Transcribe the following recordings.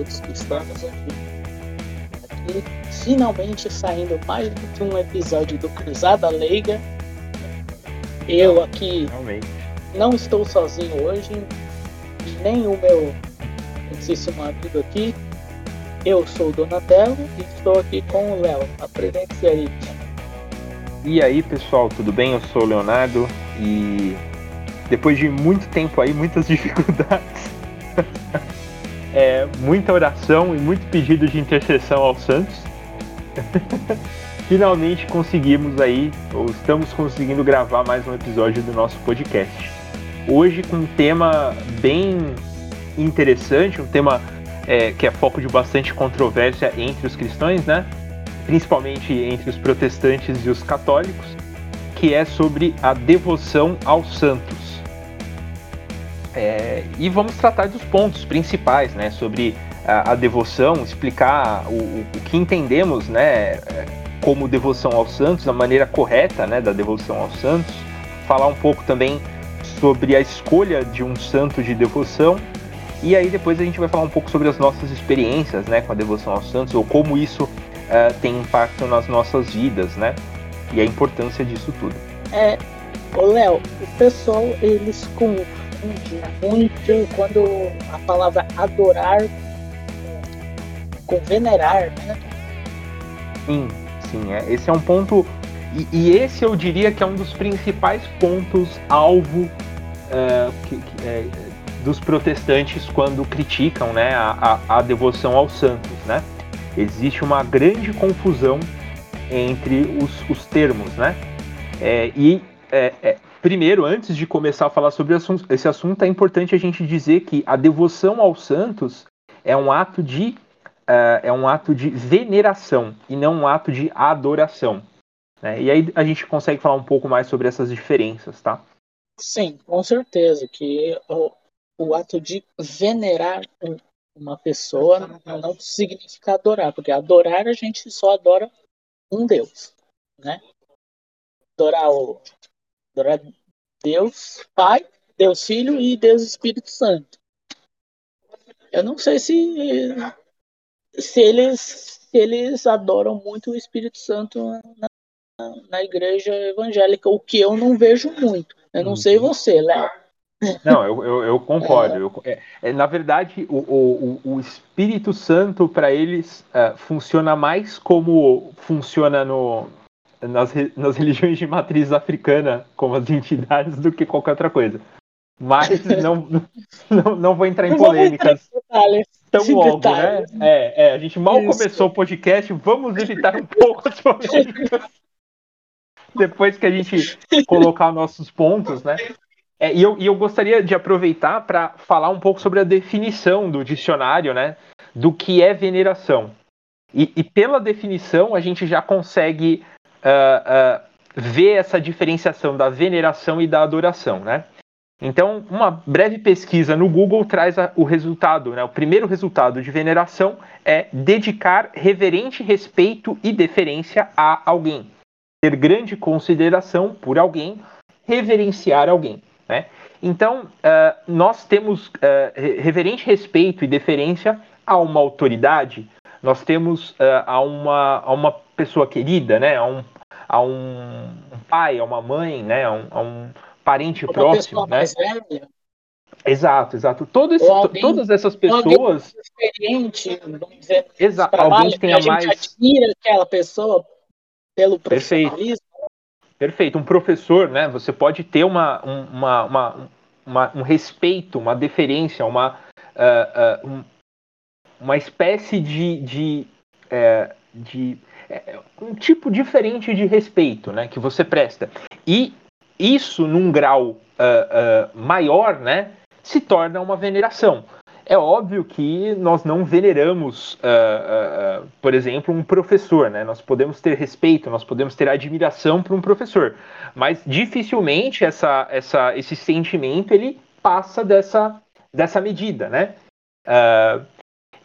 todos que estamos aqui. Aqui, finalmente saindo mais do que um episódio do Cruzada Leiga. Eu aqui Realmente. não estou sozinho hoje, nem o meu grandíssimo amigo aqui. Eu sou o Donatello e estou aqui com o Léo. Apresente-se aí. E aí, pessoal, tudo bem? Eu sou o Leonardo e depois de muito tempo aí, muitas dificuldades, é, muita oração e muito pedido de intercessão aos santos, finalmente conseguimos aí, ou estamos conseguindo gravar mais um episódio do nosso podcast. Hoje com um tema bem interessante, um tema é, que é foco de bastante controvérsia entre os cristãos, né? Principalmente entre os protestantes e os católicos, que é sobre a devoção aos santos. É, e vamos tratar dos pontos principais, né? Sobre a, a devoção, explicar o, o, que entendemos, né? Como devoção aos santos, a maneira correta, né? Da devoção aos santos. Falar um pouco também sobre a escolha de um santo de devoção e aí depois a gente vai falar um pouco sobre as nossas experiências, né, com a devoção aos santos ou como isso uh, tem impacto nas nossas vidas, né? E a importância disso tudo. É, Léo, o pessoal eles confundem muito quando a palavra adorar com venerar, né? Sim, sim, é, esse é um ponto e, e, esse eu diria que é um dos principais pontos alvo uh, que, que é, dos protestantes quando criticam né, a, a, a, devoção aos santos. Né? Existe uma grande confusão entre os, os termos. Né? É, e, é, é, primeiro, antes de começar a falar sobre esse assunto, é importante a gente dizer que a devoção aos santos é um ato de, uh, é um ato de veneração e não um ato de adoração. Né? E aí a gente consegue falar um pouco mais sobre essas diferenças, tá? Sim, com certeza que o ato de venerar uma pessoa não significa adorar, porque adorar a gente só adora um Deus, né? Adorar o adorar Deus Pai, Deus Filho e Deus Espírito Santo. Eu não sei se se eles se eles adoram muito o Espírito Santo na, na igreja evangélica, o que eu não vejo muito. Eu não sei você, Léo. Não, eu, eu, eu concordo. Eu, é, é, na verdade, o, o, o Espírito Santo, para eles, uh, funciona mais como funciona no, nas, nas religiões de matriz africana, como as entidades, do que qualquer outra coisa. Mas não, não, não vou entrar em polêmicas tão logo, né? É, é, a gente mal Isso. começou o podcast, vamos evitar um pouco as polêmicas. Depois que a gente colocar nossos pontos, né? É, e, eu, e eu gostaria de aproveitar para falar um pouco sobre a definição do dicionário, né? Do que é veneração. E, e pela definição, a gente já consegue uh, uh, ver essa diferenciação da veneração e da adoração, né? Então, uma breve pesquisa no Google traz a, o resultado, né? O primeiro resultado de veneração é dedicar reverente respeito e deferência a alguém. Ter grande consideração por alguém, reverenciar alguém. Né? Então, uh, nós temos reverente respeito e deferência a uma autoridade, nós temos uh, a, uma, a uma pessoa querida, né? a, um, a um pai, a uma mãe, né? a, um, a um parente uma próximo. né? Exato, exato. Todo esse, alguém, todas essas pessoas. Experiente, vamos dizer, exato. Tenha a mais. admira aquela pessoa pelo. Perfeito. Perfeito. Um professor, né? Você pode ter uma, uma, uma, uma um respeito, uma deferência, uma, uh, uh, um, uma espécie de, de, uh, de um tipo diferente de respeito, né? Que você presta. E isso, num grau maior, né? Se torna uma veneração. É óbvio que nós não veneramos, uh, uh, uh, por exemplo, um professor, né? Nós podemos ter respeito, nós podemos ter admiração por um professor, mas dificilmente essa, essa, esse sentimento ele passa dessa, dessa medida, né?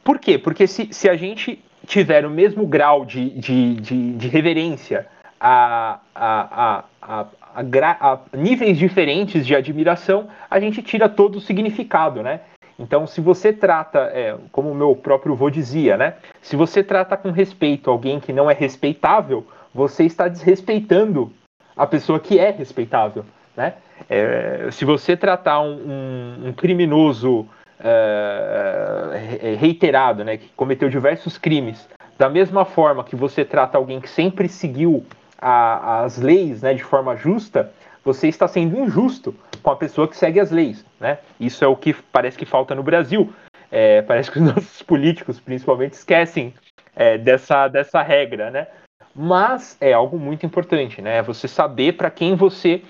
Por quê? Porque se, se a gente tiver o mesmo grau de, de, de, de reverência a, a, a, a, níveis diferentes de admiração, a gente tira todo o significado, né? Então, se você trata, é, como o meu próprio vô dizia, né? Se você trata com respeito alguém que não é respeitável, você está desrespeitando a pessoa que é respeitável, né? É, se você tratar um, um, um criminoso é, reiterado, né, que cometeu diversos crimes, da mesma forma que você trata alguém que sempre seguiu a, as leis né, de forma justa, você está sendo injusto com a pessoa que segue as leis. Né? Isso é o que parece que falta no Brasil. É, parece que os nossos políticos, principalmente, esquecem é, dessa, dessa regra. Né? Mas é algo muito importante, né? Você saber para quem você.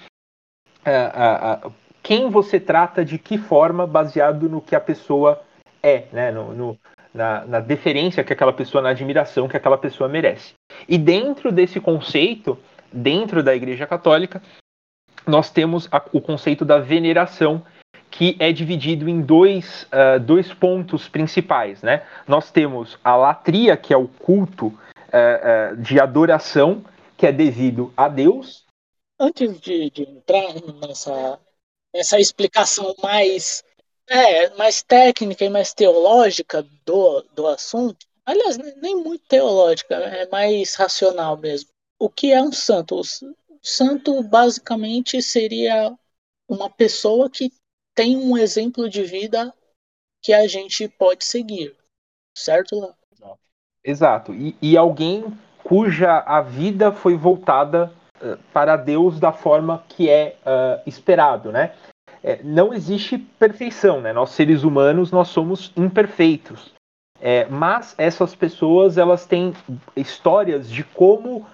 Quem você trata de que forma, baseado no que a pessoa é, né? no, no na, na deferência que aquela pessoa, na admiração que aquela pessoa merece. E dentro desse conceito, dentro da Igreja Católica, nós temos a, o conceito da veneração, que é dividido em dois, uh, dois pontos principais. Né? Nós temos a latria, que é o culto uh, uh, de adoração, que é devido a Deus. Antes de, de entrar nessa, nessa explicação mais é, mais técnica e mais teológica do, do assunto. Aliás, nem muito teológica, é mais racional mesmo. O que é um santo? O santo basicamente seria uma pessoa que tem um exemplo de vida que a gente pode seguir, certo, Léo? Exato. E, e alguém cuja a vida foi voltada para Deus da forma que é uh, esperado, né? é, não existe perfeição, né? Nós seres humanos nós somos imperfeitos, é, mas essas pessoas elas têm histórias de como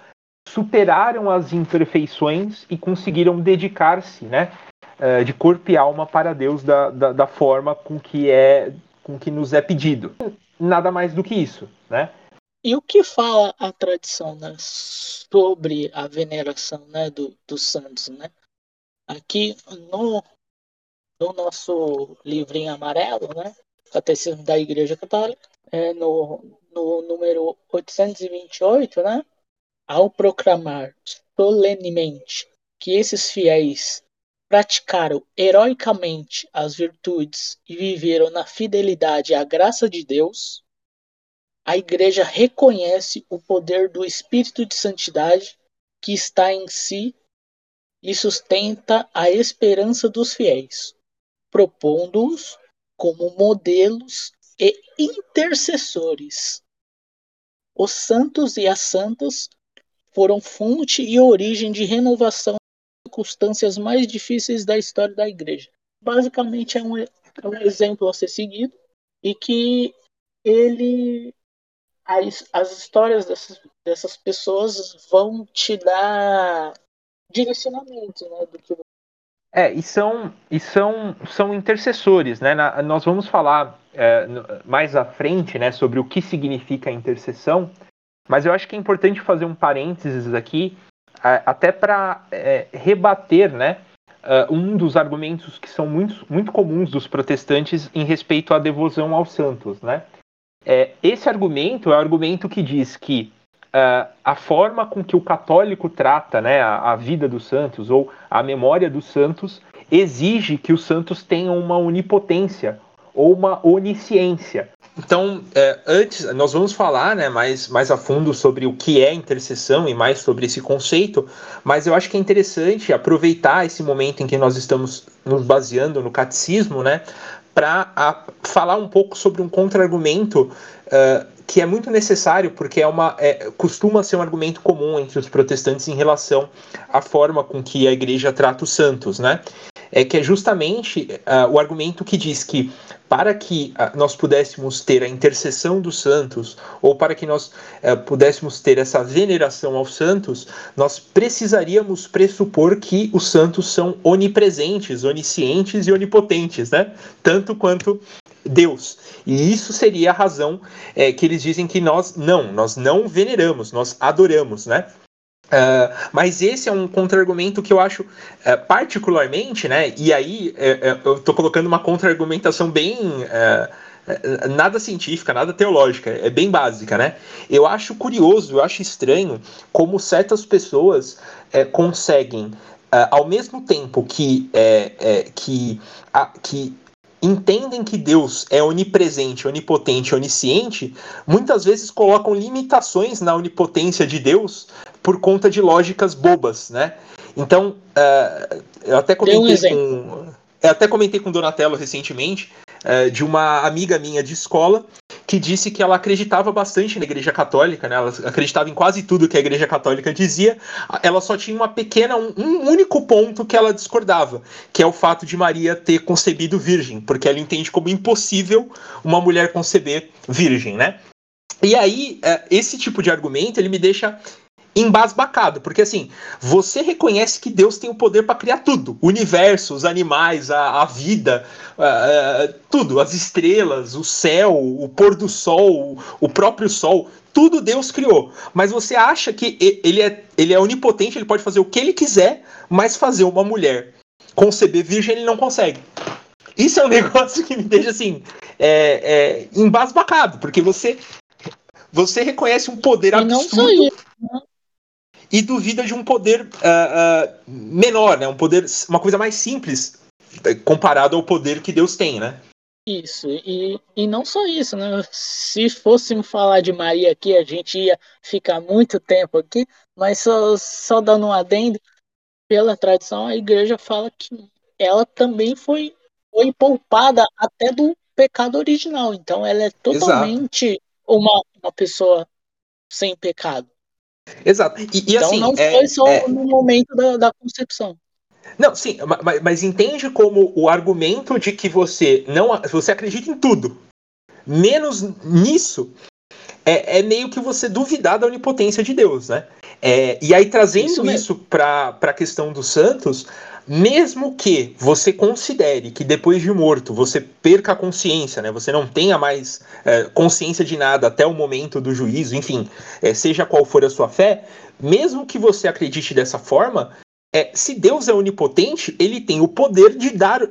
superaram as imperfeições e conseguiram dedicar-se, né, é, de corpo e alma para Deus da, da, da, forma com que é com que nos é pedido. Nada mais do que isso, né? E o que fala a tradição né, sobre a veneração né, do, dos santos, né? Aqui no no nosso livrinho amarelo, né? Catecismo da Igreja Católica, é no, no número 828, né? Ao proclamar solenemente que esses fiéis praticaram heroicamente as virtudes e viveram na fidelidade à graça de Deus, a Igreja reconhece o poder do Espírito de Santidade que está em si e sustenta a esperança dos fiéis propondo-os como modelos e intercessores. Os santos e as santas foram fonte e origem de renovação das circunstâncias mais difíceis da história da igreja. Basicamente é um, é um exemplo a ser seguido e que ele as, as histórias dessas, dessas pessoas vão te dar direcionamento né, do que é, e são, e são, são intercessores, né? Na, nós vamos falar é, mais à frente né, sobre o que significa a intercessão, mas eu acho que é importante fazer um parênteses aqui, até para é, rebater né, um dos argumentos que são muito, muito comuns dos protestantes em respeito à devoção aos santos. Né? É, esse argumento é o argumento que diz que uh, a forma com que o católico trata né, a, a, vida dos santos ou a memória dos santos exige que os santos tenham uma onipotência ou uma onisciência. Então, é, antes, nós vamos falar né, mais, mais a fundo sobre o que é intercessão e mais sobre esse conceito, mas eu acho que é interessante aproveitar esse momento em que nós estamos nos baseando no catecismo, né, para falar um pouco sobre um contra-argumento uh, que é muito necessário porque é uma é, costuma ser um argumento comum entre os protestantes em relação à forma com que a igreja trata os santos, né? É que é justamente uh, o argumento que diz que para que uh, nós pudéssemos ter a intercessão dos santos ou para que nós uh, pudéssemos ter essa veneração aos santos, nós precisaríamos pressupor que os santos são onipresentes, oniscientes e onipotentes, né? Tanto quanto Deus. E isso seria a razão é, que eles dizem que nós não, nós não veneramos, nós adoramos, né? Uh, mas esse é um contra-argumento que eu acho uh, particularmente, né? E aí uh, eu estou colocando uma contra-argumentação bem nada científica, nada teológica, é bem básica, né? Eu acho curioso, eu acho estranho como certas pessoas conseguem, ao mesmo tempo que, que, que entendem que Deus é onipresente, onipotente, onisciente, muitas vezes colocam limitações na onipotência de Deus por conta de lógicas bobas, né? Então, uh, eu até comentei um com eu até comentei com o Donatello recentemente uh, de uma amiga minha de escola que disse que ela acreditava bastante na Igreja Católica, né? Ela acreditava em quase tudo que a Igreja Católica dizia. Ela só tinha uma pequena, um, um, único ponto que ela discordava, que é o fato de Maria ter concebido virgem, porque ela entende como impossível uma mulher conceber virgem, né? E aí, é, esse tipo de argumento ele me deixa embasbacado, porque assim, você reconhece que Deus tem o poder para criar tudo, o universo, os animais, a, a vida, tudo, as estrelas, o céu, o pôr do sol, o próprio sol, tudo Deus criou. Mas você acha que ele é, ele é onipotente, ele pode fazer o que ele quiser, mas fazer uma mulher conceber virgem ele não consegue. Isso é um negócio que me deixa assim, é, é, embasbacado, porque você você reconhece um poder absurdo. E não só isso, né? E duvida de um poder uh, uh, menor, né? Um poder, uma coisa mais simples eh, comparado ao poder que Deus tem, né? Isso, e, e não só isso, né? Se fôssemos falar de Maria aqui, a gente ia ficar muito tempo aqui, mas só, só dando um adendo, pela tradição, a igreja fala que ela também foi, foi poupada até do pecado original, então ela é totalmente uma, uma pessoa sem pecado. Exato. E, e então assim, não é, foi só é... no momento da, da concepção. Não, sim, mas, mas, entende como o argumento de que você não você acredita em tudo, menos nisso, é, é meio que você duvidar da onipotência de Deus, né? É, e aí trazendo isso, isso para a questão dos santos, mesmo que você considere que depois de morto você perca a consciência, né? Você não tenha mais é, consciência de nada até o momento do juízo, enfim, é, seja qual for a sua fé, mesmo que você acredite dessa forma, é, se Deus é onipotente, ele tem o poder de dar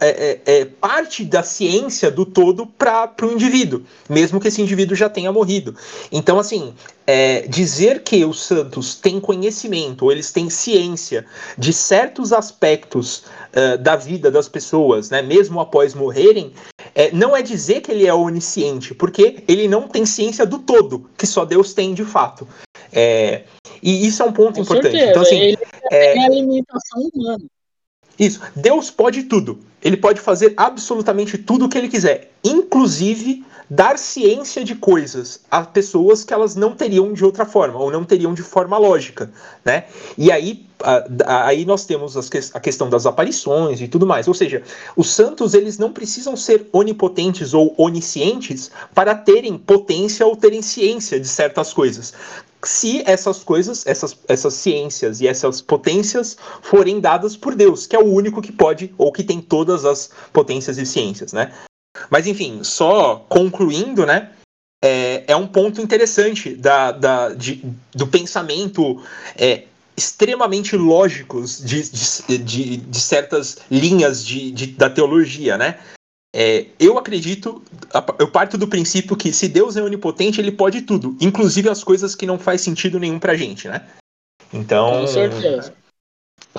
é, é, é, parte da ciência do todo para o indivíduo, mesmo que esse indivíduo já tenha morrido. Então, assim, é, dizer que os santos têm conhecimento, ou eles têm ciência de certos aspectos uh, da vida das pessoas, né, mesmo após morrerem, é, não é dizer que ele é onisciente, porque ele não tem ciência do todo, que só Deus tem de fato. É, e isso é um ponto Com importante. Certeza. Então, assim, ele tem a limitação humana. Isso. Deus pode tudo. Ele pode fazer absolutamente tudo o que ele quiser, inclusive dar ciência de coisas a pessoas que elas não teriam de outra forma ou não teriam de forma lógica, né? E aí, aí nós temos a questão das aparições e tudo mais. Ou seja, os santos eles não precisam ser onipotentes ou oniscientes para terem potência ou terem ciência de certas coisas se essas coisas, essas, essas ciências e essas potências forem dadas por Deus, que é o único que pode ou que tem todas as potências e ciências, né? Mas enfim, só concluindo, né? É, é um ponto interessante da, da, de, do pensamento é, extremamente lógicos de, de, de, de certas linhas de, da teologia, né? É, eu acredito, eu parto do princípio que se Deus é onipotente, ele pode tudo, inclusive as coisas que não faz sentido nenhum pra gente, né? Então. Com certeza.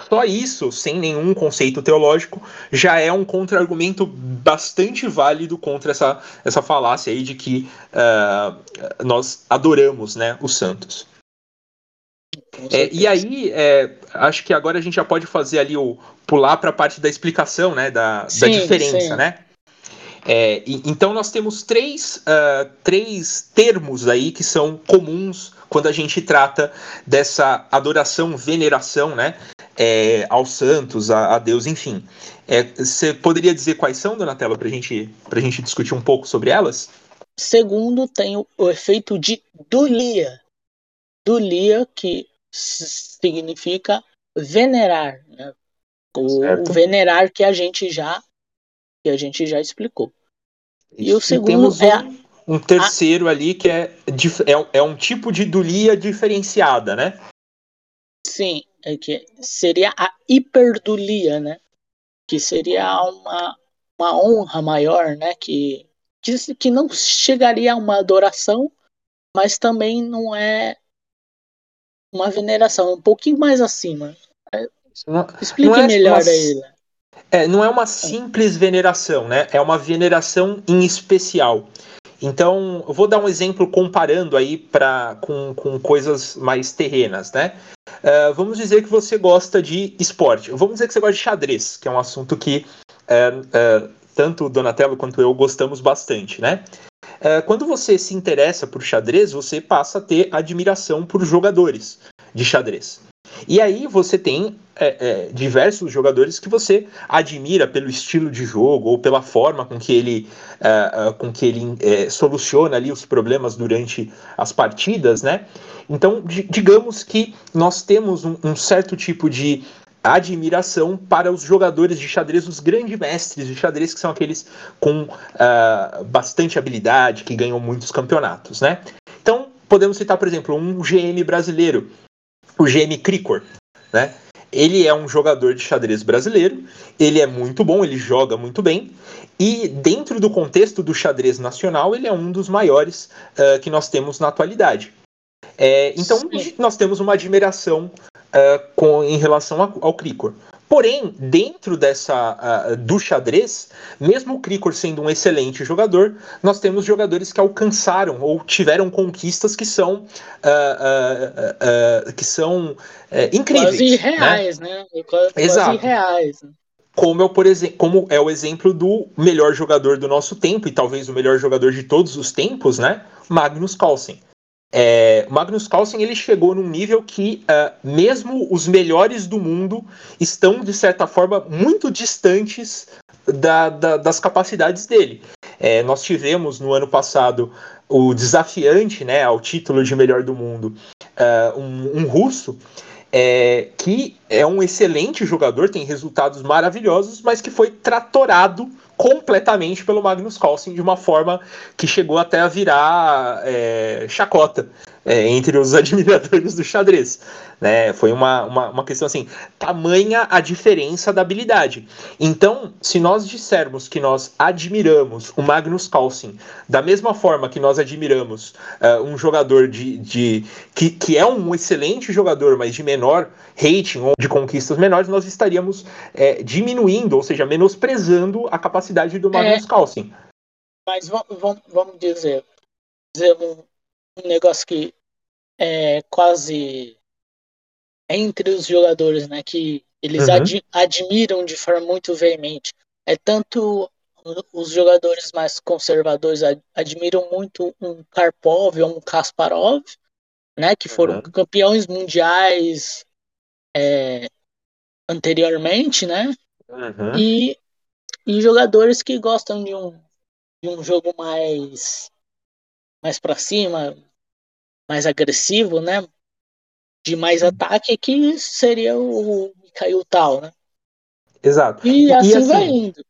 Só isso, sem nenhum conceito teológico, já é um contra-argumento bastante válido contra essa, essa falácia aí de que uh, nós adoramos né, os santos. É, e aí, é, acho que agora a gente já pode fazer ali o pular para a parte da explicação, né, da, sim, da diferença, sim. né? É, e, então nós temos três, uh, três termos aí que são comuns quando a gente trata dessa adoração, veneração, né? É, aos santos, a, a Deus, enfim. É, você poderia dizer quais são, Donatello, para gente, a gente discutir um pouco sobre elas? Segundo, tem o, o efeito de dulia. Dulia, que significa venerar. Né? O, o, venerar que a gente já que a gente já explicou. E o segundo e é um, um terceiro a... ali que é, é, é um tipo de dulia diferenciada, né? Sim, é que seria a hiperdulia, né? Que seria uma, uma honra maior, né? Que diz que não chegaria a uma adoração, mas também não é uma veneração, um pouquinho mais acima. Explique não é, melhor aí. Né? É, não é uma simples veneração, né? É uma veneração em especial. Então, eu vou dar um exemplo comparando aí pra, com, com coisas mais terrenas, né? Uh, vamos dizer que você gosta de esporte. Vamos dizer que você gosta de xadrez, que é um assunto que uh, uh, tanto o Donatello quanto eu gostamos bastante, né? quando você se interessa por xadrez, você passa a ter admiração por jogadores de xadrez. E aí você tem é, é, diversos jogadores que você admira pelo estilo de jogo ou pela forma com que ele, é, é com que ele é, soluciona ali os problemas durante as partidas, né? Então, digamos que nós temos um, um certo tipo de admiração para os jogadores de xadrez, os grandes mestres de xadrez, que são aqueles com uh, bastante habilidade, que ganham muitos campeonatos, né? Então, podemos citar, por exemplo, um GM brasileiro, o GM Cricor, né? Ele é um jogador de xadrez brasileiro, ele é muito bom, ele joga muito bem, e dentro do contexto do xadrez nacional, ele é um dos maiores uh, que nós temos na atualidade. É, então, Sim. nós temos uma admiração uh, com, em relação ao, ao Cricor. Porém, dentro dessa uh, do xadrez, mesmo o Cricor sendo um excelente jogador, nós temos jogadores que alcançaram ou tiveram conquistas que são uh, uh, que são incríveis, quase reais, né? né? Quase, Exato. reais. Como é, por exemplo, como é o exemplo do melhor jogador do nosso tempo e talvez o melhor jogador de todos os tempos, né? Magnus Carlsen. É, Magnus Carlsen ele chegou num nível que uh, mesmo os melhores do mundo estão de certa forma muito distantes da, da, das capacidades dele. É, nós tivemos no ano passado o desafiante né, ao título de melhor do mundo, uh, um, um, russo é, que é um excelente jogador, tem resultados maravilhosos, mas que foi tratorado completamente pelo Magnus Carlsen de uma forma que chegou até a virar é, chacota é, entre os admiradores do xadrez. Né? Foi uma, uma, uma, questão assim, tamanha a diferença da habilidade. Então, se nós dissermos que nós admiramos o Magnus Carlsen da mesma forma que nós admiramos uh, um jogador de, de que, que é um excelente jogador, mas de menor rating ou de conquistas menores, nós estaríamos é, diminuindo, ou seja, menosprezando a capacidade do Magnus é, Carlsen. Mas vamos, vamos dizer, dizer um, um negócio que é quase entre os jogadores, né, que eles uhum. ad, admiram de forma muito veemente. É tanto os jogadores mais conservadores ad, admiram muito um Karpov ou um Kasparov, né, que foram uhum. campeões mundiais é, anteriormente, né, uhum. e, e jogadores que gostam de um, de um jogo mais mais para cima, mais agressivo, né? De mais ataque, que seria o Mikhail Tal, né? Exato. E, e assim, assim vai indo.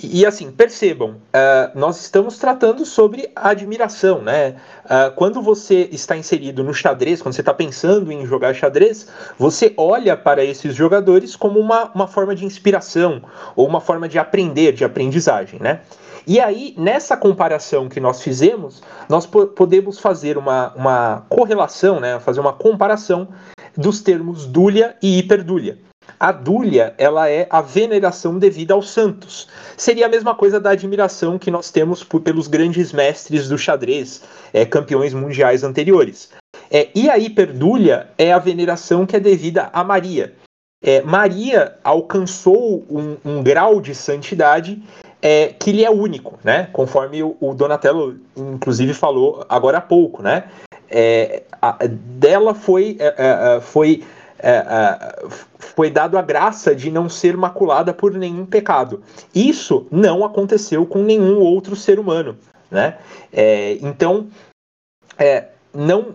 E assim, percebam, uh, nós estamos tratando sobre admiração, né? Uh, quando você está inserido no xadrez, quando você está pensando em jogar xadrez, você olha para esses jogadores como uma, uma forma de inspiração ou uma forma de aprender, de aprendizagem, né? E aí, nessa comparação que nós fizemos, nós podemos fazer uma, uma correlação, né, fazer uma comparação dos termos dúlia e hiperdúlia. A dúlia, ela é a veneração devida aos santos. Seria a mesma coisa da admiração que nós temos por, pelos grandes mestres do xadrez, é, campeões mundiais anteriores. É, e a hiperdúlia é a veneração que é devida a Maria. É, Maria alcançou um, um grau de santidade é que ele é único, né? Conforme o, o Donatello, inclusive, falou agora há pouco, né? É, a, dela foi, é, é, é foi, é, foi dado a graça de não ser maculada por nenhum pecado. Isso não aconteceu com nenhum outro ser humano, né? então, não,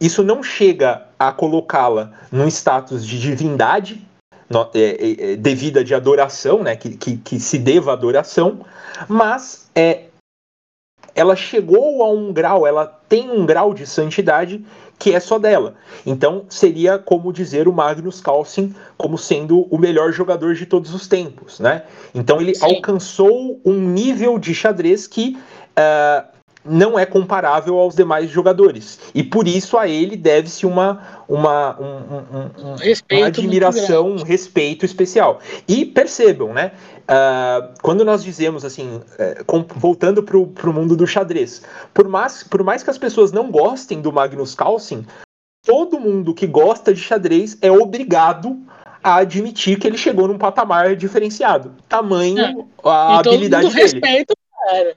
isso não chega a colocá-la num status de divindade, é, é, é, devida de adoração, né, que, que, que se deva adoração, mas é, ela chegou a um grau, ela tem um grau de santidade que é só dela. Então seria como dizer o Magnus Carlsen como sendo o melhor jogador de todos os tempos, né? Então ele Sim. alcançou um nível de xadrez que uh, não é comparável aos demais jogadores. E por isso a ele deve-se uma, uma, um, um, um, uma admiração, um respeito especial. E percebam, né? Uh, quando nós dizemos assim, uh, com, voltando para o mundo do xadrez, por mais, por mais que as pessoas não gostem do Magnus Carlsen, todo mundo que gosta de xadrez é obrigado a admitir que ele chegou num patamar diferenciado. Tamanho é. a e habilidade todo mundo dele. Respeita cara?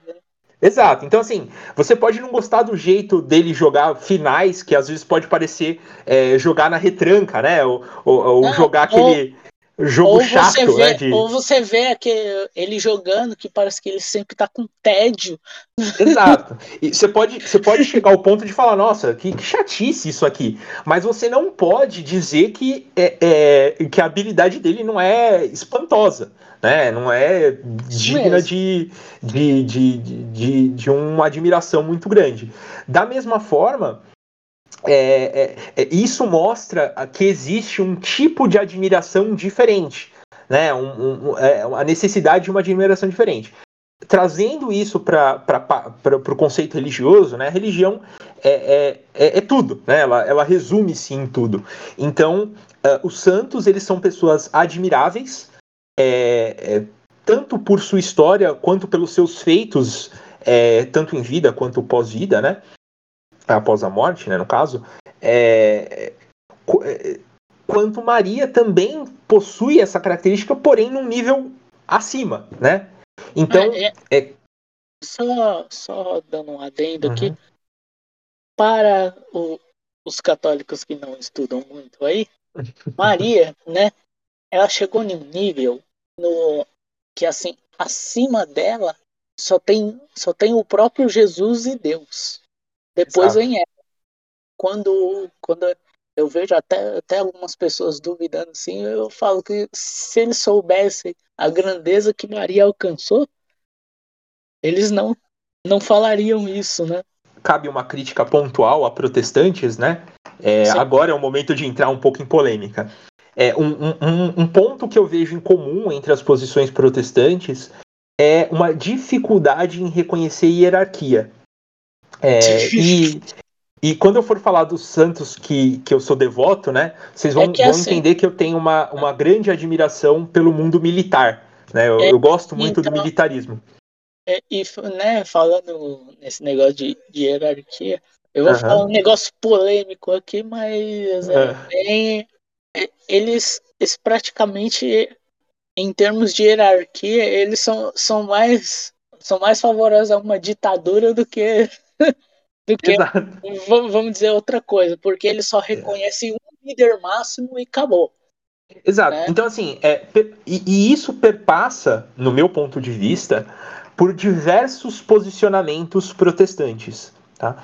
Exato. Então, assim, você pode não gostar do jeito dele jogar finais, que às vezes pode parecer é, jogar na retranca, né? Ou, ou, ou não, jogar aquele. Ou jogo chato, vê, né? De... Ou você vê que ele jogando que parece que ele sempre tá com tédio. Exato. E você pode, você pode chegar ao ponto de falar, nossa, que, que chatice isso aqui. Mas você não pode dizer que, é, é, que a habilidade dele não é espantosa. Né? Não é digna de, de, de, de, de uma admiração muito grande. Da mesma forma, é, é, é, isso mostra que existe um tipo de admiração diferente, né? Um, um, é, a necessidade de uma admiração diferente. Trazendo isso para o conceito religioso, né? A religião é, é, é, é, tudo, né? Ela, ela resume-se em tudo. Então, uh, os santos, eles são pessoas admiráveis, tanto por sua história, quanto pelos seus feitos, tanto em vida quanto pós-vida, né? após a morte, né, no caso, é, é, quanto Maria também possui essa característica, porém num nível acima, né? Então, é, é, é... só, só dando um adendo uhum. aqui, para o, os católicos que não estudam muito aí, Maria, né? Ela chegou num nível no que assim acima dela só tem só tem o próprio Jesus e Deus. Depois vem ela. Quando, quando eu vejo até, até algumas pessoas duvidando assim, eu falo que se eles soubessem a grandeza que Maria alcançou, eles não, não falariam isso, né? Cabe uma crítica pontual a protestantes, né? É, agora é o momento de entrar um pouco em polêmica. É, um, um, um ponto que eu vejo em comum entre as posições protestantes é uma dificuldade em reconhecer hierarquia. É, e, e quando eu for falar dos santos que, que eu sou devoto, né? Vocês vão, é vão assim, entender que eu tenho uma, uma grande admiração pelo mundo militar. Né? Eu, é, eu gosto muito então, do militarismo. É, e né, falando nesse negócio de, de hierarquia, eu vou uhum. falar um negócio polêmico aqui, mas é, uhum. bem, é, eles, eles praticamente, em termos de hierarquia, eles são, são mais são mais favorosos a uma ditadura do que do que, vamos dizer, outra coisa, porque ele só reconhece um líder máximo e acabou. Exato. Né? Então, assim, é, e, e, isso perpassa, no meu ponto de vista, por diversos posicionamentos protestantes. Tá?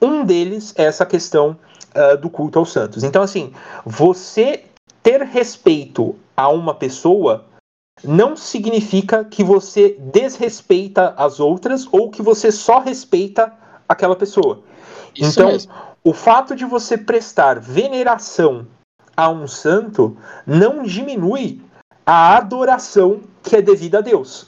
Um deles é essa questão uh, do culto aos santos. Então, assim, você ter respeito a uma pessoa não significa que você desrespeita as outras ou que você só respeita aquela pessoa. Isso então, mesmo. o fato de você prestar veneração a um santo não diminui a adoração que é devida a Deus.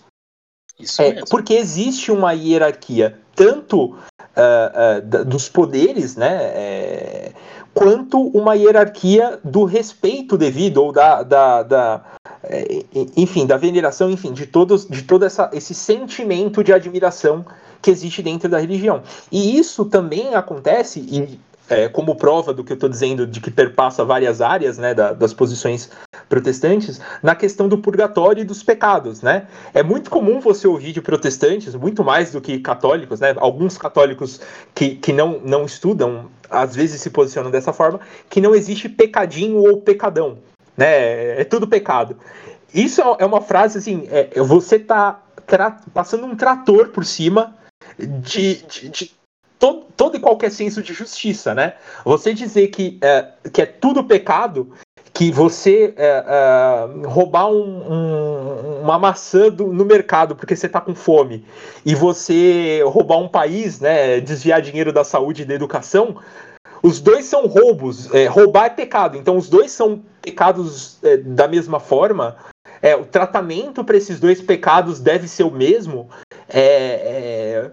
Isso é, mesmo. Porque existe uma hierarquia, tanto uh, uh, dos poderes, né? É, quanto uma hierarquia do respeito devido ou da, da, da é, enfim, da veneração, enfim, de todos, de todo essa, esse sentimento de admiração que existe dentro da religião. E isso também acontece, e é, como prova do que eu estou dizendo, de que perpassa várias áreas né, da, das posições protestantes, na questão do purgatório e dos pecados. Né? É muito comum você ouvir de protestantes, muito mais do que católicos, né? alguns católicos que, que não, não estudam, às vezes se posicionam dessa forma, que não existe pecadinho ou pecadão. Né? É tudo pecado. Isso é uma frase assim, é, você está passando um trator por cima de, de, de todo, todo e qualquer senso de justiça, né? Você dizer que é, que é tudo pecado, que você é, é, roubar um, um, uma maçã do, no mercado porque você está com fome e você roubar um país, né, desviar dinheiro da saúde e da educação, os dois são roubos. É, roubar é pecado, então os dois são pecados é, da mesma forma. É, o tratamento para esses dois pecados deve ser o mesmo. É,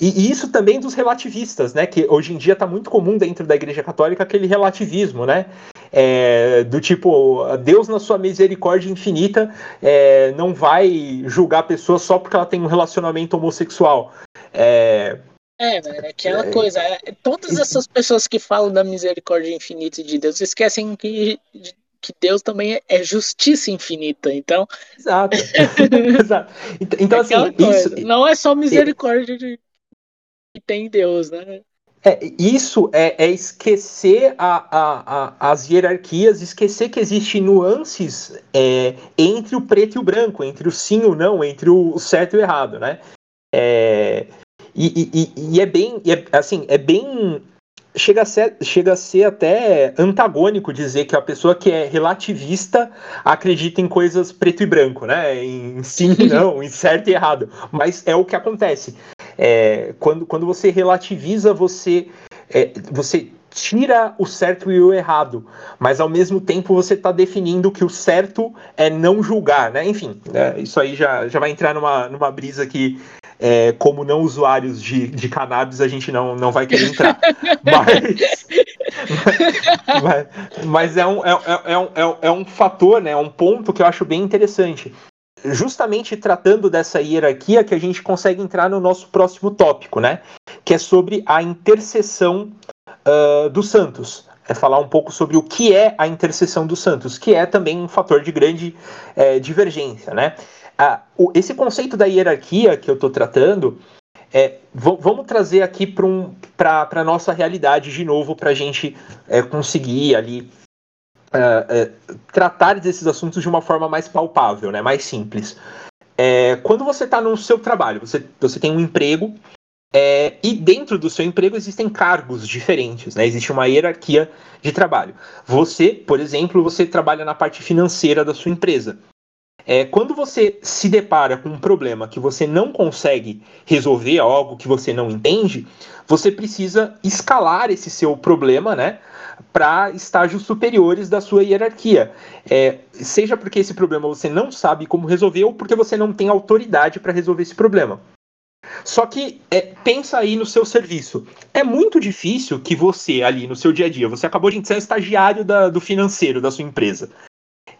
e, isso também dos relativistas, né? Que hoje em dia está muito comum dentro da Igreja Católica aquele relativismo, né? É, do tipo, Deus na sua misericórdia infinita é, não vai julgar a pessoa só porque ela tem um relacionamento homossexual. É, é, é aquela coisa. É, todas essas pessoas que falam da misericórdia infinita de Deus esquecem que, que Deus também é, é justiça infinita. Então. Exato. Exato. Então, então assim, isso, não é só misericórdia de, que tem Deus, né? É, isso é, é esquecer a, a, a, as hierarquias, esquecer que existem nuances é, entre o preto e o branco, entre o sim e o não, entre o certo e o errado, né? É, e, e, e, é bem, é, assim, é bem chega a, ser, chega a ser até antagônico dizer que a pessoa que é relativista acredita em coisas preto e branco, né? Em sim e não, em certo e errado. Mas é o que acontece. É, quando, quando você relativiza, você, é, você tira o certo e o errado, mas ao mesmo tempo você está definindo que o certo é não julgar, né? Enfim, né? isso aí já, já vai entrar numa, numa brisa que, é, como não usuários de, de cannabis, a gente não, não vai querer entrar. mas, mas, mas, é, um, é, é, um, é, é um fator, né? É um ponto que eu acho bem interessante justamente tratando dessa hierarquia que a gente consegue entrar no nosso próximo tópico, né? Que é sobre a intercessão uh, dos santos. É falar um pouco sobre o que é a intercessão dos santos, que é também um fator de grande é, divergência, né? Ah, o, esse conceito da hierarquia que eu estou tratando, é, vamos trazer aqui para um, a nossa realidade de novo, para a gente é, conseguir ali uh, uh, tratar desses assuntos de uma forma mais palpável, né, mais simples. É, quando você está no seu trabalho, você, você tem um emprego é, e dentro do seu emprego existem cargos diferentes, né? Existe uma hierarquia de trabalho. Você, por exemplo, você trabalha na parte financeira da sua empresa. É, quando você se depara com um problema que você não consegue resolver, algo que você não entende, você precisa escalar esse seu problema, né? Para estágios superiores da sua hierarquia. É, seja porque esse problema você não sabe como resolver ou porque você não tem autoridade para resolver esse problema. Só que é, pensa aí no seu serviço. É muito difícil que você, ali no seu dia a dia, você acabou de ser estagiário da, do financeiro da sua empresa.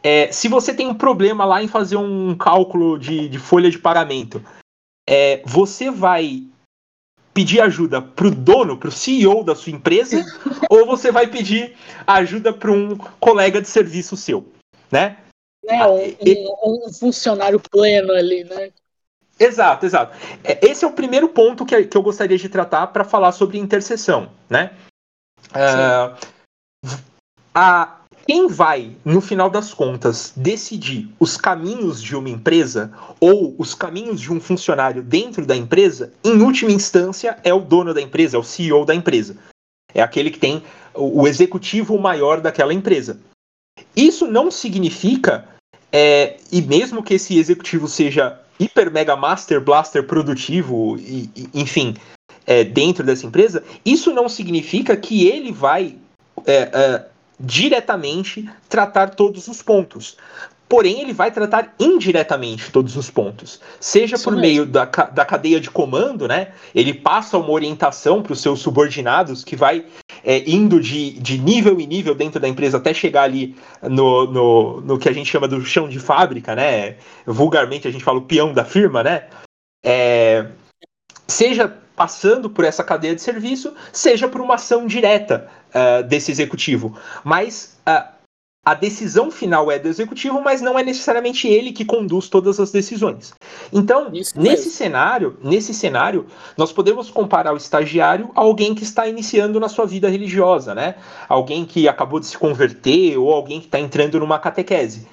É, se você tem um problema lá em fazer um cálculo de, de folha de pagamento, é, você vai pedir ajuda para o dono, para o CEO da sua empresa, ou você vai pedir ajuda para um colega de serviço seu, né? É, um, um, funcionário pleno ali, né? Exato, exato. É, esse é o primeiro ponto que, que eu gostaria de tratar para falar sobre intercessão, né? Uh, a, quem vai, no final das contas, decidir os caminhos de uma empresa ou os caminhos de um funcionário dentro da empresa, em última instância, é o dono da empresa, é o CEO da empresa. É aquele que tem o executivo maior daquela empresa. Isso não significa, é, e mesmo que esse executivo seja hiper mega master blaster produtivo, e, e enfim, é, dentro dessa empresa, isso não significa que ele vai é, é diretamente tratar todos os pontos. Porém, ele vai tratar indiretamente todos os pontos. Seja Isso por mesmo. meio da, da cadeia de comando, né? Ele passa uma orientação para os seus subordinados que vai é, indo de, de nível em nível dentro da empresa até chegar ali no, no, no que a gente chama do chão de fábrica, né? Vulgarmente a gente fala o peão da firma, né? É, seja passando por essa cadeia de serviço, seja por uma ação direta uh, desse executivo. Mas uh, a decisão final é do executivo, mas não é necessariamente ele que conduz todas as decisões. Então, Isso nesse cenário, nesse cenário, nós podemos comparar o estagiário a alguém que está iniciando na sua vida religiosa, né? Alguém que acabou de se converter ou alguém que está entrando numa catequese.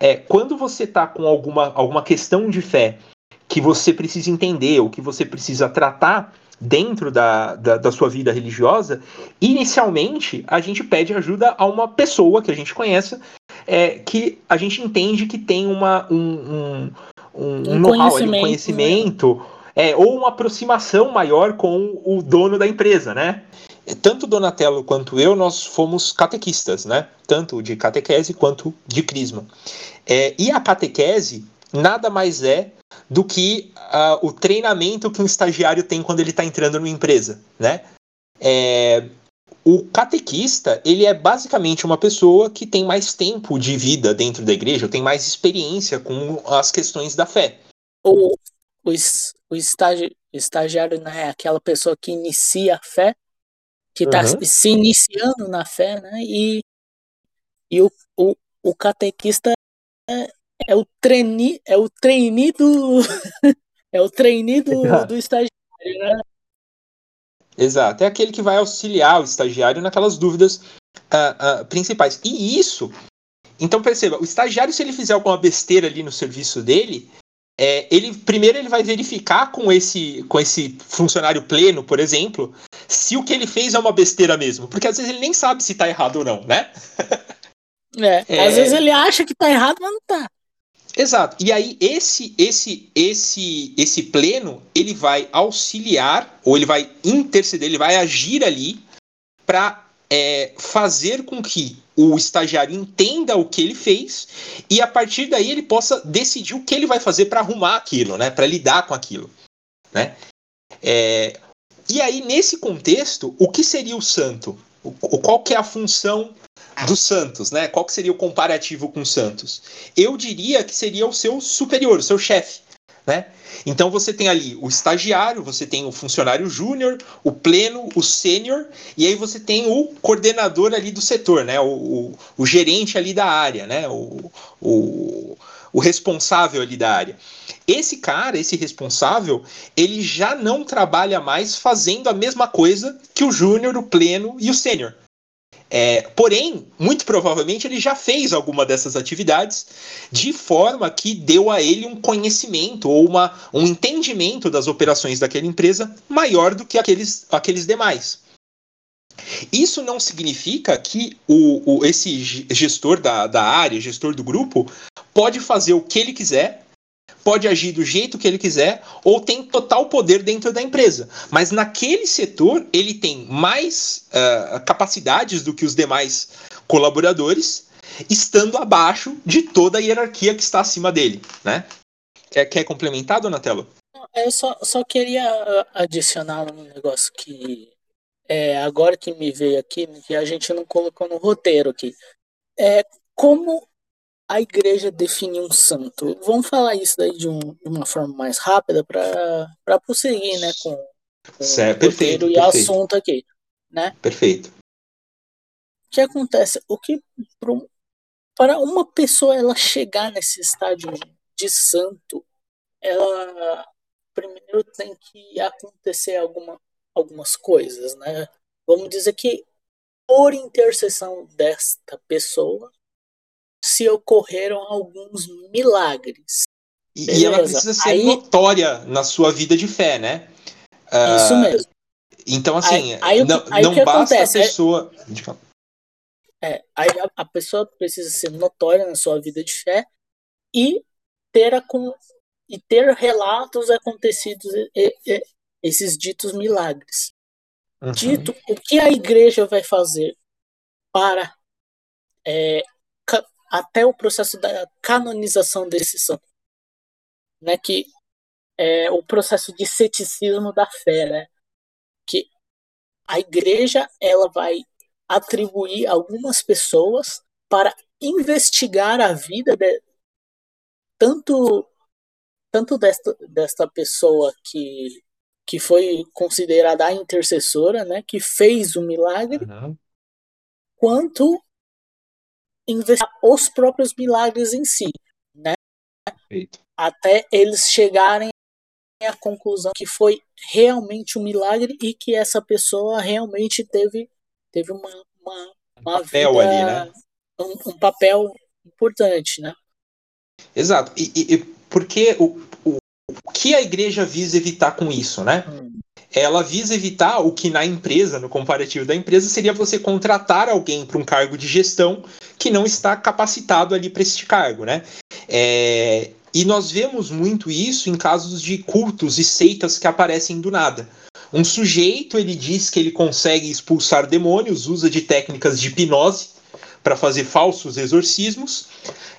É, quando você está com alguma, alguma questão de fé que você precisa entender ou que você precisa tratar dentro da, da, da, sua vida religiosa, inicialmente a gente pede ajuda a uma pessoa que a gente conheça, é, que a gente entende que tem uma, um, um, um, um know-how, um conhecimento, né? é, ou uma aproximação maior com o dono da empresa, né? Tanto Donatello quanto eu, nós fomos catequistas, né? Tanto de catequese quanto de crisma. É, e a catequese nada mais é do que uh, o treinamento que um estagiário tem quando ele está entrando numa empresa, né? É, o catequista, ele é basicamente uma pessoa que tem mais tempo de vida dentro da igreja, tem mais experiência com as questões da fé. O, o, o estagi, estagiário né, é aquela pessoa que inicia a fé, que está uhum. se iniciando na fé, né? E, e o, o, o catequista é, é o treine, é o treine do é o treine do, do estagiário, né? Exato, é aquele que vai auxiliar o estagiário naquelas dúvidas uh, uh, principais. E isso, então perceba, o estagiário se ele fizer alguma besteira ali no serviço dele, é, ele primeiro ele vai verificar com esse com esse funcionário pleno, por exemplo, se o que ele fez é uma besteira mesmo, porque às vezes ele nem sabe se está errado ou não, né? É, é, às vezes ele acha que está errado, mas não está. Exato. E aí esse esse esse esse pleno, ele vai auxiliar ou ele vai interceder, ele vai agir ali para é, fazer com que o estagiário entenda o que ele fez e a partir daí ele possa decidir o que ele vai fazer para arrumar aquilo, né? Para lidar com aquilo, né? É, e aí nesse contexto, o que seria o santo? O, qual que é a função dos Santos, né? Qual que seria o comparativo com Santos? Eu diria que seria o seu superior, o seu chefe, né? Então você tem ali o estagiário, você tem o funcionário júnior, o pleno, o sênior, e aí você tem o coordenador ali do setor, né? O, o, o gerente ali da área, né? O, o, o responsável ali da área. Esse cara, esse responsável, ele já não trabalha mais fazendo a mesma coisa que o júnior, o pleno e o sênior. É, porém, muito provavelmente ele já fez alguma dessas atividades de forma que deu a ele um conhecimento ou uma, um entendimento das operações daquela empresa maior do que aqueles, aqueles demais. Isso não significa que o, o, esse gestor da, da área, gestor do grupo, pode fazer o que ele quiser pode agir do jeito que ele quiser ou tem total poder dentro da empresa. Mas naquele setor ele tem mais uh, capacidades do que os demais colaboradores, estando abaixo de toda a hierarquia que está acima dele, né? Quer, quer complementar, Donatello? Eu só, só queria ah, adicionar um negócio que é, agora que me veio aqui, que a gente não colocou no roteiro aqui. É como a igreja define um santo. Vamos falar isso daí de, um, de uma forma mais rápida para prosseguir, né, com, com certo, o perfeito, e perfeito. assunto aqui, né? Perfeito. O que acontece? O que para uma pessoa ela chegar nesse estágio de santo, ela primeiro tem que acontecer alguma, algumas coisas, né? Vamos dizer que por intercessão desta pessoa, se ocorreram alguns milagres. E, e ela precisa ser aí, notória na sua vida de fé, né? Uh, isso mesmo. Então, assim, aí, aí, não, aí não basta acontece? a pessoa. É, aí a, a, pessoa precisa ser notória na sua vida de fé e ter, a, e ter relatos acontecidos, e, e, esses ditos milagres. Uhum. Dito, o que a igreja vai fazer para é, até o processo da canonização desse santo, né, que é o processo de ceticismo da fé, né, que a igreja ela vai atribuir algumas pessoas para investigar a vida de, tanto tanto desta, desta pessoa que que foi considerada a intercessora, né, que fez o milagre, uhum. quanto investigar os próprios milagres em si, né? Até eles chegarem à conclusão que foi realmente um milagre e que essa pessoa realmente teve, teve uma, uma, uma um papel vida, ali, né? Um, um, papel importante, né? Exato. E, e porque o, o, o que a igreja visa evitar com isso, né? Hum ela visa evitar o que na empresa, no comparativo da empresa, seria você contratar alguém para um cargo de gestão que não está capacitado ali para este cargo, né? É, e nós vemos muito isso em casos de cultos e seitas que aparecem do nada. Um sujeito ele diz que ele consegue expulsar demônios, usa de técnicas de hipnose para fazer falsos exorcismos.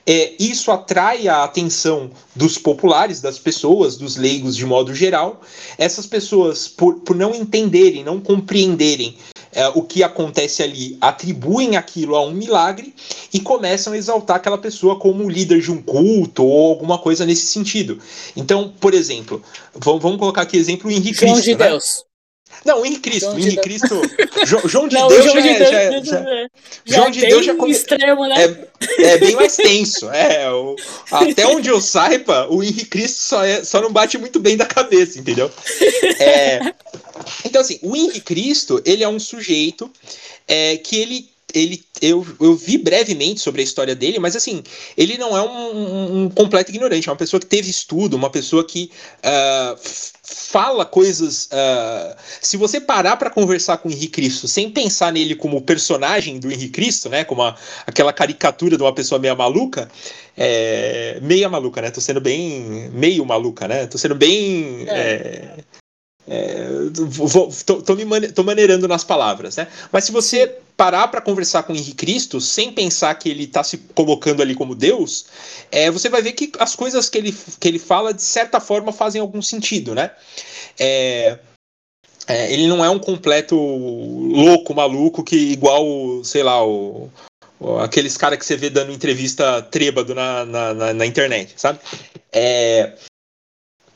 É, isso atrai a atenção dos populares, das pessoas, dos leigos de modo geral. Essas pessoas, por, por não entenderem, não compreenderem é, o que acontece ali, atribuem aquilo a um milagre e começam a exaltar aquela pessoa como líder de um culto ou alguma coisa nesse sentido. Então, por exemplo, vamos, vamos colocar aqui exemplo o Henrique João Cristo. de né? Deus. Não, o Henrique Cristo. João O de Deus. Cristo. Jo- João de Não, Deus João já, de é- Deus, já, é- já, já- já João de Deus já come- extremo, né? é, é bem mais tenso. É, o- até onde eu saiba, o Henrique Cristo só, é- só não bate muito bem da cabeça, entendeu? É, então, assim, o Henrique Cristo, ele é um sujeito é, que ele. Ele eu, eu vi brevemente sobre a história dele, mas assim, ele não é um, um- completo ignorante, é uma pessoa que teve estudo, uma pessoa que f- fala coisas. ah, se você parar para conversar com o Henrique Cristo sem pensar nele como personagem do Henrique Cristo, né? Como a- aquela caricatura de uma pessoa meia maluca, é, meia maluca, né? Tô sendo bem. meio maluca, né? Tô sendo bem. é, é, mane- tô maneirando nas palavras, né? Mas se você parar para conversar com o Henrique Cristo sem pensar que ele está se colocando ali como Deus, é, você vai ver que as coisas que ele, que ele fala, de certa forma, fazem algum sentido, né? É, é, ele não é um completo louco, maluco, que igual, sei lá, o, o- aqueles caras que você vê dando entrevista trêbado na, na, na, na internet, sabe? É,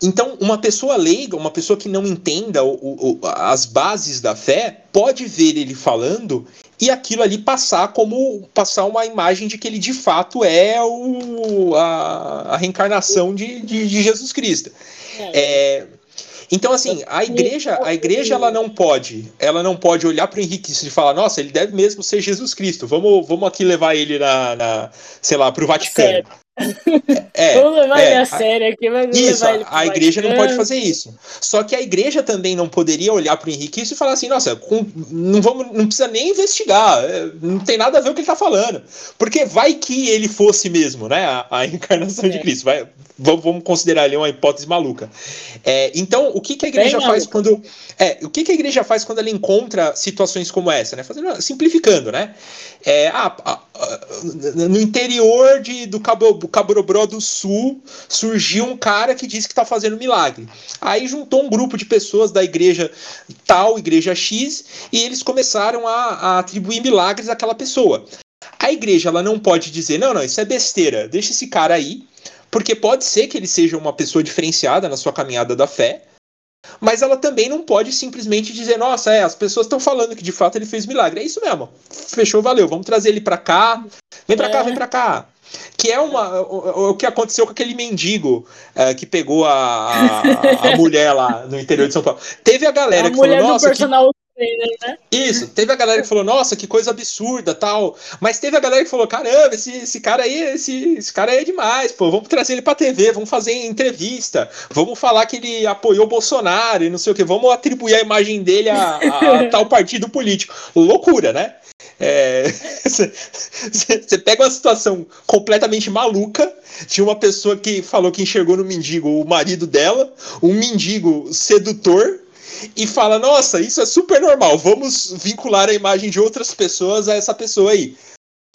então, uma pessoa leiga, uma pessoa que não entenda o- o- as bases da fé, pode ver ele falando e aquilo ali passar como passar uma imagem de que ele de fato é o, a, a reencarnação de, de, de Jesus Cristo. É, então, assim, a igreja, a igreja ela não pode, ela não pode olhar para o Henrique e falar, nossa, ele deve mesmo ser Jesus Cristo. Vamos, vamos aqui levar ele na, na sei lá, para o Vaticano. É, Vamos levar é, ele a sério aqui, vamos isso, levar ele a igreja não pode fazer isso. Só que a igreja também não poderia olhar para o Henrique e falar assim, nossa, com- não, vamos, não precisa nem investigar, é, não tem nada a ver com o que ele está falando. Porque vai que ele fosse mesmo, né, a, a encarnação de É. Cristo. Vai, vamos, vamos considerar ali uma hipótese maluca. É, então, o que, que a igreja Bem faz maluca. quando... É, o que, que a igreja faz quando ela encontra situações como essa, né? Fazendo, simplificando, né? É, ah, ah, ah, no interior de, do Cabo, Cabrobró do Sul surgiu um cara que disse que está fazendo milagre. Aí juntou um grupo de pessoas da igreja tal, igreja X, e eles começaram a, a atribuir milagres àquela pessoa. A igreja ela não pode dizer, não, não, isso é besteira, deixa esse cara aí, porque pode ser que ele seja uma pessoa diferenciada na sua caminhada da fé, mas ela também não pode simplesmente dizer, nossa, é, as pessoas estão falando que de fato ele fez milagre. É isso mesmo. Fechou, valeu. Vamos trazer ele pra cá. Vem pra cá, É. vem pra cá. Que é uma, o, o que aconteceu com aquele mendigo eh, que pegou a, a, a mulher lá no interior de São Paulo. Teve a galera a que mulher falou, do nossa, personal né? isso, teve a galera que falou, nossa, que coisa absurda, tal. Mas teve a galera que falou, caramba, esse, esse cara aí, esse, esse cara aí é demais, pô, vamos trazer ele pra TV, vamos fazer entrevista, vamos falar que ele apoiou o Bolsonaro e não sei o que, vamos atribuir a imagem dele a, a- a tal partido político. Loucura, né? Você pega uma situação completamente maluca de uma pessoa que falou que enxergou no mendigo o marido dela, um mendigo sedutor, e fala: Nossa, isso é super normal, vamos vincular a imagem de outras pessoas a essa pessoa aí.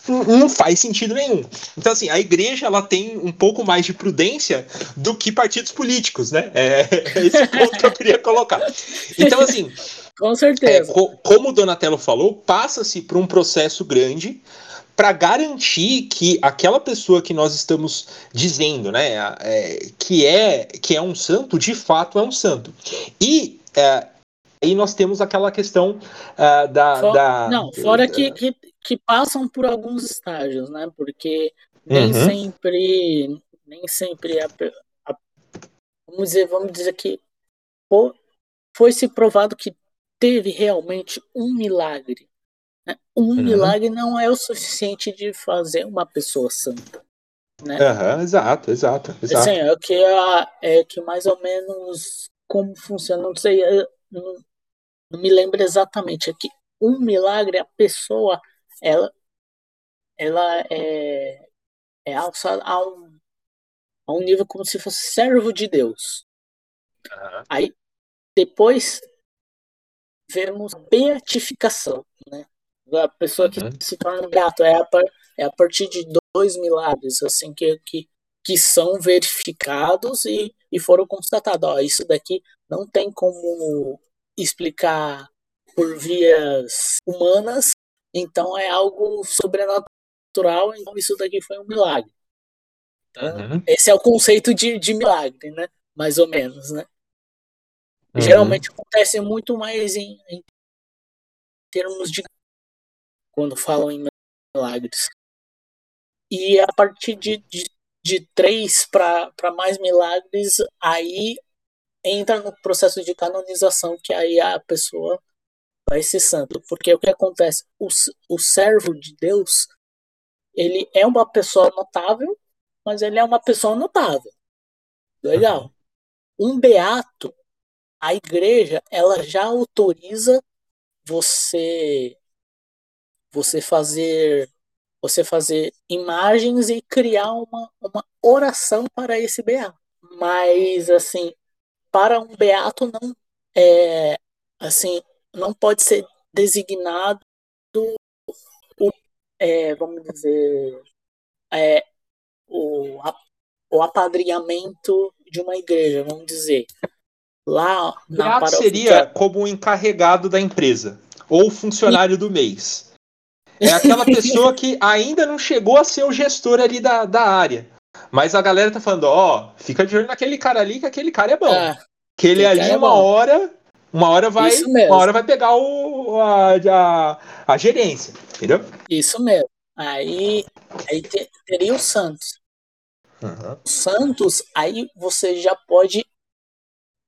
Não- faz sentido nenhum. Então, assim, a igreja ela tem um pouco mais de prudência do que partidos políticos, né? É, é esse ponto que eu queria colocar. Então, assim, Com é, certeza. co- como o Donatello falou, passa-se por um processo grande para garantir que aquela pessoa que nós estamos dizendo, né, é, que é que é um santo, de fato é um santo. E é, aí nós temos aquela questão ah, da, For- da- Não, fora que, que, que passam por alguns estágios, né? Porque nem Uhum. sempre, nem sempre a, a- vamos dizer, vamos dizer que fo- foi se provado que teve realmente um milagre. né? Um Uhum. milagre não é o suficiente de fazer uma pessoa santa. Né? Aham, exato, exato, exato. Assim, é o que a, é que mais ou menos como funciona, não sei, não, não me lembro exatamente. É que um milagre, a pessoa, ela, ela é, é alçada a um, a um nível como se fosse servo de Deus. Aham. Aí, depois, vemos a beatificação, né? A pessoa que uhum. se torna beato é a, é a partir de dois milagres, assim, que, que, que são verificados e, e foram constatados. Ó, isso daqui não tem como explicar por vias humanas, então é algo sobrenatural, então isso daqui foi um milagre. Então, uhum. Esse é o conceito de, de milagre, né? Mais ou menos, né? Uhum. Geralmente acontece muito mais em, em termos de quando falam em milagres. E a partir de, de, de três para mais milagres, aí entra no processo de canonização, que aí a pessoa vai ser santo. Porque o que acontece? O, o servo de Deus, ele é uma pessoa notável, mas ele é uma pessoa notável. Legal. Um beato, a igreja, ela já autoriza você você fazer você fazer imagens e criar uma, uma oração para esse beato. Mas assim, para um beato não é assim, não pode ser designado o, é, vamos dizer é, o, o apadrinhamento de uma igreja, vamos dizer. Lá na paróquia... seria como um encarregado da empresa ou funcionário do mês. É aquela pessoa que ainda não chegou a ser o gestor ali da, da área. Mas a galera tá falando, ó, oh, fica de olho naquele cara ali, que aquele cara é bom. É, que ele ali, é uma bom. hora, uma hora vai. Uma hora vai pegar o, a, a, a gerência, entendeu? Isso mesmo. Aí, aí teria o Santos. Uhum. O Santos, aí você já pode.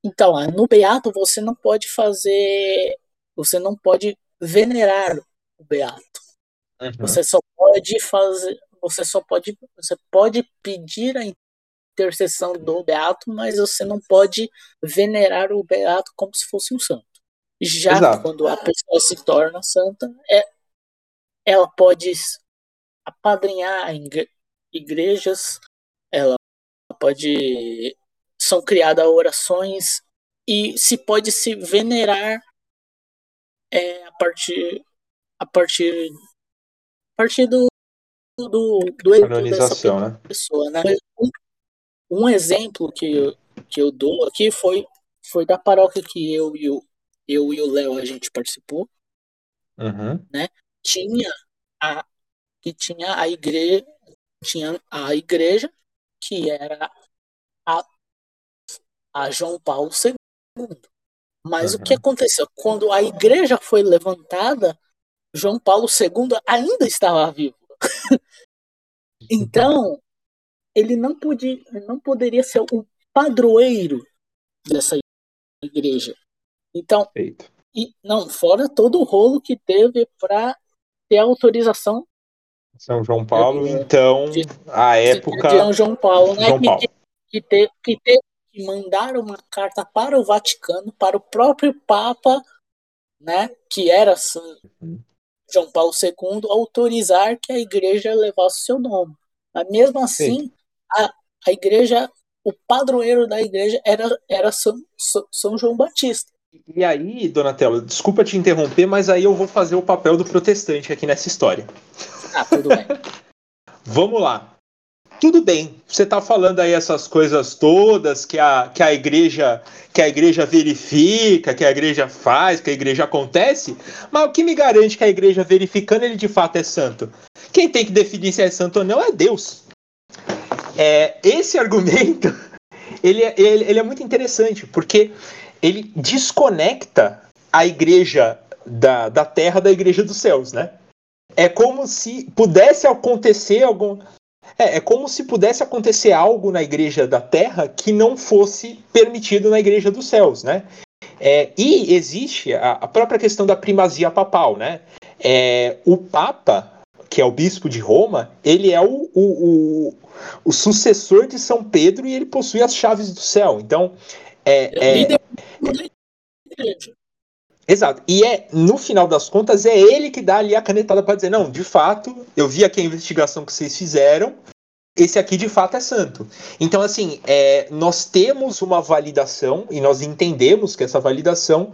Então, no Beato você não pode fazer. Você não pode venerar o Beato. Uhum. Você só pode fazer. Você só pode. Você pode pedir a intercessão do Beato, mas você não pode venerar o Beato como se fosse um santo. Já Exato. quando a pessoa se torna santa, é, ela pode apadrinhar igrejas, ela pode são criadas orações e se pode se venerar é, a partir a partir partir do do, do dessa né? pessoa, né? Um, um, exemplo que eu, que eu dou aqui foi foi da paróquia que eu e o eu e o Léo a gente participou, uhum. né? Tinha a que tinha a igreja, tinha a igreja que era a, a João Paulo II. Mas uhum. o que uhum. aconteceu? Quando a igreja foi levantada, João Paulo II ainda estava vivo. então, ele não, podia, não poderia ser o padroeiro dessa igreja. Então, e não, fora todo o rolo que teve para ter autorização são João Paulo, é, então, de, a época. De João Paulo, né? João Paulo. Que, que, teve, que teve que mandar uma carta para o Vaticano, para o próprio Papa, né? Que era uhum. João Paulo II, autorizar que a igreja levasse seu nome. Mas mesmo assim, a, a igreja, o padroeiro da igreja era, era São, São João Batista. E aí, Donatello, desculpa te interromper, mas aí eu vou fazer o papel do protestante aqui nessa história. Ah, tudo bem. Vamos lá. Tudo bem, você está falando aí essas coisas todas que a, que a igreja que a igreja verifica, que a igreja faz, que a igreja acontece, mas o que me garante que a igreja verificando ele de fato é santo? Quem tem que definir se é santo ou não é Deus. É, esse argumento ele, é, ele, ele é muito interessante, porque ele desconecta a igreja da, da terra da igreja dos céus, né? É como se pudesse acontecer algum. É, é como se pudesse acontecer algo na igreja da terra que não fosse permitido na igreja dos céus, né? É, e existe a, a, própria questão da primazia papal, né? É, o Papa, que é o bispo de Roma, ele é o, o, o, o sucessor de São Pedro e ele possui as chaves do céu. Então, é, é, é Exato. E é, no final das contas, é ele que dá ali a canetada para dizer, não, de fato, eu vi aqui a investigação que vocês fizeram, esse aqui de fato é santo. Então, assim, é, nós temos uma validação e nós entendemos que essa validação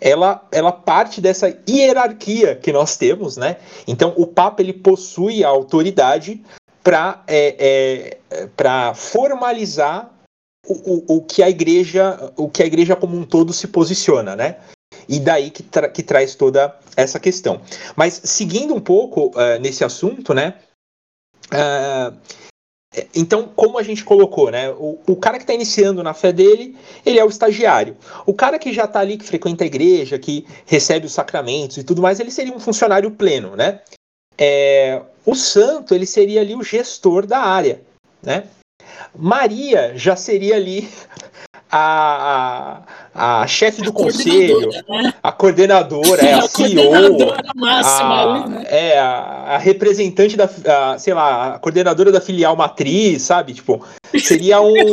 ela, ela parte dessa hierarquia que nós temos, né? Então o Papa ele possui a autoridade para é, é, formalizar o, o, o, que a igreja o que a igreja como um todo se posiciona, né? E daí que, tra que traz toda essa questão. Mas seguindo um pouco uh, nesse assunto, né? Uh, então, como a gente colocou, né? O, o cara que está iniciando na fé dele, ele é o estagiário. O cara que já está ali, que frequenta a igreja, que recebe os sacramentos e tudo mais, ele seria um funcionário pleno, né? É, o santo, ele seria ali o gestor da área, né? Maria já seria ali a, a, a chefe do a conselho, né? a coordenadora, é a, a CEO, máxima, a, né? é a, representante da, sei lá, a coordenadora da filial matriz, sabe? Tipo, seria um, um,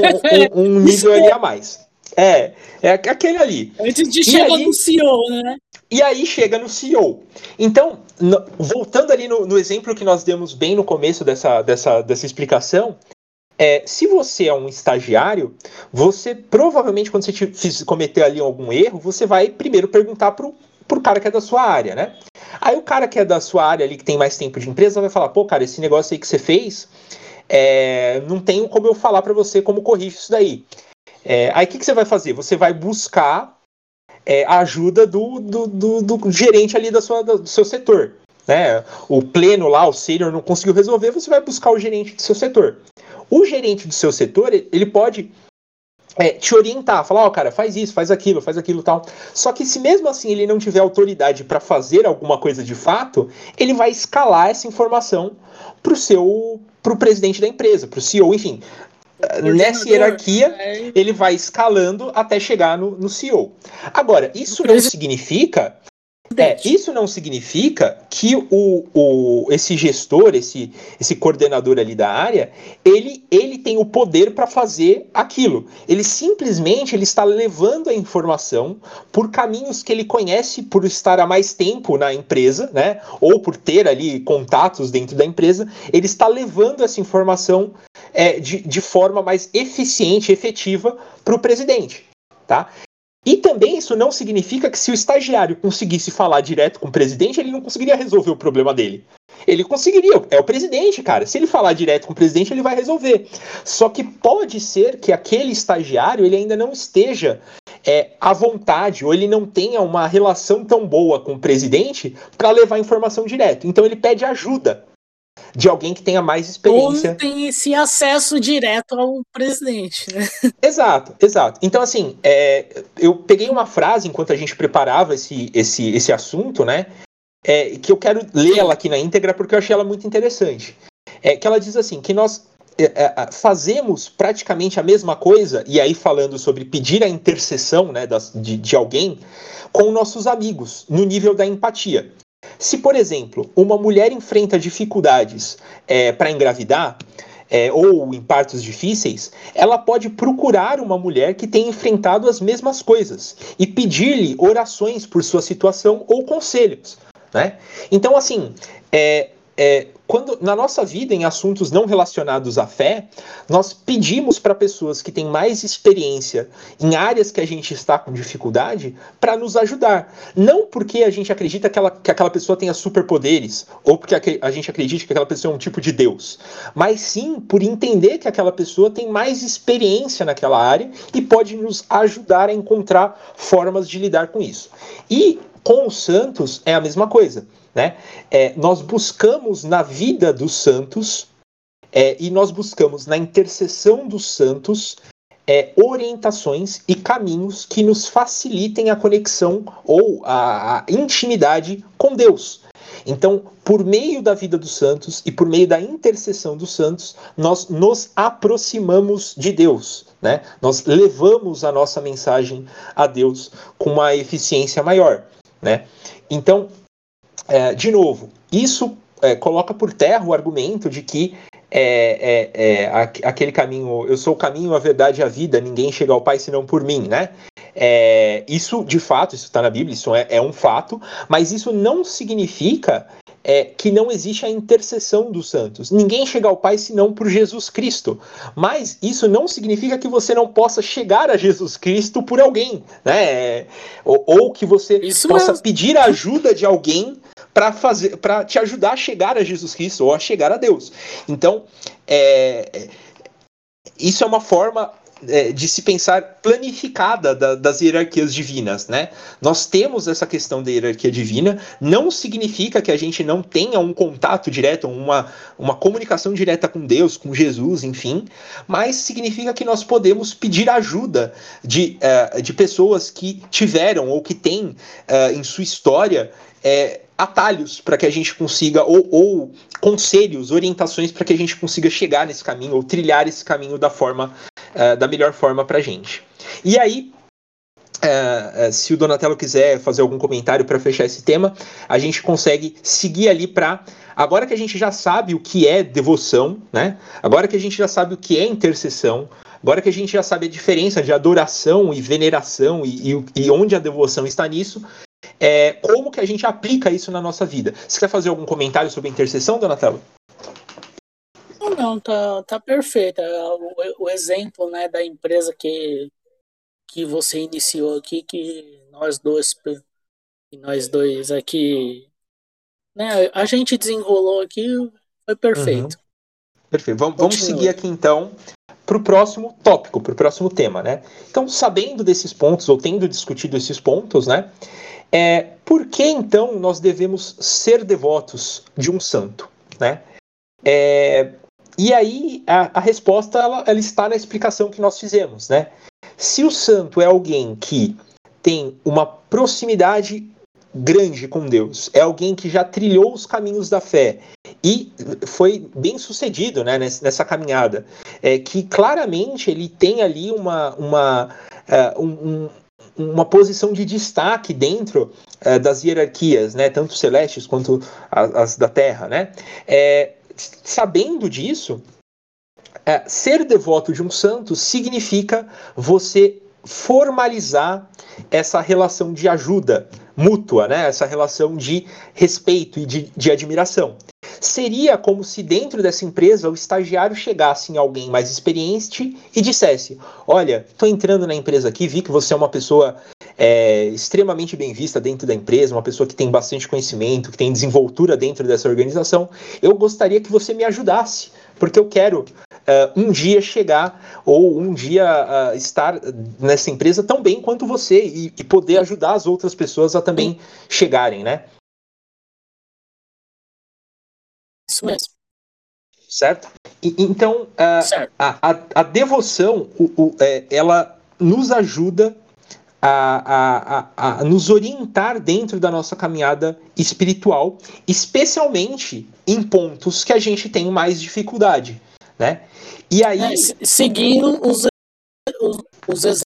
um nível ali a mais. É, é aquele ali. Antes de chegar no CEO, né? E aí chega no CEO. Então, no, voltando ali no, no, exemplo que nós demos bem no começo dessa, dessa, dessa explicação, é, se você é um estagiário, você provavelmente, quando você te, cometer ali algum erro, você vai primeiro perguntar pro, pro cara que é da sua área, né? Aí o cara que é da sua área ali, que tem mais tempo de empresa, vai falar, pô, cara, esse negócio aí que você fez, é, não tenho como eu falar para você como corrige isso daí. É, aí o que, que, você vai fazer? Você vai buscar é, a ajuda do, do, do, do, gerente ali da sua, do seu setor. Né? O pleno lá, o sênior, não conseguiu resolver, você vai buscar o gerente do seu setor. O gerente do seu setor, ele pode é, te orientar, falar, ó, oh, cara, faz isso, faz aquilo, faz aquilo tal. Só que se mesmo assim ele não tiver autoridade para fazer alguma coisa de fato, ele vai escalar essa informação para o seu, para o presidente da empresa, para o CEO, enfim. Nessa hierarquia, é. ele vai escalando até chegar no, no CEO. Agora, isso não significa é, isso não significa que o, o, esse gestor, esse, esse coordenador ali da área, ele, ele tem o poder para fazer aquilo. Ele simplesmente ele está levando a informação por caminhos que ele conhece por estar há mais tempo na empresa, né? Ou por ter ali contatos dentro da empresa, ele está levando essa informação é, de, de forma mais eficiente, efetiva para o presidente. Tá? E também isso não significa que se o estagiário conseguisse falar direto com o presidente, ele não conseguiria resolver o problema dele. Ele conseguiria, é o presidente, cara. Se ele falar direto com o presidente, ele vai resolver. Só que pode ser que aquele estagiário ele ainda não esteja é, à vontade, ou ele não tenha uma relação tão boa com o presidente para levar informação direto. Então ele pede ajuda de alguém que tenha mais experiência. Ou tem esse acesso direto ao presidente, né? Exato, exato. Então, assim, é, eu peguei uma frase enquanto a gente preparava esse, esse, esse assunto, né? É, que eu quero ler ela aqui na íntegra porque eu achei ela muito interessante. É, que ela diz assim, que nós é, é, fazemos praticamente a mesma coisa, e aí falando sobre pedir a intercessão né, das, de, de alguém, com nossos amigos, no nível da empatia. Se, por exemplo, uma mulher enfrenta dificuldades é, para engravidar, é, ou em partos difíceis, ela pode procurar uma mulher que tenha enfrentado as mesmas coisas e pedir-lhe orações por sua situação ou conselhos. Né? Então, assim, é, é, quando na nossa vida em assuntos não relacionados à fé, nós pedimos para pessoas que têm mais experiência em áreas que a gente está com dificuldade para nos ajudar. Não porque a gente acredita que, ela, que aquela pessoa tenha superpoderes ou porque a gente acredita que aquela pessoa é um tipo de Deus, mas sim por entender que aquela pessoa tem mais experiência naquela área e pode nos ajudar a encontrar formas de lidar com isso. E com os santos é a mesma coisa. Né? É, nós buscamos na vida dos santos é, e nós buscamos na intercessão dos santos é, orientações e caminhos que nos facilitem a conexão ou a, a intimidade com Deus. Então, por meio da vida dos santos e por meio da intercessão dos santos, nós nos aproximamos de Deus, né? Nós levamos a nossa mensagem a Deus com uma eficiência maior, né? Então, é, de novo, isso é, coloca por terra o argumento de que é, é, é aquele caminho, eu sou o caminho, a verdade e a vida, ninguém chega ao Pai senão por mim, né? É, isso, de fato, isso está na Bíblia, isso é, é, um fato, mas isso não significa é que não existe a intercessão dos santos. Ninguém chega ao Pai senão por Jesus Cristo. Mas isso não significa que você não possa chegar a Jesus Cristo por alguém, né? Ou, ou que você isso possa mesmo. pedir a ajuda de alguém para fazer, para te ajudar a chegar a Jesus Cristo ou a chegar a Deus. Então, é, isso é uma forma é, de se pensar planificada da, das hierarquias divinas, né? Nós temos essa questão da hierarquia divina, não significa que a gente não tenha um contato direto, uma, uma comunicação direta com Deus, com Jesus, enfim, mas significa que nós podemos pedir ajuda de, uh, de pessoas que tiveram ou que têm uh, em sua história é, atalhos para que a gente consiga, ou, ou conselhos, orientações para que a gente consiga chegar nesse caminho, ou trilhar esse caminho da forma, uh, da melhor forma para a gente. E aí, uh, uh, se o Donatello quiser fazer algum comentário para fechar esse tema, a gente consegue seguir ali para. Agora que a gente já sabe o que é devoção, né? Agora que a gente já sabe o que é intercessão, agora que a gente já sabe a diferença de adoração e veneração e, e, e onde a devoção está nisso, é, como que a gente aplica isso na nossa vida? Você quer fazer algum comentário sobre a intercessão, Donatello? Não, não, tá, tá perfeito. É, o, o, exemplo né, da empresa que, que você iniciou aqui, que nós dois, nós dois aqui, né, a gente desenrolou aqui, foi perfeito. Uhum. Perfeito. Vamos, vamos seguir aqui então para o próximo tópico, para o próximo tema, né? Então, sabendo desses pontos, ou tendo discutido esses pontos, né? É, por que então nós devemos ser devotos de um santo? Né? É, e aí a, a resposta ela, ela, está na explicação que nós fizemos. Né? Se o santo é alguém que tem uma proximidade grande com Deus, é alguém que já trilhou os caminhos da fé e foi bem sucedido né, nessa, nessa caminhada, é, que claramente ele tem ali uma, uma, uh, um, uma posição de destaque dentro uh, das hierarquias, né, tanto celestes quanto as, as da Terra, né? É, sabendo disso, é, ser devoto de um santo significa você formalizar essa relação de ajuda mútua, né? essa relação de respeito e de, de admiração. Seria como se dentro dessa empresa o estagiário chegasse em alguém mais experiente e dissesse: Olha, estou entrando na empresa aqui, vi que você é uma pessoa é, extremamente bem vista dentro da empresa, uma pessoa que tem bastante conhecimento, que tem desenvoltura dentro dessa organização. Eu gostaria que você me ajudasse, porque eu quero Uh, um dia chegar ou um dia uh, estar nessa empresa tão bem quanto você e, e, poder ajudar as outras pessoas a também chegarem, né? Isso mesmo. Certo? E, então, uh, certo. A, a, a, devoção, o, o, é, ela nos ajuda a, a, a, nos orientar dentro da nossa caminhada espiritual, especialmente em pontos que a gente tem mais dificuldade, né? E aí... É, seguindo os, os, os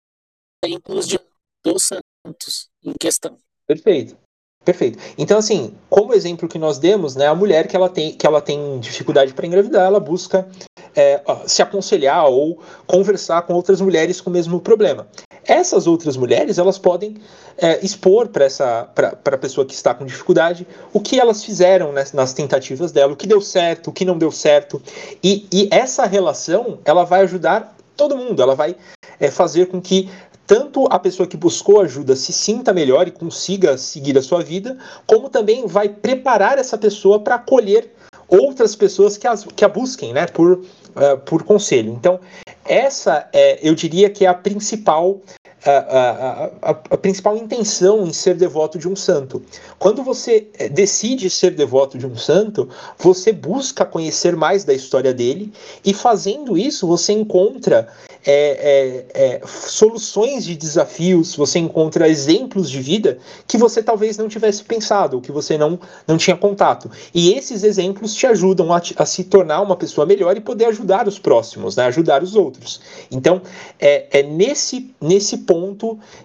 exemplos de, dos santos em questão. Perfeito. Perfeito. Então, assim, como exemplo que nós demos, né, a mulher que ela tem, que ela tem dificuldade para engravidar, ela busca é, se aconselhar ou conversar com outras mulheres com o mesmo problema. Essas outras mulheres, elas podem é, expor para essa para a pessoa que está com dificuldade o que elas fizeram nas, nas, tentativas dela, o que deu certo, o que não deu certo. E, e essa relação, ela vai ajudar todo mundo, ela vai é, fazer com que tanto a pessoa que buscou ajuda se sinta melhor e consiga seguir a sua vida, como também vai preparar essa pessoa para acolher outras pessoas que, as, que a busquem, né, por, uh, por conselho. Então, essa é, eu diria que é a principal a, a, a, principal intenção em ser devoto de um santo. Quando você eh, decide ser devoto de um santo, você busca conhecer mais da história dele e fazendo isso você encontra é, é, é, soluções de desafios, você encontra exemplos de vida que você talvez não tivesse pensado, ou que você não, não tinha contato. E esses exemplos te ajudam a, a se tornar uma pessoa melhor e poder ajudar os próximos, né? ajudar os outros. Então, é, é nesse, nesse ponto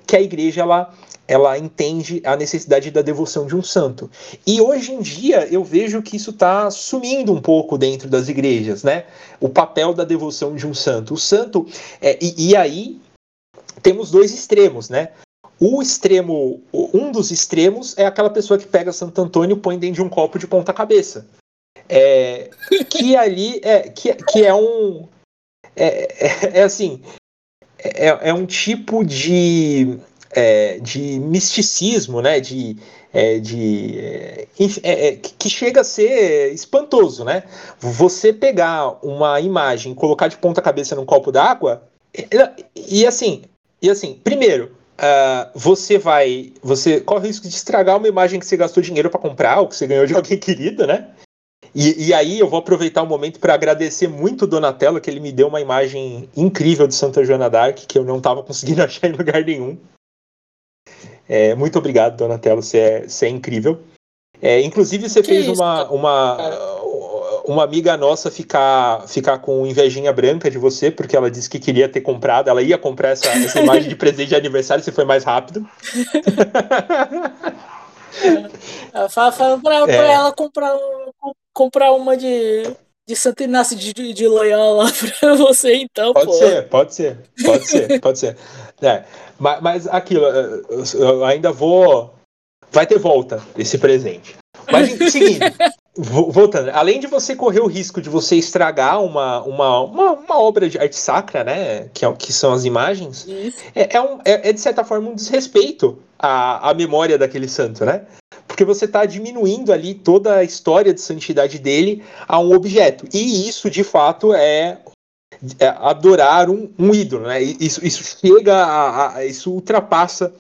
que a igreja ela, ela entende a necessidade da devoção de um santo. E hoje em dia eu vejo que isso está sumindo um pouco dentro das igrejas, né? O papel da devoção de um santo. O santo, é, e, e aí temos dois extremos, né? o extremo, um dos extremos é aquela pessoa que pega Santo Antônio e põe dentro de um copo de ponta cabeça. É, que ali é que, que é um é, é, é assim é, é, um tipo de é, de misticismo, né? De, é, de é, é, é que chega a ser espantoso, né? Você pegar uma imagem, colocar de ponta cabeça num copo d'água e, e, assim, e assim, primeiro, uh, você vai, você corre o risco de estragar uma imagem que você gastou dinheiro para comprar, ou que você ganhou de alguém querido, né? E, e, aí eu vou aproveitar o momento para agradecer muito o Donatello, que ele me deu uma imagem incrível de Santa Joana d'Arc, que eu não estava conseguindo achar em lugar nenhum. É, muito obrigado, Donatello, você é, você é incrível. É, inclusive, você que fez isso, uma, uma, uma amiga nossa ficar, ficar com invejinha branca de você, porque ela disse que queria ter comprado, ela ia comprar essa, essa imagem de presente de aniversário, você foi mais rápido. É, fala, fala pra, é. pra, ela comprar, comprar uma de, de Santo Inácio de, de Loyola pra você, então, pode pô. Ser, pode ser, pode ser, pode ser. É, mas, mas aquilo, eu ainda vou. Vai ter volta esse presente. Mas seguinte, voltando, além de você correr o risco de você estragar uma, uma, uma, uma obra de arte sacra, né? Que, é, que são as imagens, é, é, um, é, é, de certa forma um desrespeito à, à memória daquele santo, né? Porque você está diminuindo ali toda a história de santidade dele a um objeto. E isso, de fato, é é, adorar um, um, ídolo, né? Isso, isso chega a, a, isso ultrapassa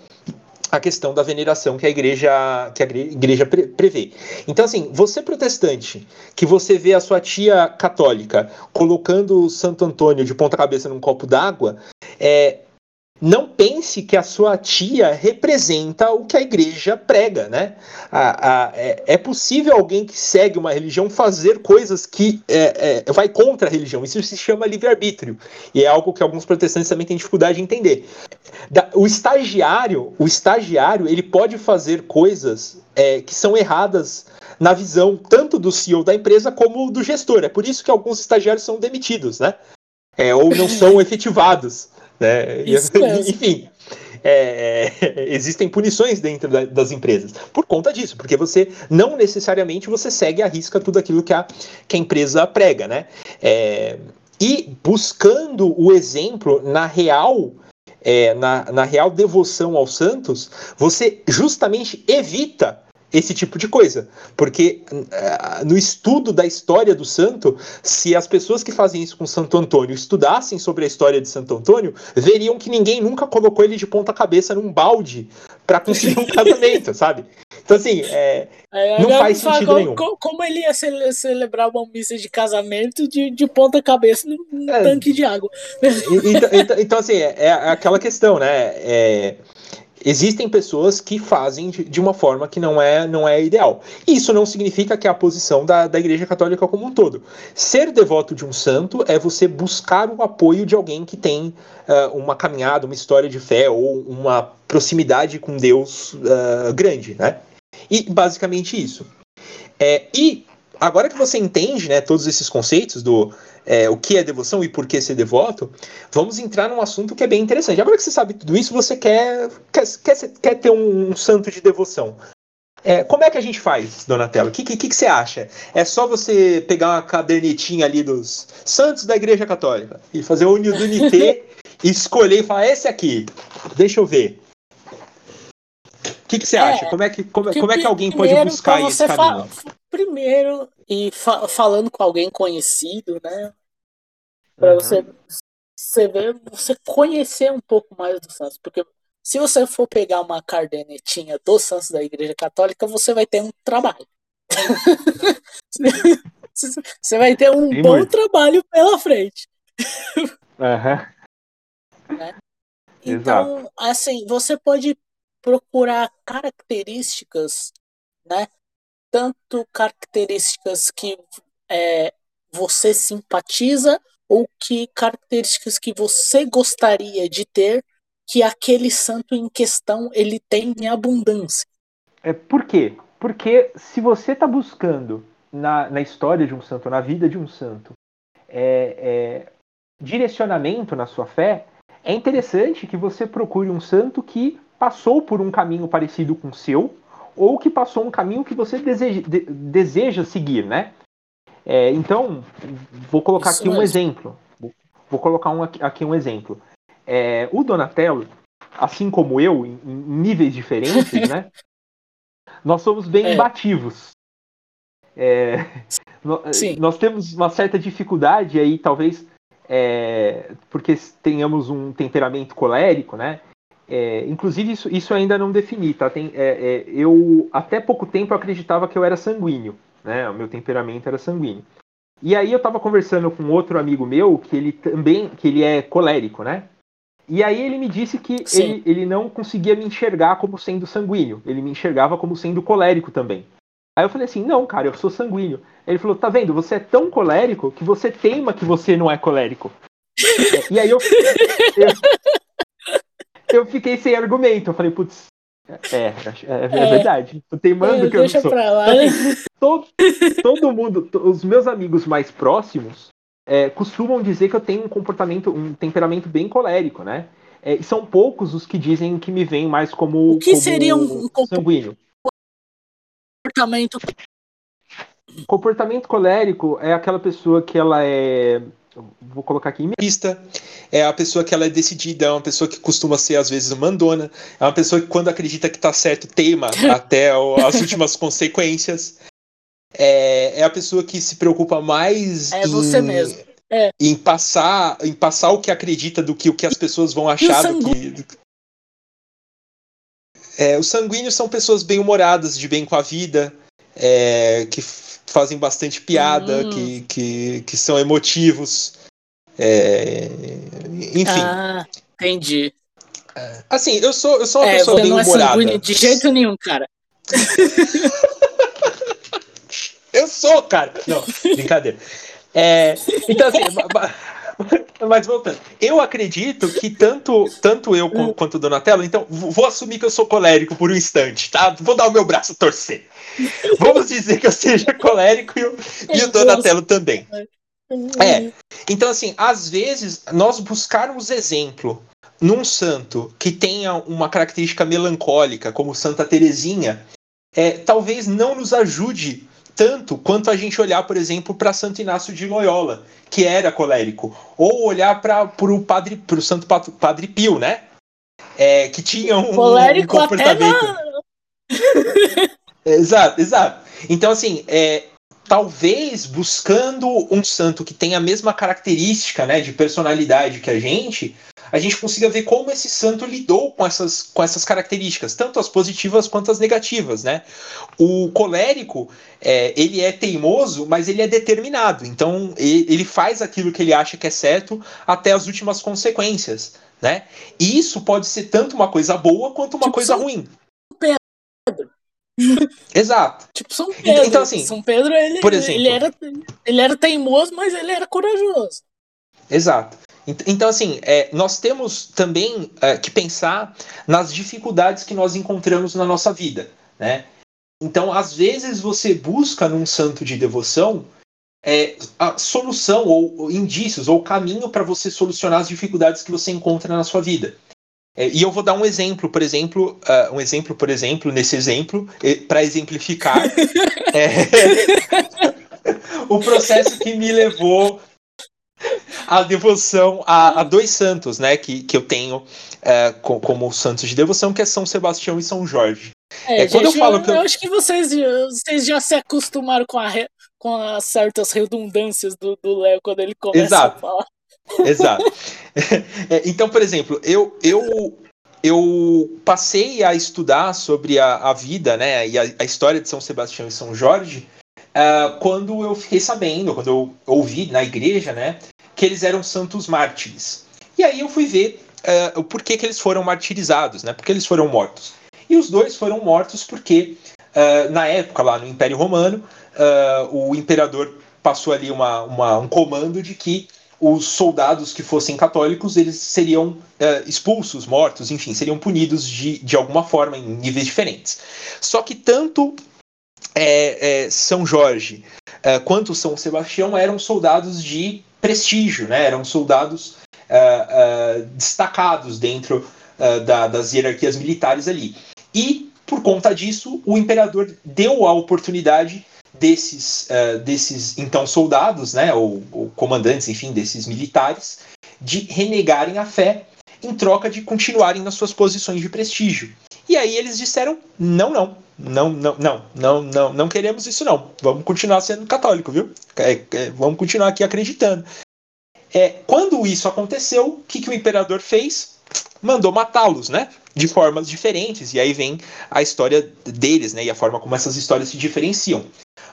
a questão da veneração que a igreja que a igreja prevê. Então assim, você protestante, que você vê a sua tia católica colocando Santo Antônio de ponta cabeça num copo d'água, é, não pense que a sua tia representa o que a igreja prega, né? A, a, é, é, possível alguém que segue uma religião fazer coisas que é, é, vai contra a religião. Isso se chama livre-arbítrio. E é algo que alguns protestantes também têm dificuldade de entender. Da, o estagiário, o estagiário, ele pode fazer coisas é, que são erradas na visão tanto do CEO da empresa como do gestor. É por isso que alguns estagiários são demitidos, né? É, ou não são efetivados. Né? Enfim, é, é, existem punições dentro da, das empresas por conta disso, porque você não necessariamente você segue a risca tudo aquilo que a, que a empresa prega, né? É, e buscando o exemplo na real é, na, na real devoção aos santos, você justamente evita esse tipo de coisa. Porque uh, no estudo da história do santo, se as pessoas que fazem isso com Santo Antônio estudassem sobre a história de Santo Antônio, veriam que ninguém nunca colocou ele de ponta cabeça num balde para conseguir um casamento, sabe? Então, assim, é, é, não faz sentido como, nenhum. Como ele ia cele celebrar uma missa de casamento de, de ponta cabeça num é, tanque de água? Então, então, então assim, é, é, aquela questão, né? Existem pessoas que fazem de, uma forma que não é, não é ideal. Isso não significa que é a posição da, da Igreja Católica como um todo. Ser devoto de um santo é você buscar o apoio de alguém que tem uh, uma caminhada, uma história de fé ou uma proximidade com Deus uh, grande, né? E basicamente isso. É, e agora que você entende né, todos esses conceitos do é, o que é devoção e por que ser devoto, vamos entrar num assunto que é bem interessante. Agora que você sabe tudo isso, você quer, quer, quer, quer ter um, um santo de devoção. É, como é que a gente faz, Donatello? O que, que, que, você acha? É só você pegar uma cadernetinha ali dos santos da Igreja Católica e fazer o unité e escolher e falar, esse aqui, deixa eu ver. O que, que você é, acha? Como é que, como, que como é que alguém pode buscar esse caminho? primeiro, e fa falando com alguém conhecido, né? Para uhum. você, você ver, você conhecer um pouco mais do Santos. Porque se você for pegar uma cardenetinha do Santos da Igreja Católica, você vai ter um trabalho. você vai ter um bom muito. trabalho pela frente. Uhum. Né? Então, Exato. assim, você pode procurar características, né? Tanto características que é, você simpatiza ou que características que você gostaria de ter que aquele santo em questão ele tem em abundância. É por quê? Porque se você está buscando na, na história de um santo, na vida de um santo, é, é, direcionamento na sua fé, é interessante que você procure um santo que passou por um caminho parecido com o seu, ou que passou um caminho que você deseja, de, deseja seguir, né? É, então, vou colocar Isso aqui mesmo. um exemplo. Vou colocar um, aqui um exemplo. É, o Donatello, assim como eu, em, em níveis diferentes, né? Nós somos bem é. imbativos. É, nós temos uma certa dificuldade aí, talvez, é, porque tenhamos um temperamento colérico, né? É, inclusive, isso, isso ainda não defini, tá? Tem, é, é, eu, até pouco tempo, acreditava que eu era sanguíneo, né? O meu temperamento era sanguíneo. E aí eu estava conversando com outro amigo meu, que ele também, que ele é colérico, né? E aí ele me disse que ele, ele não conseguia me enxergar como sendo sanguíneo, ele me enxergava como sendo colérico também. Aí eu falei assim, não, cara, eu sou sanguíneo. Ele falou, tá vendo, você é tão colérico que você teima que você não é colérico. e aí eu, eu, eu fiquei sem argumento. Eu falei, putz, é, é, é, é, verdade. Tô teimando é, que eu não sou. Pra lá, todo, todo mundo, os meus amigos mais próximos, é, costumam dizer que eu tenho um comportamento, um temperamento bem colérico, né? É, e são poucos os que dizem que me veem mais como. O que como seria um sanguíneo? Comportamento. Comportamento colérico é aquela pessoa que ela é. Vou colocar aqui. Pista é a pessoa que ela é decidida, é uma pessoa que costuma ser às vezes mandona, é uma pessoa que quando acredita que tá certo teima até as últimas consequências é, é a pessoa que se preocupa mais é em, você mesmo. É. em passar em passar o que acredita do que o que as pessoas vão achar do que é, os sanguíneos são pessoas bem humoradas, de bem com a vida, é, que fazem bastante piada, hum. que, que, que são emotivos. É, enfim. Ah, entendi. Assim, eu sou, eu sou uma é, pessoa bem humorada. É de jeito nenhum, cara. Eu sou, cara. Não, brincadeira. É, então, assim, mas voltando, eu acredito que tanto, tanto eu quanto o Donatello, então vou assumir que eu sou colérico por um instante, tá? Vou dar o meu braço a torcer. Vamos dizer que eu seja colérico e o, e o Donatello também. É. Então, assim, às vezes, nós buscarmos exemplo num santo que tenha uma característica melancólica, como Santa Teresinha, é, talvez não nos ajude tanto quanto a gente olhar, por exemplo, para Santo Inácio de Loyola, que era colérico, ou olhar para o padre, pro Santo Padre Pio, né? É, que tinha um, colérico um comportamento. exato, exato. Então, assim, é, talvez buscando um santo que tenha a mesma característica né, de personalidade que a gente, a gente consiga ver como esse santo lidou com essas, com essas características, tanto as positivas quanto as negativas, né? O colérico, é, ele é teimoso, mas ele é determinado, então ele faz aquilo que ele acha que é certo até as últimas consequências, né? E isso pode ser tanto uma coisa boa quanto uma tipo coisa São ruim. Pedro. Exato. Tipo São então, Pedro. Então, assim, São Pedro, ele, por exemplo, ele, era, ele era teimoso, mas ele era corajoso. Exato. Então, assim, é, nós temos também é, que pensar nas dificuldades que nós encontramos na nossa vida, né? Então, às vezes você busca num santo de devoção é, a solução ou, ou indícios ou caminho para você solucionar as dificuldades que você encontra na sua vida. É, e eu vou dar um exemplo, por exemplo, uh, um exemplo, por exemplo, nesse exemplo, para exemplificar é, o processo que me levou a devoção a, a, dois santos, né, que, que eu tenho é, com, como santos de devoção, que é São Sebastião e São Jorge. É, é quando gente, eu falo eu... eu... acho que vocês, vocês já se acostumaram com, a, com as certas redundâncias do Léo quando ele começa Exato. a falar. Exato. É, então, por exemplo, eu, eu, eu passei a estudar sobre a, a vida né, e a, a história de São Sebastião e São Jorge uh, quando eu fiquei sabendo, quando eu ouvi na igreja, né, que eles eram santos mártires. E aí eu fui ver uh, o porquê que eles foram martirizados, né? Porque eles foram mortos. E os dois foram mortos porque, uh, na época, lá no Império Romano, uh, o imperador passou ali uma, uma, um comando de que os soldados que fossem católicos eles seriam uh, expulsos, mortos, enfim, seriam punidos de, de alguma forma em níveis diferentes. Só que tanto é, é, São Jorge uh, quanto São Sebastião eram soldados de prestígio, né? Eram soldados uh, uh, destacados dentro uh, da, das hierarquias militares ali. E, por conta disso, o imperador deu a oportunidade desses, desses então soldados, né, ou, ou, comandantes, enfim, desses militares, de renegarem a fé em troca de continuarem nas suas posições de prestígio. E aí eles disseram: não, não, não, não, não, não, não, queremos isso não. Vamos continuar sendo católico, viu? É, é, vamos continuar aqui acreditando. É, quando isso aconteceu, o que, que o imperador fez? Mandou matá-los, né? De formas diferentes. E aí vem a história deles, né? E a forma como essas histórias se diferenciam.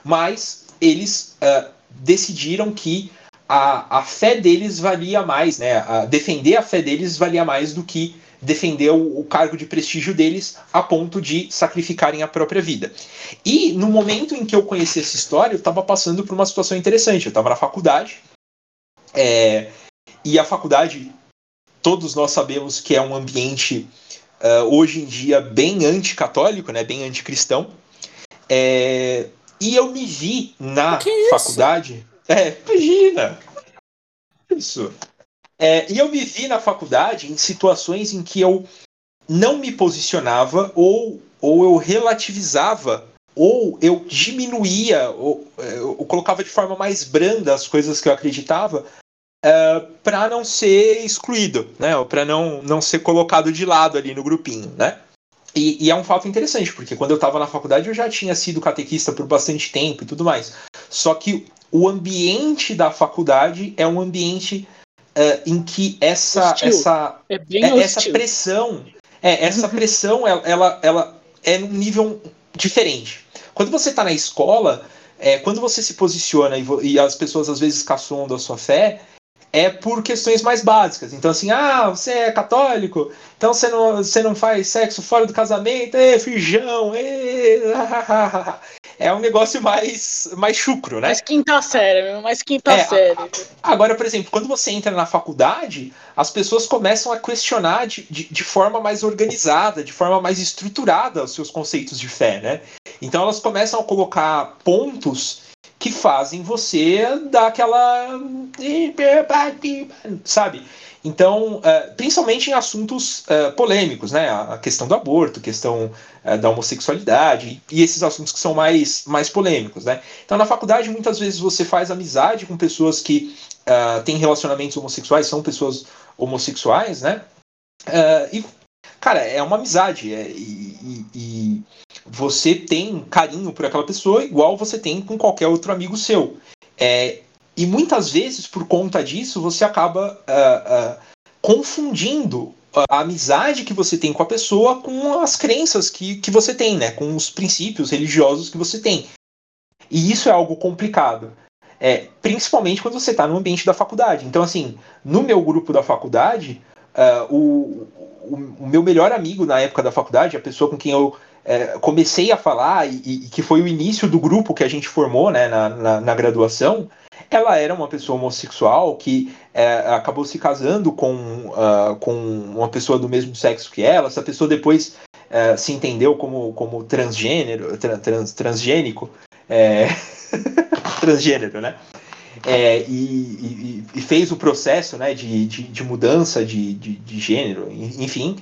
Mas eles uh, decidiram que a, a fé deles valia mais, né? A defender a fé deles valia mais do que defender o, o, cargo de prestígio deles a ponto de sacrificarem a própria vida. E no momento em que eu conheci essa história, eu estava passando por uma situação interessante. Eu estava na faculdade, é, e a faculdade, todos nós sabemos que é um ambiente uh, hoje em dia bem anticatólico, né, bem anticristão. É, e eu me vi na faculdade. É, imagina! Isso. É, e eu me vi na faculdade em situações em que eu não me posicionava ou, ou eu relativizava ou eu diminuía ou é, eu colocava de forma mais branda as coisas que eu acreditava é, para não ser excluído, né? Ou para não, não ser colocado de lado ali no grupinho, né? E, e é um fato interessante, porque quando eu estava na faculdade eu já tinha sido catequista por bastante tempo e tudo mais. Só que o ambiente da faculdade é um ambiente uh, em que essa essa é é, essa pressão é essa pressão ela, ela, ela é num nível diferente. Quando você está na escola, é, quando você se posiciona e, e, as pessoas às vezes caçam da sua fé, é por questões mais básicas. Então, assim, ah, você é católico, então você não, você não faz sexo fora do casamento, é firjão, é... é um negócio mais, mais chucro, né? Mais quinta série, mais quinta é, série. Agora, por exemplo, quando você entra na faculdade, as pessoas começam a questionar de, de, de forma mais organizada, de forma mais estruturada os seus conceitos de fé, né? Então elas começam a colocar pontos que fazem você dar aquela. Sabe? Então, uh, principalmente em assuntos uh, polêmicos, né? A questão do aborto, questão uh, da homossexualidade e esses assuntos que são mais, mais polêmicos, né? Então, na faculdade, muitas vezes você faz amizade com pessoas que têm relacionamentos homossexuais, são pessoas homossexuais, né? e, cara, é uma amizade. É, e, e, e você tem carinho por aquela pessoa igual você tem com qualquer outro amigo seu. É, e muitas vezes, por conta disso, você acaba uh, uh, confundindo a amizade que você tem com a pessoa com as crenças que, que você tem, né? com os princípios religiosos que você tem. E isso é algo complicado. É, principalmente quando você está no ambiente da faculdade. Então, assim, no meu grupo da faculdade, uh, o, o, o, meu melhor amigo na época da faculdade, a pessoa com quem eu é, comecei a falar e, e, que foi o início do grupo que a gente formou né, na, na, na graduação, ela era uma pessoa homossexual que é, acabou se casando com, uh, com uma pessoa do mesmo sexo que ela. Essa pessoa depois uh, se entendeu como, como transgênero, trans, transgênico, é... transgênero, né? É, e, e, e, fez o processo né, de, de, de mudança de, de, de, gênero, enfim.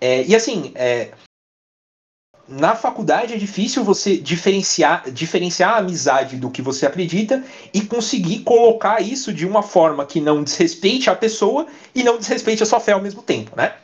É, e assim, é, na faculdade é difícil você diferenciar, diferenciar a amizade do que você acredita e conseguir colocar isso de uma forma que não desrespeite a pessoa e não desrespeite a sua fé ao mesmo tempo, né?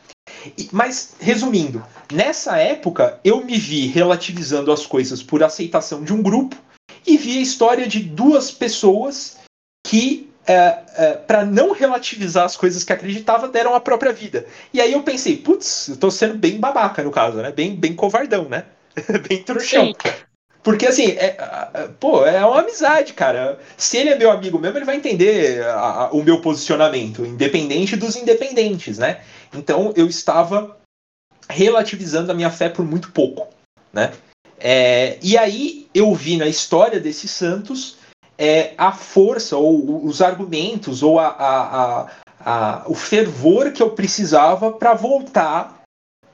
Mas, resumindo, nessa época eu me vi relativizando as coisas por aceitação de um grupo e vi a história de duas pessoas que, é, é, para não relativizar as coisas que acreditava, deram a própria vida. E aí eu pensei, putz, eu tô sendo bem babaca no caso, né? Bem, bem covardão, né? bem trouxão. Porque assim, é, pô, é uma amizade, cara. Se ele é meu amigo mesmo, ele vai entender a, a, o meu posicionamento, independente dos independentes, né? Então eu estava relativizando a minha fé por muito pouco, né? É, e aí eu vi na história desses santos é, a força, ou os argumentos, ou a, a, a, o fervor que eu precisava para voltar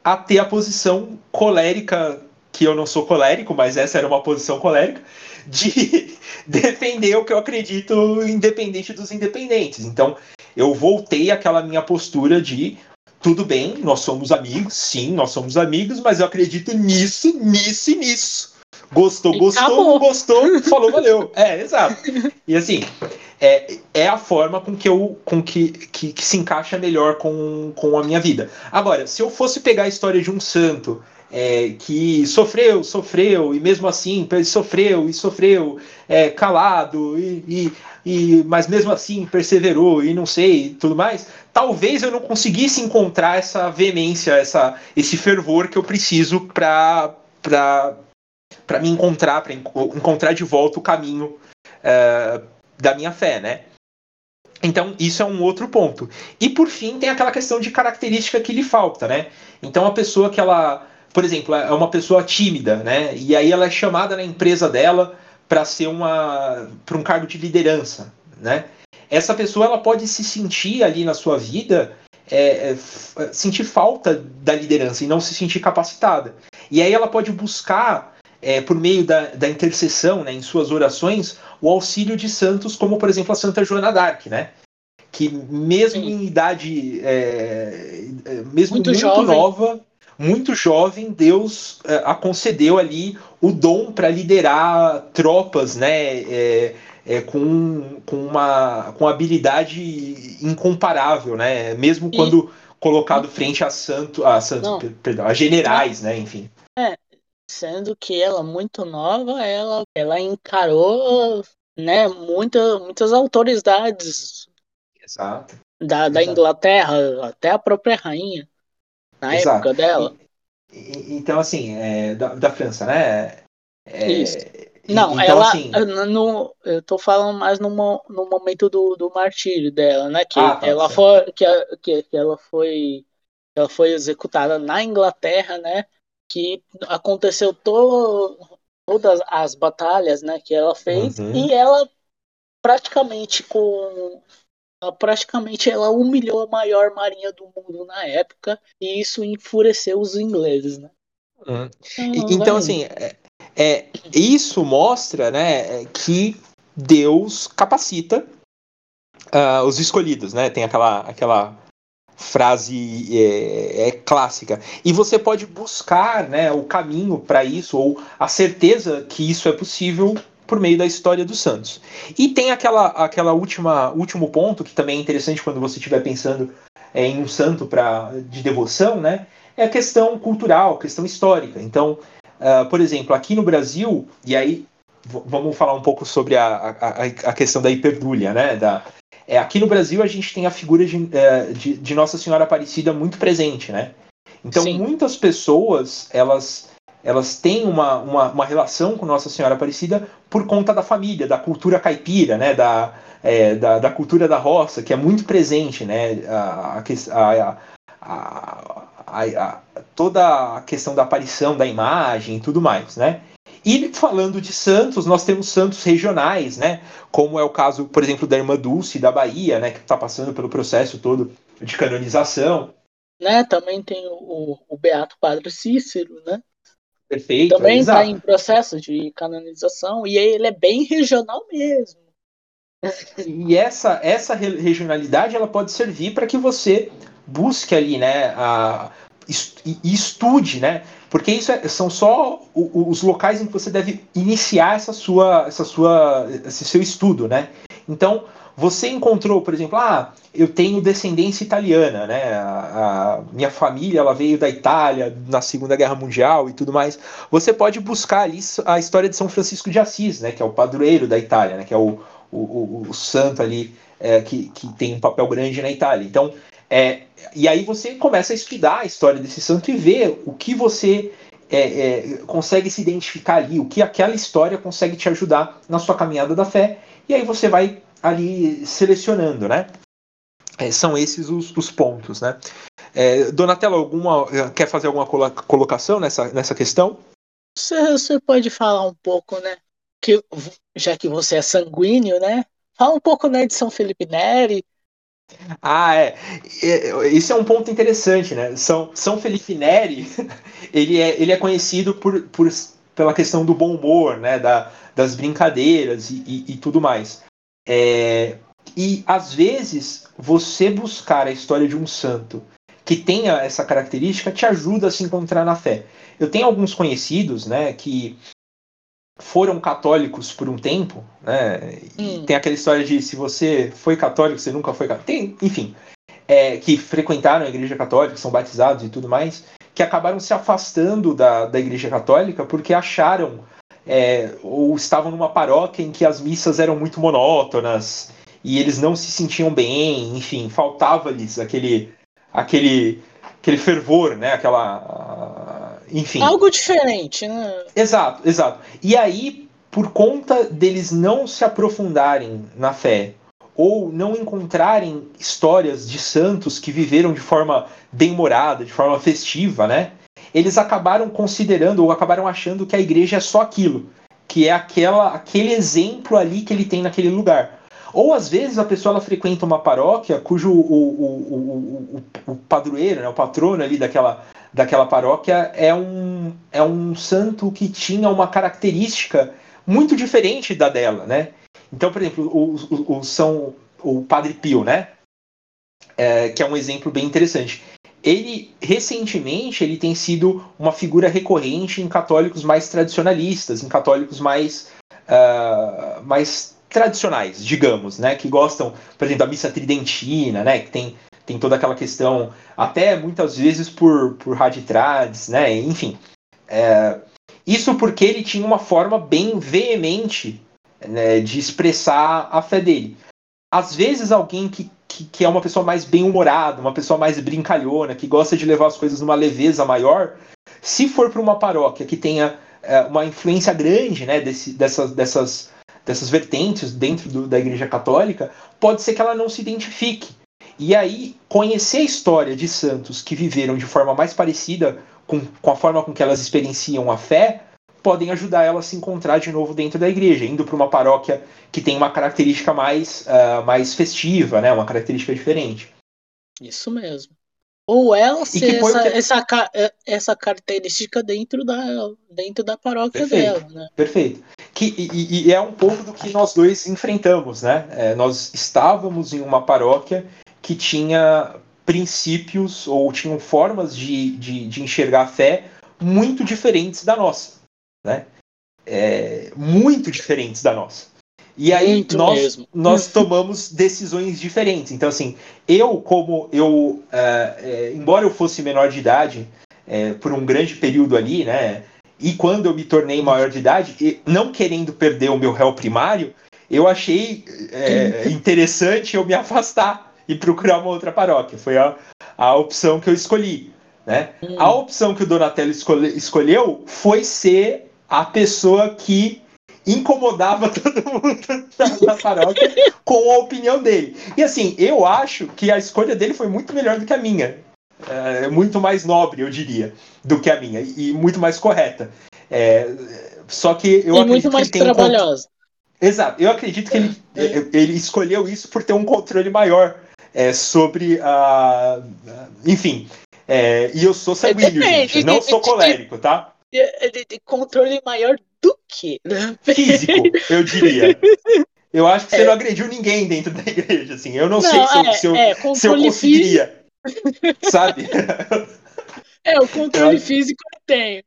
a ter a posição colérica, que eu não sou colérico, mas essa era uma posição colérica, de defender o que eu acredito independente dos independentes. Então, eu voltei àquela minha postura de tudo bem, nós somos amigos, sim, nós somos amigos, mas eu acredito nisso, nisso e nisso. Gostou, gostou, não gostou, falou, valeu. É, exato. E assim, é, é a forma com que eu com que, que, que, se encaixa melhor com, com a minha vida. Agora, se eu fosse pegar a história de um santo é, que sofreu, sofreu, e mesmo assim sofreu e sofreu é, calado, e, e, e, mas mesmo assim perseverou e não sei tudo mais, talvez eu não conseguisse encontrar essa veemência, essa, esse fervor que eu preciso para para me encontrar, para encontrar de volta o caminho uh, da minha fé, né? Então, isso é um outro ponto. E por fim, tem aquela questão de característica que lhe falta, né? Então, a pessoa que ela, por exemplo, é uma pessoa tímida, né? E aí ela é chamada na empresa dela para ser uma para um cargo de liderança, né? Essa pessoa ela pode se sentir ali na sua vida é, é, sentir falta da liderança e não se sentir capacitada. E aí ela pode buscar é, por meio da, da intercessão, né, em suas orações, o auxílio de santos, como por exemplo a Santa Joana d'Arc, né? Que mesmo Sim. em idade, é, é mesmo muito, muito nova, muito jovem, Deus é, a concedeu ali o dom para liderar tropas, né? É, é, com, com uma com habilidade incomparável, né? Mesmo quando colocado frente a santo, a perdão, a generais, né? Enfim. É, sendo que ela muito nova, ela, ela encarou né, muita, muitas autoridades Exato. Da, da Exato. Inglaterra, até a própria rainha, na Exato. época dela. E, e, então, assim, é, da, da França, né? É, Isso. Não, então, ela. Assim... No, eu tô falando mais no, no momento do, do martírio dela, né? Que ah, tá, ela foi. Que, que, que ela foi. Ela foi executada na Inglaterra, né? Que aconteceu to, todas as batalhas né, que ela fez uhum. e ela praticamente com praticamente ela humilhou a maior marinha do mundo na época e isso enfureceu os ingleses, né? Então, então assim, é, é, isso mostra, né, que Deus capacita uh, os escolhidos, né? Tem aquela aquela frase é, é, clássica. E você pode buscar né, o caminho para isso, ou a certeza que isso é possível por meio da história dos santos. E tem aquela, aquela última último ponto que também é interessante quando você estiver pensando é, em um santo para de devoção, né? É a questão cultural, questão histórica. Então, uh, por exemplo, aqui no Brasil, e aí vamos falar um pouco sobre a, a, a questão da hiperdúlia, né? Da, é, aqui no Brasil a gente tem a figura de, é, de, de Nossa Senhora Aparecida muito presente, né? Então Sim. muitas pessoas elas elas têm uma, uma, uma, relação com Nossa Senhora Aparecida por conta da família, da cultura caipira, né? Da, é, da, da, cultura da roça, que é muito presente, né? A, a, a, a, toda a questão da aparição da imagem e tudo mais, né? E falando de santos, nós temos santos regionais, né? Como é o caso, por exemplo, da Irmã Dulce da Bahia, né? Que está passando pelo processo todo de canonização. Né? Também tem o, o Beato Padre Cícero, né? Perfeito. Também está em processo de canonização e ele é bem regional mesmo. E essa, essa regionalidade ela pode servir para que você busque ali, né, a, e estude, né? Porque isso é, são só os locais em que você deve iniciar essa sua, essa sua, esse seu estudo, né? Então, você encontrou, por exemplo, ah, eu tenho descendência italiana, né? A, a, minha família ela veio da Itália na Segunda Guerra Mundial e tudo mais. Você pode buscar ali a história de São Francisco de Assis, né? Que é o padroeiro da Itália, né? Que é o, o, o, o santo ali é, que, que tem um papel grande na Itália. Então, é, e aí você começa a estudar a história desse santo e ver o que você é, é, consegue se identificar ali, o que aquela história consegue te ajudar na sua caminhada da fé, e aí você vai ali selecionando, né? É, são esses os, os pontos, né? É, Donatello, alguma, quer fazer alguma colocação nessa, nessa questão? Você, você pode falar um pouco, né? Que, já que você é sanguíneo, né? Fala um pouco né, de São Felipe Neri, ah, é. Isso é um ponto interessante, né? São, São Felipe Neri, ele é, ele é conhecido por, por, pela questão do bom humor, né? Da, das brincadeiras e, e, e tudo mais. É, e às vezes você buscar a história de um santo que tenha essa característica te ajuda a se encontrar na fé. Eu tenho alguns conhecidos, né, que foram católicos por um tempo, né? Hum. Tem aquela história de se você foi católico, você nunca foi católico. Tem, enfim, é, que frequentaram a igreja católica, são batizados e tudo mais, que acabaram se afastando da, da igreja católica porque acharam é, ou estavam numa paróquia em que as missas eram muito monótonas e eles não se sentiam bem, enfim, faltava-lhes aquele, aquele, aquele fervor, né? Aquela, enfim. Algo diferente, né? Exato, exato. E aí, por conta deles não se aprofundarem na fé ou não encontrarem histórias de santos que viveram de forma bem-humorada, de forma festiva, né? Eles acabaram considerando ou acabaram achando que a igreja é só aquilo, que é aquela, aquele exemplo ali que ele tem naquele lugar. Ou às vezes a pessoa ela frequenta uma paróquia cujo o, o, o, o, padroeiro, né, o patrono ali daquela, daquela paróquia é um, é um santo que tinha uma característica muito diferente da dela, né? Então, por exemplo, o, o, o São o Padre Pio, né? É, que é um exemplo bem interessante. Ele recentemente ele tem sido uma figura recorrente em católicos mais tradicionalistas, em católicos mais uh, mais tradicionais, digamos, né? Que gostam, por exemplo, da missa tridentina, né? Que tem tem toda aquela questão, até muitas vezes por por raditrades, né? Enfim, é, isso porque ele tinha uma forma bem veemente né, de expressar a fé dele. Às vezes, alguém que, que, que é uma pessoa mais bem-humorada, uma pessoa mais brincalhona, que gosta de levar as coisas numa leveza maior, se for para uma paróquia que tenha é, uma influência grande né, desse, dessas, dessas, dessas vertentes dentro do, da Igreja Católica, pode ser que ela não se identifique. E aí, conhecer a história de santos que viveram de forma mais parecida com, com a forma com que elas experienciam a fé, podem ajudar ela a se encontrar de novo dentro da igreja, indo para uma paróquia que tem uma característica mais, uh, mais festiva, né? uma característica diferente. Isso mesmo. Ou ela ser essa, que... essa, é, essa característica dentro da, dentro da paróquia perfeito, dela. Né? Perfeito. Que, e, e, é um pouco do que nós dois enfrentamos. Né? É, nós estávamos em uma paróquia que tinha princípios ou tinham formas de, de, de enxergar a fé muito diferentes da nossa né? É, muito diferentes da nossa. E aí muito nós, mesmo. nós tomamos decisões diferentes. Então, assim, eu, como eu, é, é, embora eu fosse menor de idade é, por um grande período ali, né? E quando eu me tornei maior de idade, não querendo perder o meu réu primário, eu achei é, interessante eu me afastar e procurar uma outra paróquia. Foi a, a opção que eu escolhi. Né? Hum. A opção que o Donatello escolhe, escolheu foi ser a pessoa que incomodava todo mundo na paróquia com a opinião dele. E assim, eu acho que a escolha dele foi muito melhor do que a minha. É, muito mais nobre, eu diria, do que a minha. E muito mais correta. É, só que eu e muito mais trabalhosa. Um... Exato. Eu acredito que ele, é. ele escolheu isso por ter um controle maior é, sobre a. Enfim. É, e eu sou sanguíneo, gente. Não sou colérico, tá? controle maior do que? Né? Físico, eu diria. Eu acho que é. você não agrediu ninguém dentro da igreja, assim. Eu não, não sei se, é, eu, se, eu, é, se eu conseguiria. Sabe? É, o controle eu... físico eu tenho.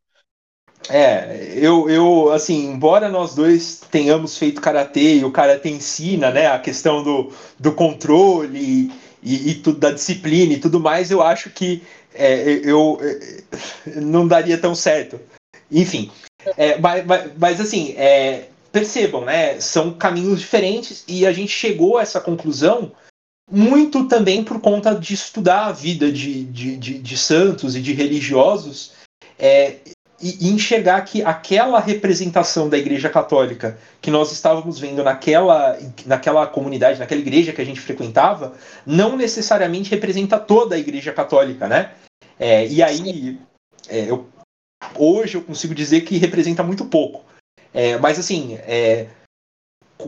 É, eu, eu, assim, embora nós dois tenhamos feito karatê e o karatê ensina, né, a questão do, do controle e, e tudo da disciplina e tudo mais, eu acho que é, eu, eu, não daria tão certo. Enfim, é, mas, mas, mas, assim, é, percebam, né? São caminhos diferentes e a gente chegou a essa conclusão muito também por conta de estudar a vida de, de, de, de santos e de religiosos é, e, e, enxergar que aquela representação da Igreja Católica que nós estávamos vendo naquela, naquela comunidade, naquela igreja que a gente frequentava, não necessariamente representa toda a Igreja Católica, né? É, e aí, é, eu, hoje eu consigo dizer que representa muito pouco. É, mas assim, é,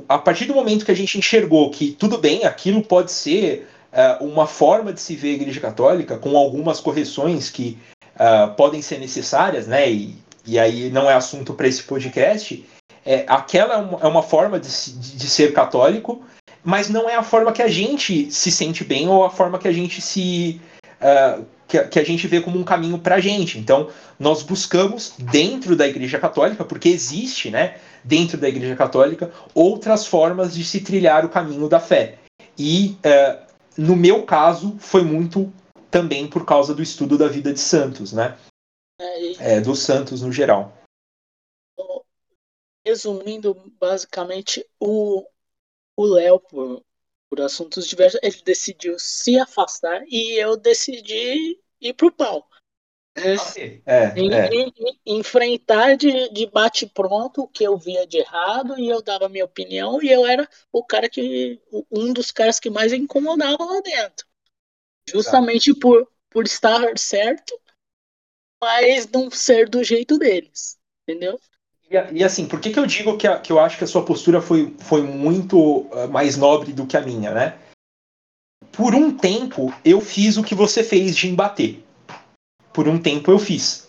a partir do momento que a gente enxergou que tudo bem, aquilo pode ser uh, uma forma de se ver a Igreja Católica, com algumas correções que uh, podem ser necessárias, né? E, e aí não é assunto para esse podcast. É, aquela é uma, é forma de, de, de, ser católico, mas não é a forma que a gente se sente bem ou a forma que a gente se uh, que, que a gente vê como um caminho para a gente. Então, nós buscamos dentro da Igreja Católica, porque existe, né, dentro da Igreja Católica, outras formas de se trilhar o caminho da fé. E, uh, no meu caso, foi muito também por causa do estudo da vida de santos, né? É, é dos santos no geral. Resumindo, basicamente, o Léo, por, por assuntos diversos, ele decidiu se afastar e eu decidi ir pro pau. É, é, é. enfrentar de, de bate-pronto o que eu via de errado e eu dava minha opinião e eu era o cara que. um dos caras que mais incomodava lá dentro. Justamente por, por estar certo, mas não ser do jeito deles. Entendeu? E, e, assim, por que, que eu digo que, a, que eu acho que a sua postura foi, foi muito uh, mais nobre do que a minha, né? Por um tempo eu fiz o que você fez de embater. Por um tempo eu fiz.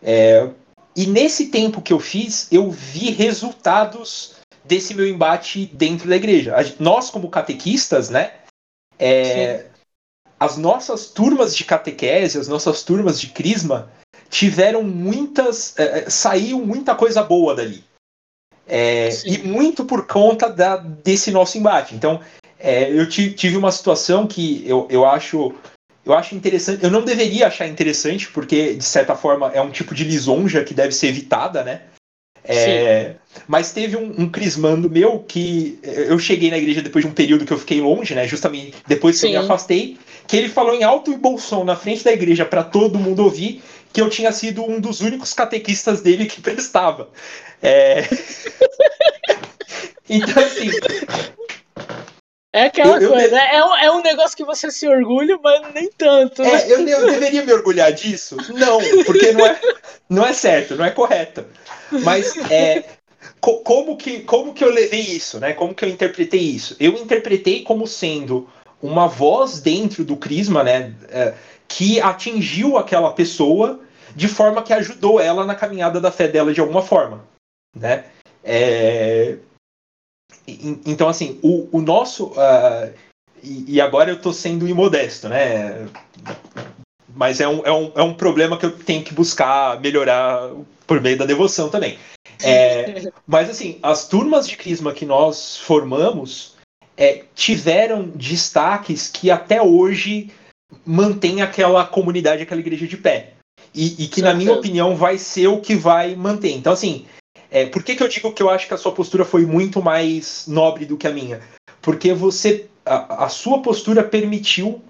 É, e nesse tempo que eu fiz, eu vi resultados desse meu embate dentro da igreja. Nós, como catequistas, né? É, as nossas turmas de catequese, as nossas turmas de crisma, tiveram muitas. É, saiu muita coisa boa dali. É, e muito por conta da, desse nosso embate. Então, é, eu tive uma situação que eu, eu acho. Eu acho interessante. Eu não deveria achar interessante, porque, de certa forma, é um tipo de lisonja que deve ser evitada, né? É, mas teve um, um crismando meu que eu cheguei na igreja depois de um período que eu fiquei longe, né? Justamente depois que Sim. eu me afastei, que ele falou em alto e bom som na frente da igreja para todo mundo ouvir que eu tinha sido um dos únicos catequistas dele que prestava. É... então, assim. É aquela eu, coisa, eu, é, um, é um negócio que você se orgulha, mas nem tanto. Né? É, eu, eu, deveria me orgulhar disso? Não, porque não é, não é certo, não é correto. Mas é, co, como, que, como que eu levei isso, né? Como que eu interpretei isso? Eu interpretei como sendo uma voz dentro do Crisma, né? É, que atingiu aquela pessoa de forma que ajudou ela na caminhada da fé dela de alguma forma, né? É... Então, assim, o, o nosso... Uh... E, e, agora eu estou sendo imodesto, né? Mas é um, é, um, é um problema que eu tenho que buscar melhorar por meio da devoção também. É, mas, assim, as turmas de Crisma que nós formamos é, tiveram destaques que até hoje mantém aquela comunidade, aquela igreja de pé. E, e que, na minha opinião, vai ser o que vai manter. Então, assim, é, por que, que eu digo que eu acho que a sua postura foi muito mais nobre do que a minha? Porque você, a, a sua postura permitiu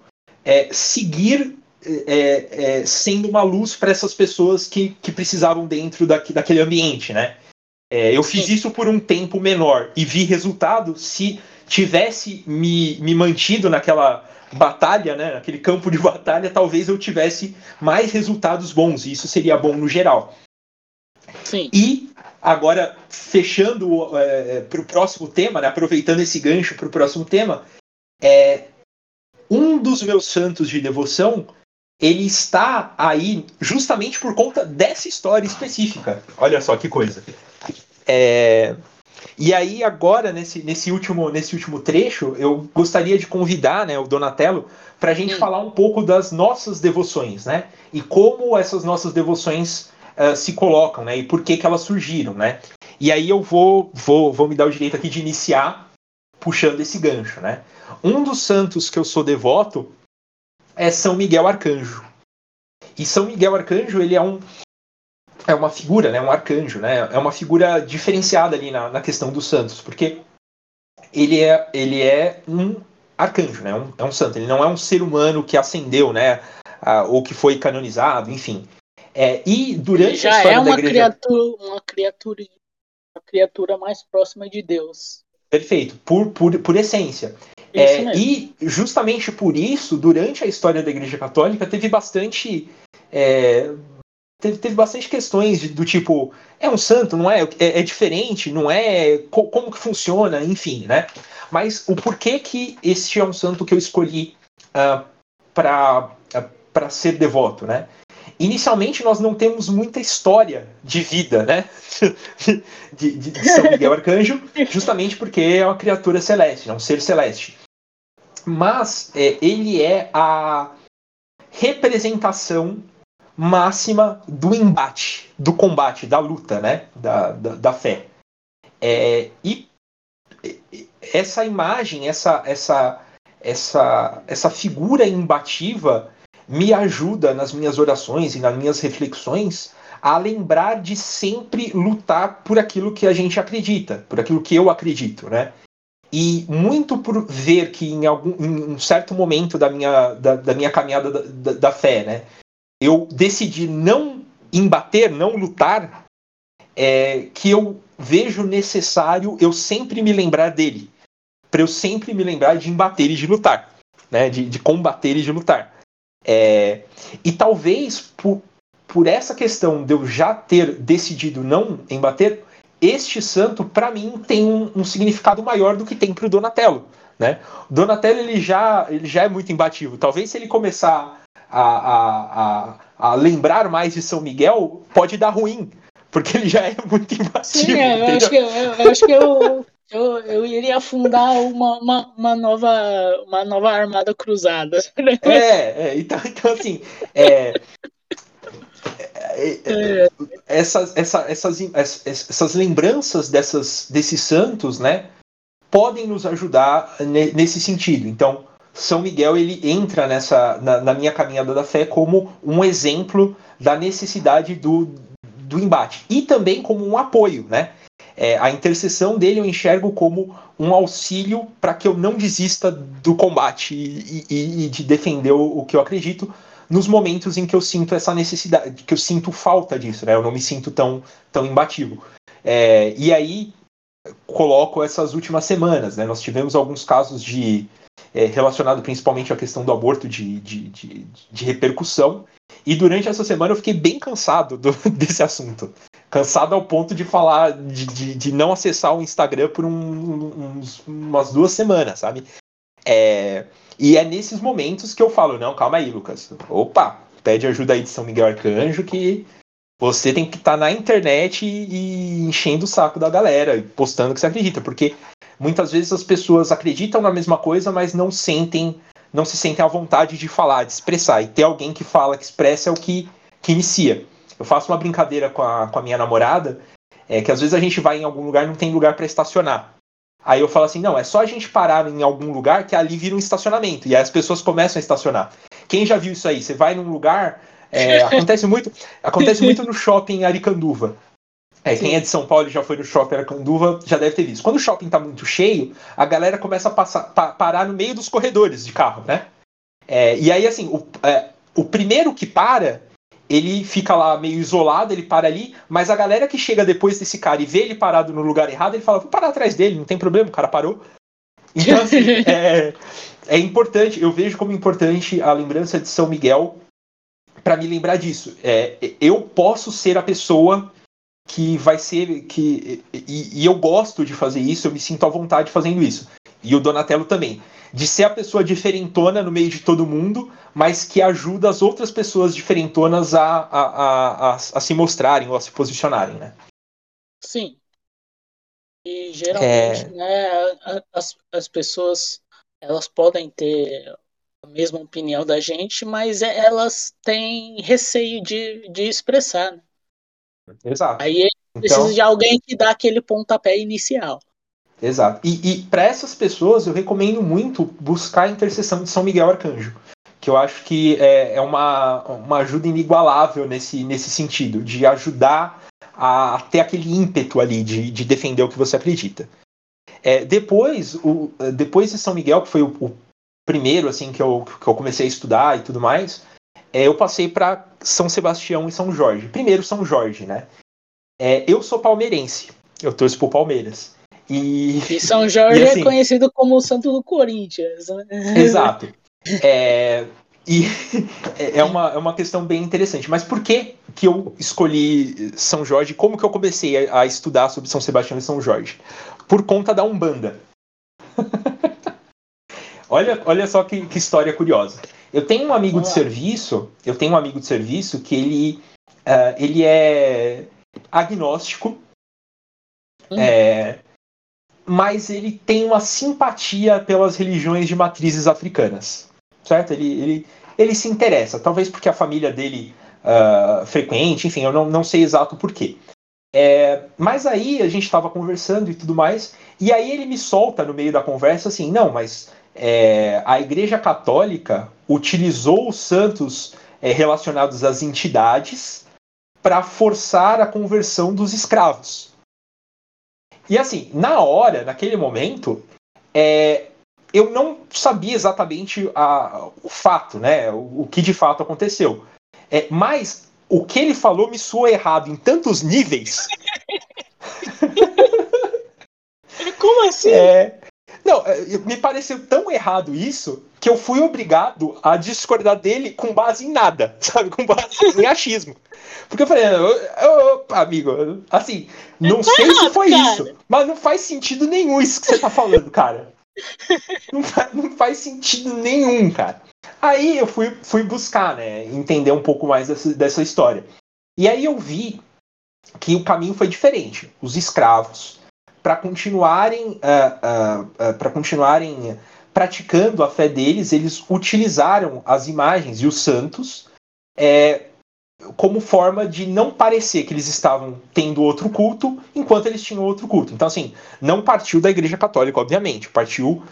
é, seguir é, é sendo uma luz para essas pessoas que, que precisavam dentro daqui, daquele ambiente, né? É, eu fiz isso por um tempo menor e vi resultado se tivesse me, me mantido naquela batalha, né, aquele campo de batalha, talvez eu tivesse mais resultados bons, e isso seria bom no geral. Sim. E agora, fechando é, para o próximo tema, né, aproveitando esse gancho para o próximo tema, é, um dos meus santos de devoção, ele está aí justamente por conta dessa história específica. Olha só que coisa. É, e aí, agora, nesse, nesse, último, nesse último trecho, eu gostaria de convidar né, o Donatello para a gente falar um pouco das nossas devoções, né? E como essas nossas devoções uh, se colocam, né? E por que, que elas surgiram, né? E aí eu vou, vou, vou me dar o direito aqui de iniciar puxando esse gancho, né? Um dos santos que eu sou devoto é São Miguel Arcanjo. E São Miguel Arcanjo, ele é um, é uma figura, né, um arcanjo, né, é uma figura diferenciada ali na, na questão dos santos, porque ele é, ele é um arcanjo, né, um, é um santo, ele não é um ser humano que ascendeu, né, a, ou que foi canonizado, enfim. É, e durante ele já a história é uma da igreja... criatura, uma criatura, uma criatura mais próxima de Deus. Perfeito, por, por, por essência. É, e justamente por isso, durante a história da Igreja Católica, teve bastante é, teve, teve bastante questões de, do tipo, é um santo, não é? É, é diferente, não é? Co como que funciona, enfim, né? Mas o porquê que este é um santo que eu escolhi uh, ah, para uh, ser devoto, né? Inicialmente nós não temos muita história de vida, né? de, de, de São Miguel Arcanjo, justamente porque é uma criatura celeste, é um ser celeste. Mas é, ele é a representação máxima do embate, do combate, da luta, né? Da, da, da fé. É, e essa imagem, essa, essa, essa, essa figura imbativa me ajuda nas minhas orações e nas minhas reflexões a lembrar de sempre lutar por aquilo que a gente acredita, por aquilo que eu acredito, né? E muito por ver que em algum em um certo momento da minha, da, da minha caminhada da, da, da, fé, né, eu decidi não embater, não lutar, é, que eu vejo necessário eu sempre me lembrar dele, para eu sempre me lembrar de embater e de lutar, né, de, de combater e de lutar. É, e talvez por, por essa questão de eu já ter decidido não embater, este santo, para mim, tem um, um, significado maior do que tem para o Donatello. Né? Donatello ele já, ele já é muito imbatível. Talvez se ele começar a, a, a, a lembrar mais de São Miguel, pode dar ruim, porque ele já é muito imbatível. Sim, é, eu, acho que, eu, eu, acho que eu, eu, eu iria fundar uma, uma, uma, nova, uma nova armada cruzada. É, é então, então assim, é, é, é, essas, essa, essas, essas lembranças dessas, desses santos, né, podem nos ajudar nesse sentido. Então, São Miguel ele entra nessa na, na, minha caminhada da fé como um exemplo da necessidade do, do embate e também como um apoio, né? É, a intercessão dele eu enxergo como um auxílio para que eu não desista do combate e, e, e de defender o, o que eu acredito, nos momentos em que eu sinto essa necessidade, que eu sinto falta disso, né? Eu não me sinto tão, tão imbatível. É, e aí coloco essas últimas semanas, né? Nós tivemos alguns casos de é, relacionado principalmente à questão do aborto de, de, de, de, repercussão. E durante essa semana eu fiquei bem cansado do, desse assunto. Cansado ao ponto de falar, de, de, de não acessar o Instagram por um, uns, umas duas semanas, sabe? É, e é nesses momentos que eu falo, não, calma aí, Lucas. Opa, pede ajuda aí de São Miguel Arcanjo que você tem que estar tá na internet e, e enchendo o saco da galera, postando que você acredita, porque muitas vezes as pessoas acreditam na mesma coisa, mas não sentem, não se sentem à vontade de falar, de expressar. E ter alguém que fala, que expressa é o que, que inicia. Eu faço uma brincadeira com a, com a minha namorada, é que às vezes a gente vai em algum lugar e não tem lugar para estacionar. Aí eu falo assim, não, é só a gente parar em algum lugar que ali vira um estacionamento. E aí as pessoas começam a estacionar. Quem já viu isso aí? Você vai num lugar. É, acontece muito acontece muito no shopping Aricanduva. É, quem é de São Paulo e já foi no shopping Aricanduva já deve ter visto. Quando o shopping tá muito cheio, a galera começa a passar, pa, parar no meio dos corredores de carro, né? É, e aí, assim, o, é, o primeiro que para ele fica lá meio isolado, ele para ali, mas a galera que chega depois desse cara e vê ele parado no lugar errado, ele fala, vou parar atrás dele, não tem problema, o cara parou. Então, assim, é, é importante, eu vejo como importante a lembrança de São Miguel para me lembrar disso. É, eu posso ser a pessoa que vai ser que e, e, eu gosto de fazer isso, eu me sinto à vontade fazendo isso. E o Donatello também de ser a pessoa diferentona no meio de todo mundo, mas que ajuda as outras pessoas diferentonas a, a, a, a, a se mostrarem ou a se posicionarem, né? Sim. E geralmente, é... né, as, as pessoas elas podem ter a mesma opinião da gente, mas elas têm receio de, de expressar. Né? Exato. Aí precisa então... de alguém que dá aquele pontapé inicial. Exato. E, e para essas pessoas eu recomendo muito buscar a intercessão de São Miguel Arcanjo, que eu acho que é, é uma, uma ajuda inigualável nesse, nesse sentido, de ajudar a ter aquele ímpeto ali de, de defender o que você acredita. É, depois, o, depois de São Miguel, que foi o, o, primeiro assim que eu, que eu comecei a estudar e tudo mais, é, eu passei para São Sebastião e São Jorge. Primeiro São Jorge, né? É, eu sou palmeirense, eu torço pro Palmeiras. E, e São Jorge e é assim, é conhecido como o santo do Corinthians. Né? Exato. É, e é uma, é uma questão bem interessante. Mas por que, que eu escolhi São Jorge? Como que eu comecei a, a estudar sobre São Sebastião e São Jorge? Por conta da Umbanda. olha, olha só que, que, história curiosa. Eu tenho um amigo de serviço, eu tenho um amigo de serviço que ele, uh, ele é agnóstico. Hum. É, mas ele tem uma simpatia pelas religiões de matrizes africanas, certo? Ele, ele, ele se interessa. Talvez porque a família dele uh, frequente, enfim, eu não, não sei exato porquê. É, mas aí a gente estava conversando e tudo mais, e aí ele me solta no meio da conversa assim: não, mas é, a Igreja Católica utilizou os santos é, relacionados às entidades para forçar a conversão dos escravos. E assim, na hora, naquele momento, é, eu não sabia exatamente a, o fato, né? O, o, que de fato aconteceu. É, mas o que ele falou me soou errado em tantos níveis. Como assim? É, não, é, me pareceu tão errado isso que eu fui obrigado a discordar dele com base em nada, sabe? Com base em achismo. Porque eu falei, opa, amigo, assim, não tá sei errado, se foi cara. isso, mas não faz sentido nenhum isso que você tá falando, cara. Não faz, não faz sentido nenhum, cara. Aí eu fui, fui buscar, né, entender um pouco mais dessa, dessa história. E aí eu vi que o caminho foi diferente. Os escravos, para continuarem, uh, uh, uh, para continuarem praticando a fé deles, eles utilizaram as imagens e os santos é, como forma de não parecer que eles estavam tendo outro culto enquanto eles tinham outro culto. Então, assim, não partiu da Igreja Católica, obviamente, partiu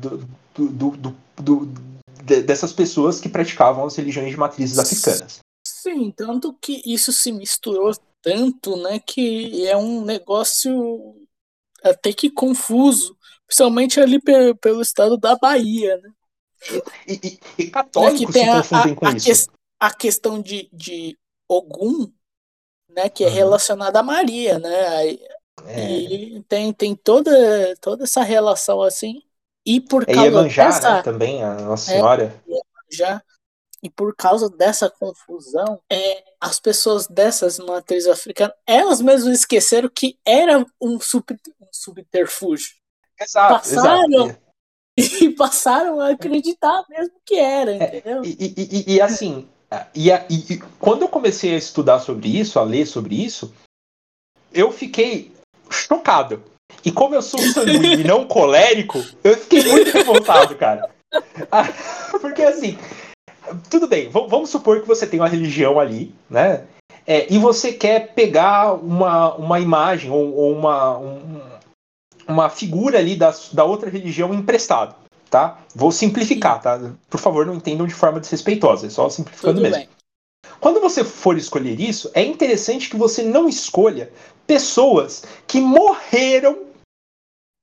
do, do, do, do dessas pessoas que praticavam as religiões de matrizes africanas. Sim, tanto que isso se misturou tanto, né, que é um negócio até que confuso, principalmente ali pelo estado da Bahia, né? E, e, e católicos né, se confundem a, com a isso. Que, a questão de, de Ogum, né, que é uhum. relacionada a Maria, né? É. E tem, tem toda, toda essa relação assim. E por é causa Iemanjá, dessa, né, também, a Nossa é, Senhora. E por causa dessa confusão, é, as pessoas dessas matrizes africanas, elas mesmas esqueceram que era um, sub, um subterfúgio. Exato, passaram, exato. E passaram a acreditar mesmo que era, é, entendeu? É, e, e, e, assim, e, e, quando eu comecei a estudar sobre isso, a ler sobre isso, eu fiquei chocado. E como eu sou sanguíneo e não colérico, eu fiquei muito revoltado, cara. Porque assim, tudo bem, vamos supor que você tem uma religião ali, né? É, e você quer pegar uma, uma imagem ou, ou uma, um, uma figura ali da, da outra religião emprestado, tá? Vou simplificar, tá? Por favor, não entendam de forma desrespeitosa, é só simplificando tudo mesmo. Bem. Quando você for escolher isso, é interessante que você não escolha pessoas que morreram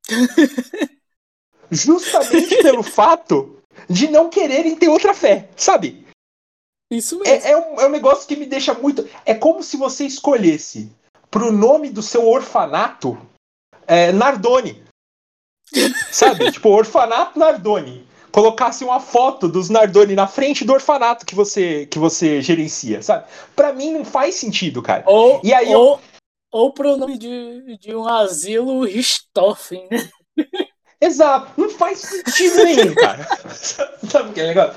justamente pelo fato de não quererem ter outra fé, sabe? Isso mesmo. É, é, um, é um negócio que me deixa muito. É como se você escolhesse pro nome do seu orfanato é, Nardoni. sabe? tipo, orfanato Nardoni. Colocasse uma foto dos Nardoni na frente do orfanato que você que você gerencia, sabe? Para mim não faz sentido, cara. Ou, e aí ou, eu... ou pro nome de, de um asilo Richthofen, né? Exato, não faz sentido nenhum, cara. Sabe o que é legal?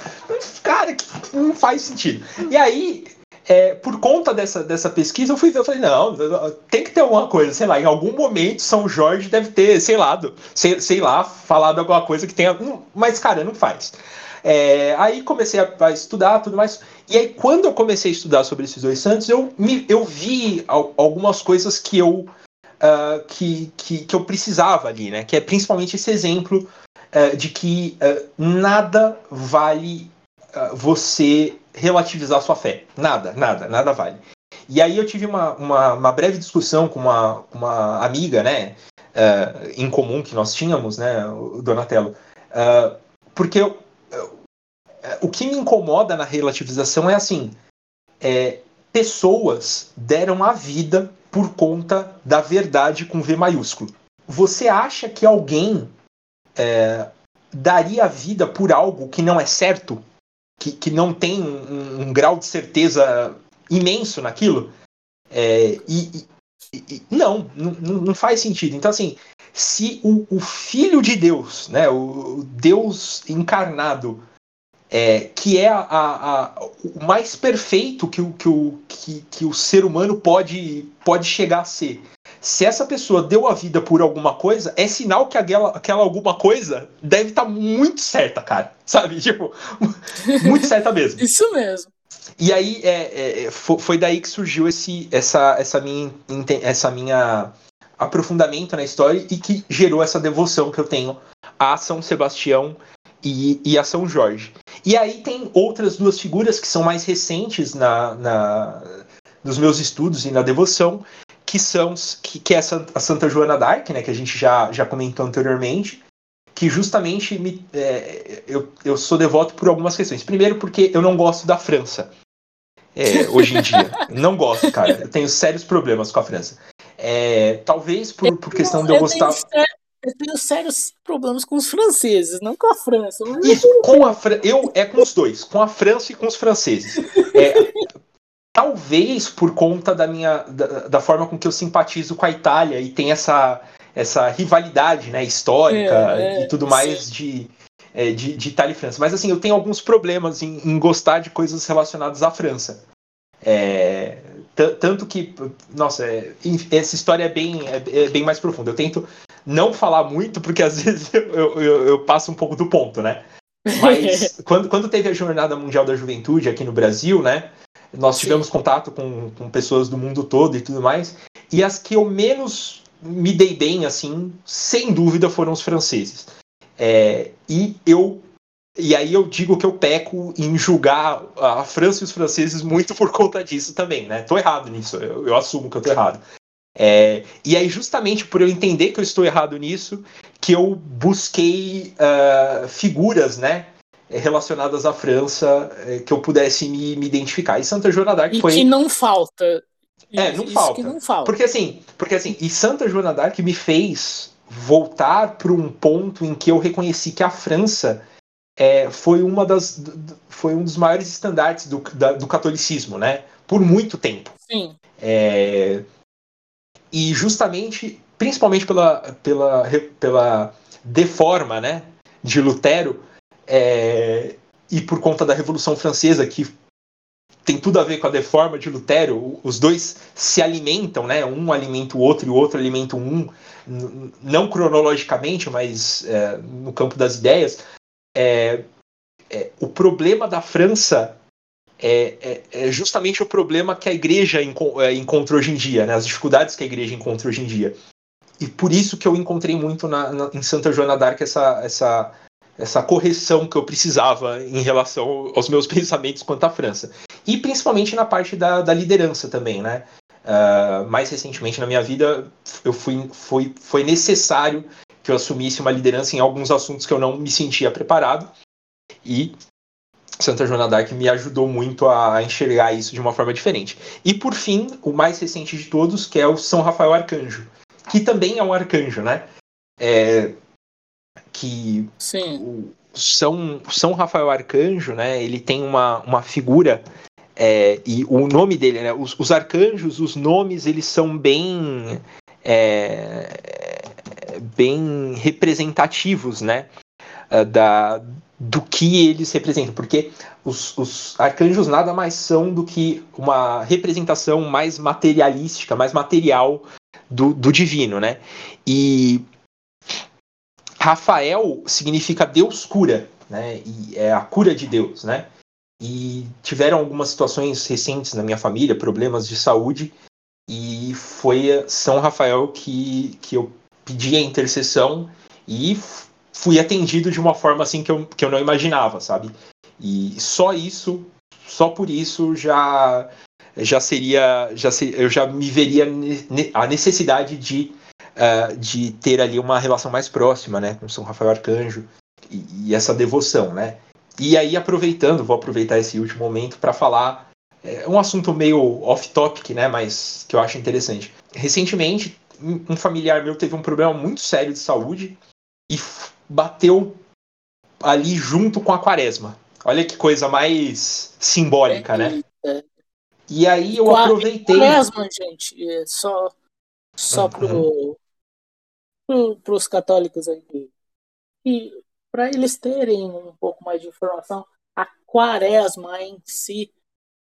Cara, não faz sentido. E aí, é, por conta dessa, dessa pesquisa, eu fui ver, eu falei, não, tem que ter alguma coisa, sei lá, em algum momento São Jorge deve ter, sei lá, do, sei, sei lá, falado alguma coisa que tenha. Mas, cara, não faz. É, aí comecei a, a, estudar tudo mais. E aí, quando eu comecei a estudar sobre esses dois santos, eu, me, eu vi algumas coisas que eu uh, que, que, que, eu precisava ali, né? Que é principalmente esse exemplo uh, de que uh, nada vale você relativizar sua fé. Nada, nada, nada vale. E aí eu tive uma, uma, uma breve discussão com uma, uma amiga, né? em comum que nós tínhamos, né, Donatello. porque eu, eu, o que me incomoda na relativização é assim: é, pessoas deram a vida por conta da verdade com V maiúsculo. Você acha que alguém é, daria a vida por algo que não é certo? Que, que não tem um, um grau de certeza imenso naquilo? É, e, e, e, não, não, faz sentido. Então, assim, se o, o Filho de Deus, né, o Deus encarnado, é, que é a, a, a, o mais perfeito que o, que, o, que, que o ser humano pode, pode chegar a ser. se essa pessoa deu a vida por alguma coisa, é sinal que aquela, aquela alguma coisa deve estar tá muito certa, cara. Sabe? Tipo, muito certa mesmo. Isso mesmo. E aí é, é, foi daí que surgiu esse, essa, essa, minha, essa minha aprofundamento na história e que gerou essa devoção que eu tenho a São Sebastião e, e a São Jorge. E aí tem outras duas figuras que são mais recentes na, na nos meus estudos e na devoção, que são que, que é a Santa Joana d'Arc, né, que a gente já, já comentou anteriormente, que justamente me, é, eu, eu sou devoto por algumas questões. Primeiro, porque eu não gosto da França. É, hoje em dia. não gosto, cara. Eu tenho sérios problemas com a França. É, talvez por, por questão eu, de eu, gostar. Tenho, eu tenho sérios problemas com os franceses, não com a França. Isso, com a Fran... eu é com os dois, com a França e com os franceses. É, talvez por conta da minha da, da, forma com que eu simpatizo com a Itália e tem essa essa rivalidade né, histórica é, é, e tudo mais de, é, de, de, Itália e França. Mas assim, eu tenho alguns problemas em, em gostar de coisas relacionadas à França. É, tanto que, nossa, é, essa história é bem, é, é, bem mais profunda. Eu tento não falar muito, porque às vezes eu, eu, eu passo um pouco do ponto, né? Mas quando, quando teve a Jornada Mundial da Juventude aqui no Brasil, né? Nós tivemos Sim. contato com, com pessoas do mundo todo e tudo mais. E as que eu menos me dei bem, assim, sem dúvida, foram os franceses. É, e eu. E aí eu digo que eu peco em julgar a França e os franceses muito por conta disso também, né? Tô errado nisso, eu, eu assumo que eu tô errado. É, e aí, justamente por eu entender que eu estou errado nisso, que eu busquei uh, figuras, né? Relacionadas à França, eh, que eu pudesse me, me identificar. E Santa Joana d'Arc foi. E que não falta é, não falta. não falta. Porque assim, porque assim, e Santa Joana d'Arc me fez voltar para um ponto em que eu reconheci que a França é, foi uma das foi um dos maiores estandartes do, da, do catolicismo, né? Por muito tempo. Sim. É, e justamente, principalmente pela, pela, pela deforma, né, de Lutero, é, e por conta da Revolução Francesa, que tem tudo a ver com a deforma de Lutero. Os dois se alimentam, né? Um alimenta o outro e o outro alimenta um, não cronologicamente, mas é, no campo das ideias. É, é, o problema da França é, é, é, justamente o problema que a igreja é, encontra hoje em dia, né? as dificuldades que a igreja encontra hoje em dia. E por isso que eu encontrei muito na, na, em Santa Joana d'Arc essa, essa, essa correção que eu precisava em relação aos meus pensamentos quanto à França. E principalmente na parte da, da liderança também, né? Uh, mais recentemente na minha vida, eu fui, foi necessário que eu assumisse uma liderança em alguns assuntos que eu não me sentia preparado. E Santa Joana d'Arc me ajudou muito a enxergar isso de uma forma diferente. E por fim, o mais recente de todos, que é o São Rafael Arcanjo, que também é um arcanjo, né? É, que Sim. o São, São Rafael Arcanjo, né? Ele tem uma, uma figura é, e o nome dele, né? Os, os, arcanjos, os nomes, eles são bem é, bem representativos, né? Da, do que eles representam, porque os, os, arcanjos nada mais são do que uma representação mais materialística, mais material do, do divino, né? E Rafael significa Deus cura, né? E é a cura de Deus, né? E tiveram algumas situações recentes na minha família, problemas de saúde, e foi São Rafael que, que eu pedi a intercessão e fui atendido de uma forma assim que eu, que eu não imaginava, sabe? E só isso, só por isso já já seria, já ser, eu já me veria a necessidade de uh, de ter ali uma relação mais próxima, né, com São Rafael Arcanjo e, e essa devoção, né. E aí aproveitando, vou aproveitar esse último momento para falar é, um assunto meio off-topic, né, mas que eu acho interessante. Recentemente, um familiar meu teve um problema muito sério de saúde e bateu ali junto com a quaresma. Olha que coisa mais simbólica, né? E aí eu aproveitei. Quaresma, gente, é só, só uhum. pro, para os católicos aí. E para eles terem um pouco mais de informação, a quaresma em si,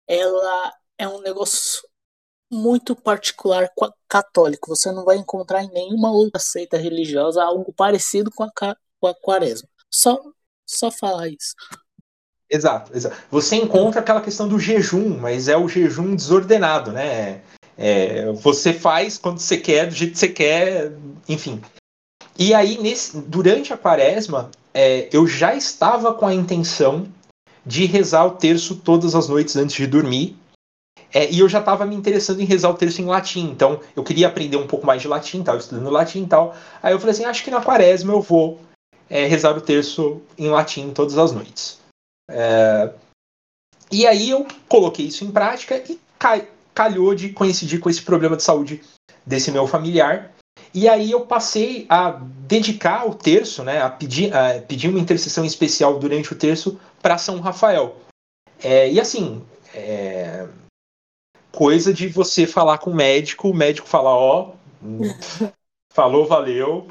ela é um negócio muito particular católico. Você não vai encontrar em nenhuma outra seita religiosa algo parecido com a, com a quaresma. Só, só falar isso. Exato, exato. Você encontra aquela questão do jejum, mas é o jejum desordenado, né? É, você faz quando você quer, do jeito que você quer, enfim. E aí, nesse, durante a quaresma, é, eu já estava com a intenção de rezar o terço todas as noites antes de dormir. É, e eu já estava me interessando em rezar o terço em latim. Então, eu queria aprender um pouco mais de latim, estava estudando latim e tal. Aí eu falei assim: acho que na quaresma eu vou é, rezar o terço em latim todas as noites. É, e aí eu coloquei isso em prática e calhou de coincidir com esse problema de saúde desse meu familiar. E aí eu passei a dedicar o terço, né, a pedir, a pedir uma intercessão especial durante o terço para São Rafael. É, e assim, é, coisa de você falar com o médico, o médico falar, ó, falou, valeu,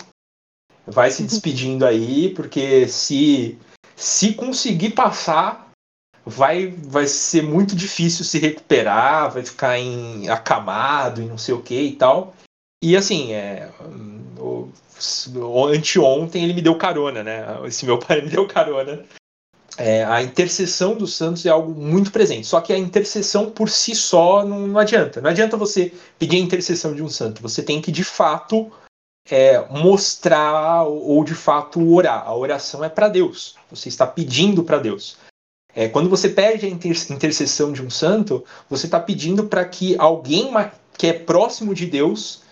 vai se despedindo aí, porque se se conseguir passar, vai vai ser muito difícil se recuperar, vai ficar em acamado e não sei o que e tal. E assim, é, o, o, anteontem ele me deu carona, né? Esse meu pai me deu carona. É, a intercessão dos santos é algo muito presente. Só que a intercessão por si só não, não adianta. Não adianta você pedir a intercessão de um santo. Você tem que de fato é, mostrar ou de fato orar. A oração é para Deus. Você está pedindo para Deus. É, quando você pede a intercessão de um santo, você está pedindo para que alguém que é próximo de Deus,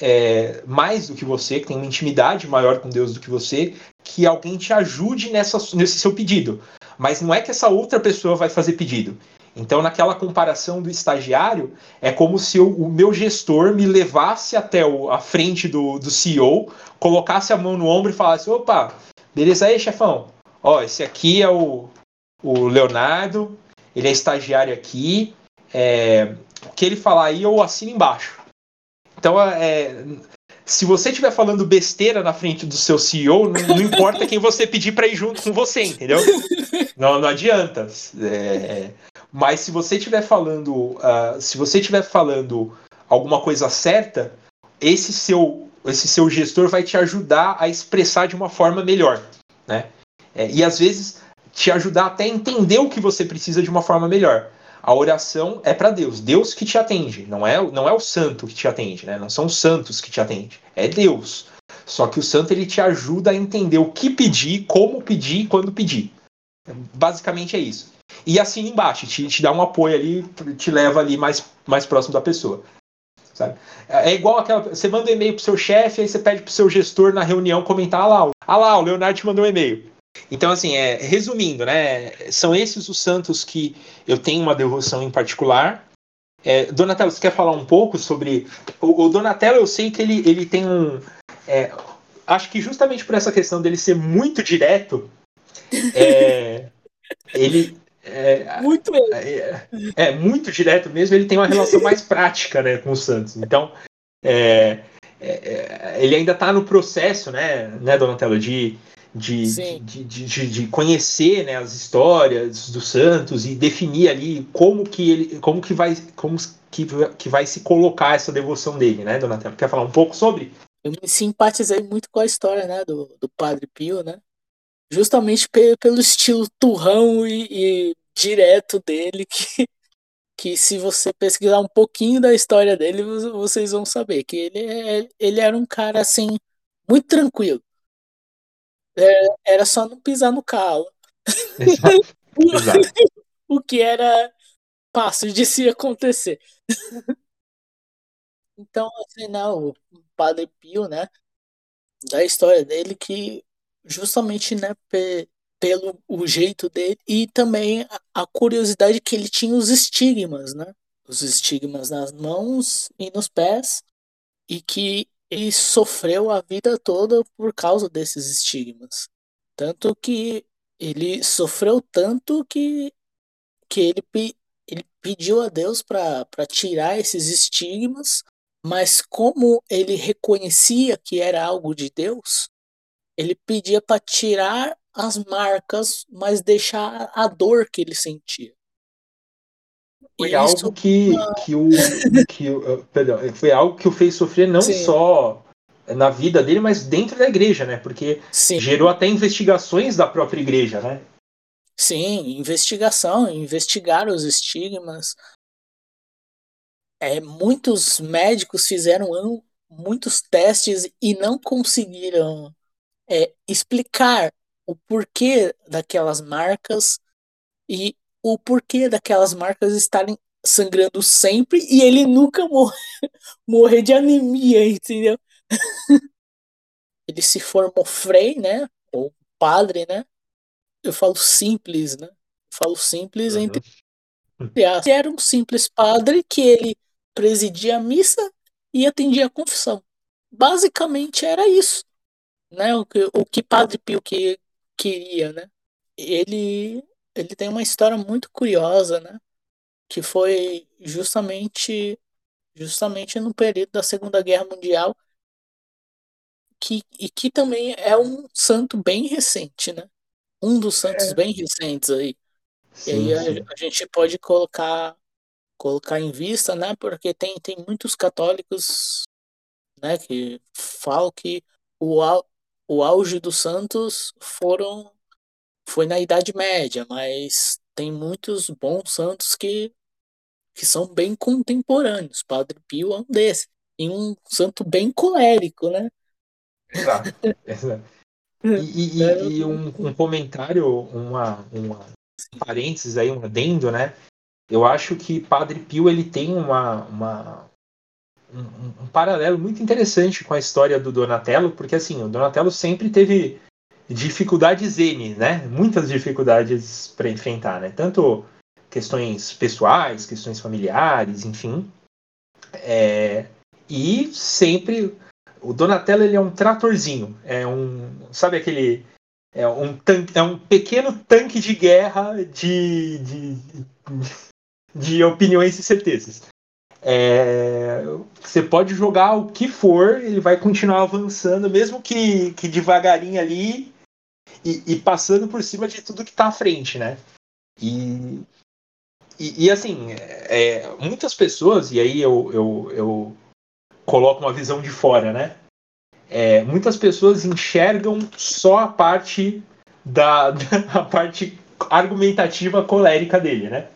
é, mais do que você, que tem uma intimidade maior com Deus do que você, que alguém te ajude nessa, nesse seu pedido. Mas não é que essa outra pessoa vai fazer pedido. Então, naquela comparação do estagiário, é como se eu, o meu gestor me levasse até o, a frente do, do CEO, colocasse a mão no ombro e falasse: opa, beleza aí, chefão? Ó, esse aqui é o, o Leonardo, ele é estagiário aqui. É, o que ele falar aí, eu assino embaixo. Então, é, se você estiver falando besteira na frente do seu CEO, não, não importa quem você pedir para ir junto com você, entendeu? Não, não adianta. É, mas se você estiver falando, uh, se você estiver falando alguma coisa certa, esse seu, esse seu gestor vai te ajudar a expressar de uma forma melhor, né? É, e às vezes te ajudar até a entender o que você precisa de uma forma melhor. A oração é para Deus, Deus que te atende, não é, não é o santo que te atende, né? Não são os santos que te atendem, é Deus. Só que o santo ele te ajuda a entender o que pedir, como pedir e quando pedir. Basicamente é isso. E assina embaixo, te, te dá um apoio ali, te leva ali mais, mais próximo da pessoa. Sabe? É igual aquela. Você manda um e-mail pro seu chefe, aí você pede pro seu gestor na reunião comentar ah lá, ah lá, o Leonardo te mandou um e-mail. Então, assim, é, resumindo, né? São esses os santos que eu tenho uma devoção em particular. É, Donatello, você quer falar um pouco sobre. O, o Donatello, eu sei que ele, ele tem um. É, acho que justamente por essa questão dele ser muito direto, é, ele, é, muito é, é, muito direto mesmo, ele tem uma relação mais prática né, com o Santos. Então, é, é, é ele ainda está no processo, né, né Donatello, de, de, de, de, de, conhecer né, as histórias do Santos e definir ali como que ele como que vai como que, que vai se colocar essa devoção dele, né, Donatello? Quer falar um pouco sobre? Eu me simpatizei muito com a história né, do, do Padre Pio, né? Justamente pelo estilo turrão e, e, direto dele, que, que se você pesquisar um pouquinho da história dele, vocês vão saber que ele, é, ele era um cara assim, muito tranquilo. É, era só não pisar no calo. Exato. Exato. o que era fácil de se acontecer. Então, assim, não, o Padre Pio, né, da história dele que justamente, né, pelo o jeito dele e também a, a curiosidade que ele tinha os estigmas, né? Os estigmas nas mãos e nos pés e que ele sofreu a vida toda por causa desses estigmas. Tanto que ele sofreu tanto que, que ele, ele pediu a Deus para tirar esses estigmas, mas como ele reconhecia que era algo de Deus, ele pedia para tirar as marcas, mas deixar a dor que ele sentia. foi algo que, que o. Que, perdão, foi algo que o fez sofrer não Sim. só na vida dele, mas dentro da igreja, né? Porque Sim. gerou até investigações da própria igreja, né? Sim, investigação, investigar os estigmas. É, muitos médicos fizeram muitos testes e não conseguiram é, explicar o porquê daquelas marcas e o porquê daquelas marcas estarem sangrando sempre e ele nunca morrer, morrer de anemia, entendeu? ele se formou frei, né? Ou padre, né? Eu falo simples, né? Eu falo simples uhum. entre era um simples padre que ele presidia a missa e atendia a confissão. Basicamente era isso, né? O que, o que Padre Pio que, queria, né? Ele ele tem uma história muito curiosa, né? Que foi justamente justamente no período da Segunda Guerra Mundial que, e que também é um santo bem recente, né? Um dos santos é. bem recentes aí. Sim, e aí a, a, gente pode colocar colocar em vista, né? Porque tem, tem muitos católicos, né? Que falam que o, o auge dos santos foram foi na Idade Média, mas tem muitos bons santos que, que são bem contemporâneos. Padre Pio é um desses. E um santo bem colérico, né? Exato. exato. E, e, e, e um, um, comentário, uma, uma parênteses aí, um adendo, né? Eu acho que Padre Pio ele tem uma, uma um, um, paralelo muito interessante com a história do Donatello, porque assim, o Donatello sempre teve dificuldades N, né? Muitas dificuldades para enfrentar, né? Tanto questões pessoais, questões familiares, enfim. É, e sempre o Donatello ele é um tratorzinho, é um, sabe aquele é um tanque, é um pequeno tanque de guerra de, de, de opiniões e certezas. É, você pode jogar o que for, ele vai continuar avançando, mesmo que, que devagarinho ali, e, e passando por cima de tudo que está à frente, né? E, e, e assim, é, muitas pessoas, e aí eu, eu, eu coloco uma visão de fora, né? É, muitas pessoas enxergam só a parte da, da a parte argumentativa colérica dele, né?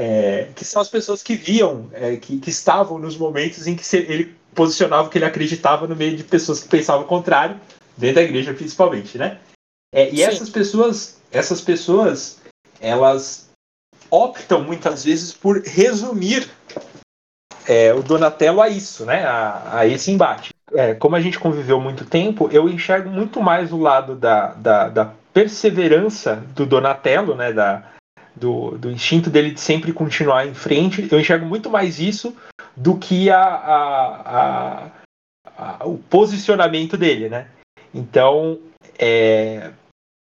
É, que são as pessoas que viam, é, que, que, estavam nos momentos em que ele posicionava o que ele acreditava no meio de pessoas que pensavam o contrário, dentro da igreja principalmente, né? É, e Sim. essas pessoas, essas pessoas, elas optam muitas vezes por resumir é, o Donatello a isso, né? A, a esse embate. É, como a gente conviveu muito tempo, eu enxergo muito mais o lado da, da, da perseverança do Donatello, né? Da, do, do instinto dele de sempre continuar em frente. Eu enxergo muito mais isso do que a, a, a, o posicionamento dele, né? Então, é,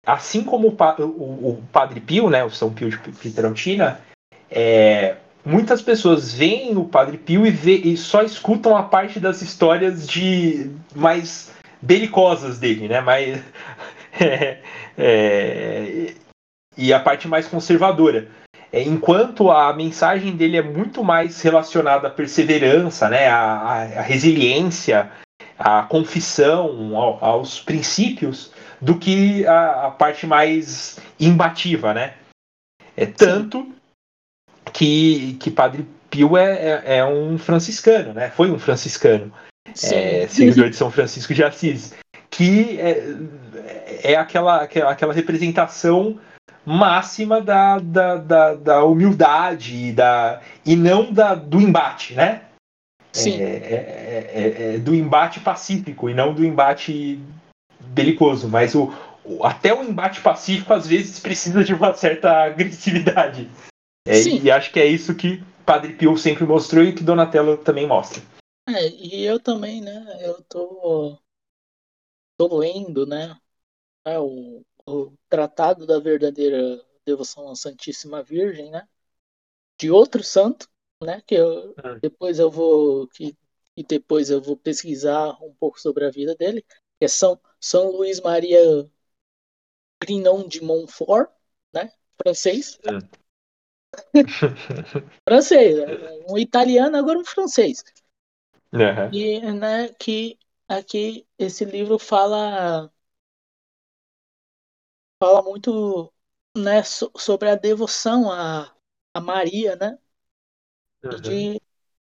assim como o, o, o, Padre Pio, né, o São Pio de Pietrelcina, é, muitas pessoas veem o Padre Pio e, vê, e, só escutam a parte das histórias de mais belicosas dele, né? Mais, é, é, e a parte mais conservadora. É, enquanto a mensagem dele é muito mais relacionada à perseverança, né, à, à resiliência, à confissão, ao, aos princípios, do que a, a, parte mais imbativa, né? É tanto que, que Padre Pio é, é, é, um franciscano, né? Foi um franciscano, é, seguidor de São Francisco de Assis, que é, é aquela, aquela, aquela representação máxima da, da, da, da humildade da, e não da, do embate, né? Sim. É, é, é, é, do embate pacífico e não do embate belicoso. Mas o, o, até o embate pacífico às vezes precisa de uma certa agressividade. É, e acho que é isso que Padre Pio sempre mostrou e que Donatello também mostra. É, e eu também, né? Eu tô, tô lendo, né? É, o, o Tratado da Verdadeira Devoção à Santíssima Virgem, né? De outro santo, né? Que eu, ah. depois eu vou que e depois eu vou pesquisar um pouco sobre a vida dele, que é São, São Luís Maria Grignon de Montfort, né? Francês. Ah. francês, um italiano, agora um francês. Uhum. E, né, que aqui esse livro fala fala muito né, so, sobre a devoção a, a Maria, né? Uhum. E, de,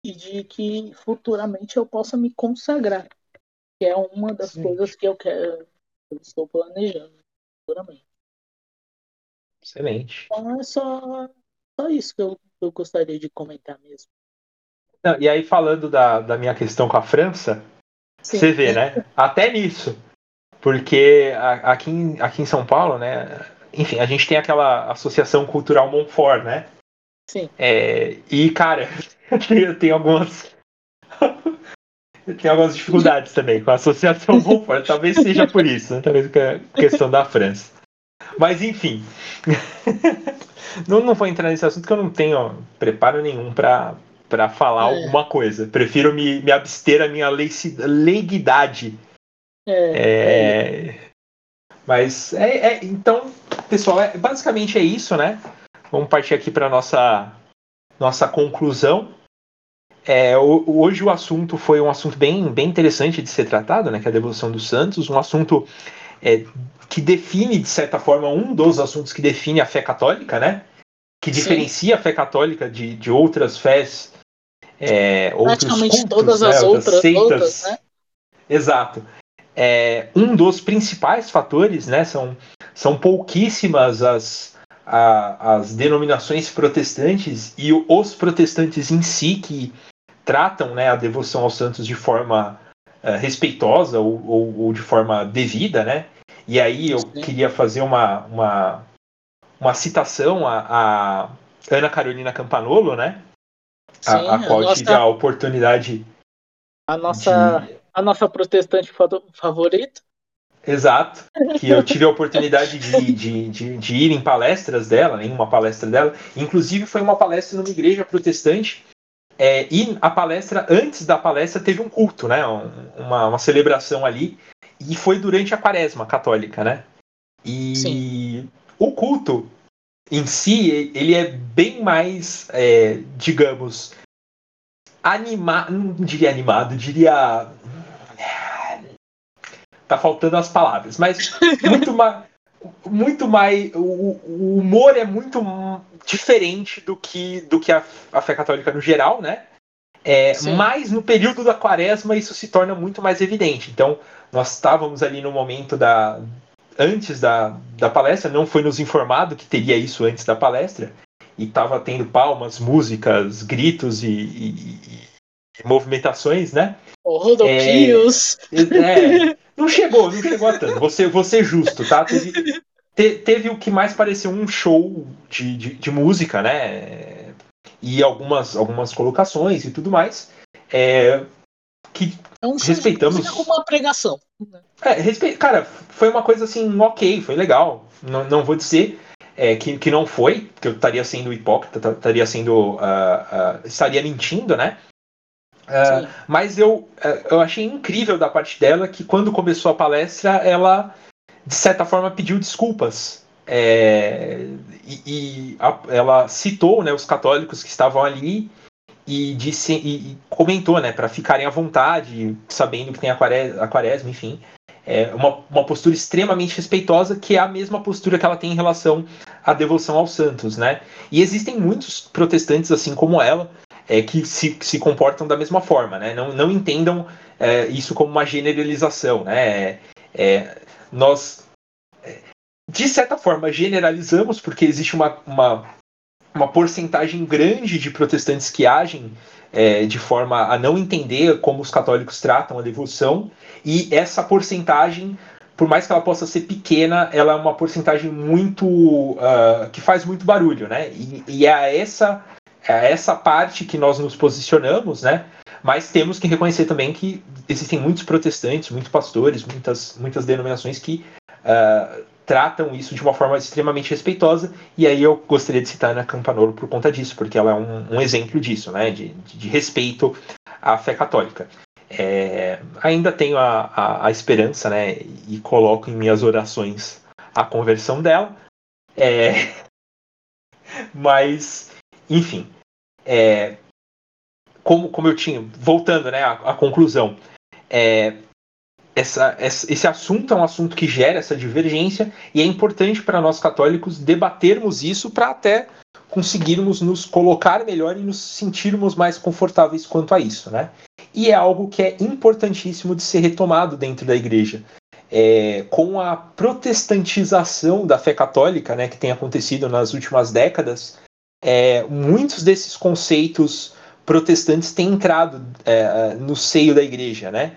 e de que futuramente eu possa me consagrar. Que é uma das Sim. coisas que eu quero, eu estou planejando futuramente. Excelente. Então é só, só isso que eu, eu gostaria de comentar mesmo. Não, e aí, falando da, da minha questão com a França, Sim. você vê, né? Até nisso. Porque aqui em, aqui em São Paulo, né? Enfim, a gente tem aquela Associação Cultural Montfort, né? Sim. É, e, cara, eu tenho algumas. tem algumas dificuldades também com a Associação Montfort. Talvez seja por isso, né? Talvez a questão da França. Mas, enfim. não, não vou entrar nesse assunto que eu não tenho preparo nenhum para falar é. alguma coisa. Prefiro me, me abster a minha leiguidade. É, é, é. Mas é, é, então, pessoal, é, basicamente é isso, né? Vamos partir aqui para nossa nossa conclusão. É, hoje o assunto foi um assunto bem, bem interessante de ser tratado, né? Que é a devolução dos santos, um assunto é, que define de certa forma um dos assuntos que define a fé católica, né? Que Sim. diferencia a fé católica de, de outras fés é, Praticamente cultos, todas né, as outras, seitas. outras, né? Exato. É, um dos principais fatores, né, são, são pouquíssimas as, a, as denominações protestantes e os protestantes em si que tratam né, a devoção aos santos de forma uh, respeitosa ou, ou, ou, de forma devida, né? E aí eu Sim. queria fazer uma, uma, uma citação a, a Ana Carolina Campanolo, né? Sim, a, a qual nossa, tive a oportunidade. A nossa, de... a nossa protestante favorita. Exato. Que eu tive a oportunidade de, de, de, de, ir em palestras dela, em uma palestra dela. Inclusive foi uma palestra numa igreja protestante. É, e a palestra, antes da palestra, teve um culto, né? Uma, uma celebração ali. E foi durante a quaresma católica, né? E Sim. o culto em si, ele é bem mais, é, digamos, animado, não diria animado, diria. Tá faltando as palavras, mas muito mais. Muito mais. O, o, humor é muito diferente do que, do que a, a fé católica no geral, né? É, mas no período da quaresma isso se torna muito mais evidente. Então, nós estávamos ali no momento da, antes da, da palestra, não foi nos informado que teria isso antes da palestra, e estava tendo palmas, músicas, gritos e, e, e movimentações, né? Rodopios! É, é, não chegou, não chegou a tanto. Você, você justo, tá? Teve, te, teve o que mais pareceu um show de, de, de, música, né? E algumas, algumas colocações e tudo mais. É, que é um respeitamos. como uma pregação. É, respe... Cara, foi uma coisa assim, ok, foi legal. Não, não vou dizer é, que, que não foi, que eu estaria sendo hipócrita, estaria sendo. Uh, uh, estaria mentindo, né? Uh, mas eu, eu achei incrível da parte dela que quando começou a palestra, ela, de certa forma, pediu desculpas. É, e, e a, ela citou né, os católicos que estavam ali e disse e, comentou, né, para ficarem à vontade, sabendo que tem a quaresma, a quaresma enfim. É uma, uma postura extremamente respeitosa, que é a mesma postura que ela tem em relação à devoção aos santos, né? E existem muitos protestantes, assim como ela, é, que se, se comportam da mesma forma, né? Não, não entendam é, isso como uma generalização, né? É, nós, de certa forma, generalizamos porque existe uma, uma uma porcentagem grande de protestantes que agem é, de forma a não entender como os católicos tratam a devoção, e essa porcentagem, por mais que ela possa ser pequena, ela é uma porcentagem muito. Uh, que faz muito barulho, né? E, e é essa, é essa parte que nós nos posicionamos, né? Mas temos que reconhecer também que existem muitos protestantes, muitos pastores, muitas, muitas denominações que uh, tratam isso de uma forma extremamente respeitosa, e aí eu gostaria de citar Ana Campanolo por conta disso, porque ela é um, um exemplo disso, né, de, de, respeito à fé católica. É, ainda tenho a, a, a, esperança, né, e coloco em minhas orações a conversão dela, é, mas enfim, é, como, como eu tinha, voltando né, à, à conclusão, é, essa, esse assunto é um assunto que gera essa divergência e é importante para nós católicos debatermos isso para até conseguirmos nos colocar melhor e nos sentirmos mais confortáveis quanto a isso, né? E é algo que é importantíssimo de ser retomado dentro da igreja. É, com a protestantização da fé católica, né, que tem acontecido nas últimas décadas, é, muitos desses conceitos protestantes têm entrado é, no seio da igreja, né?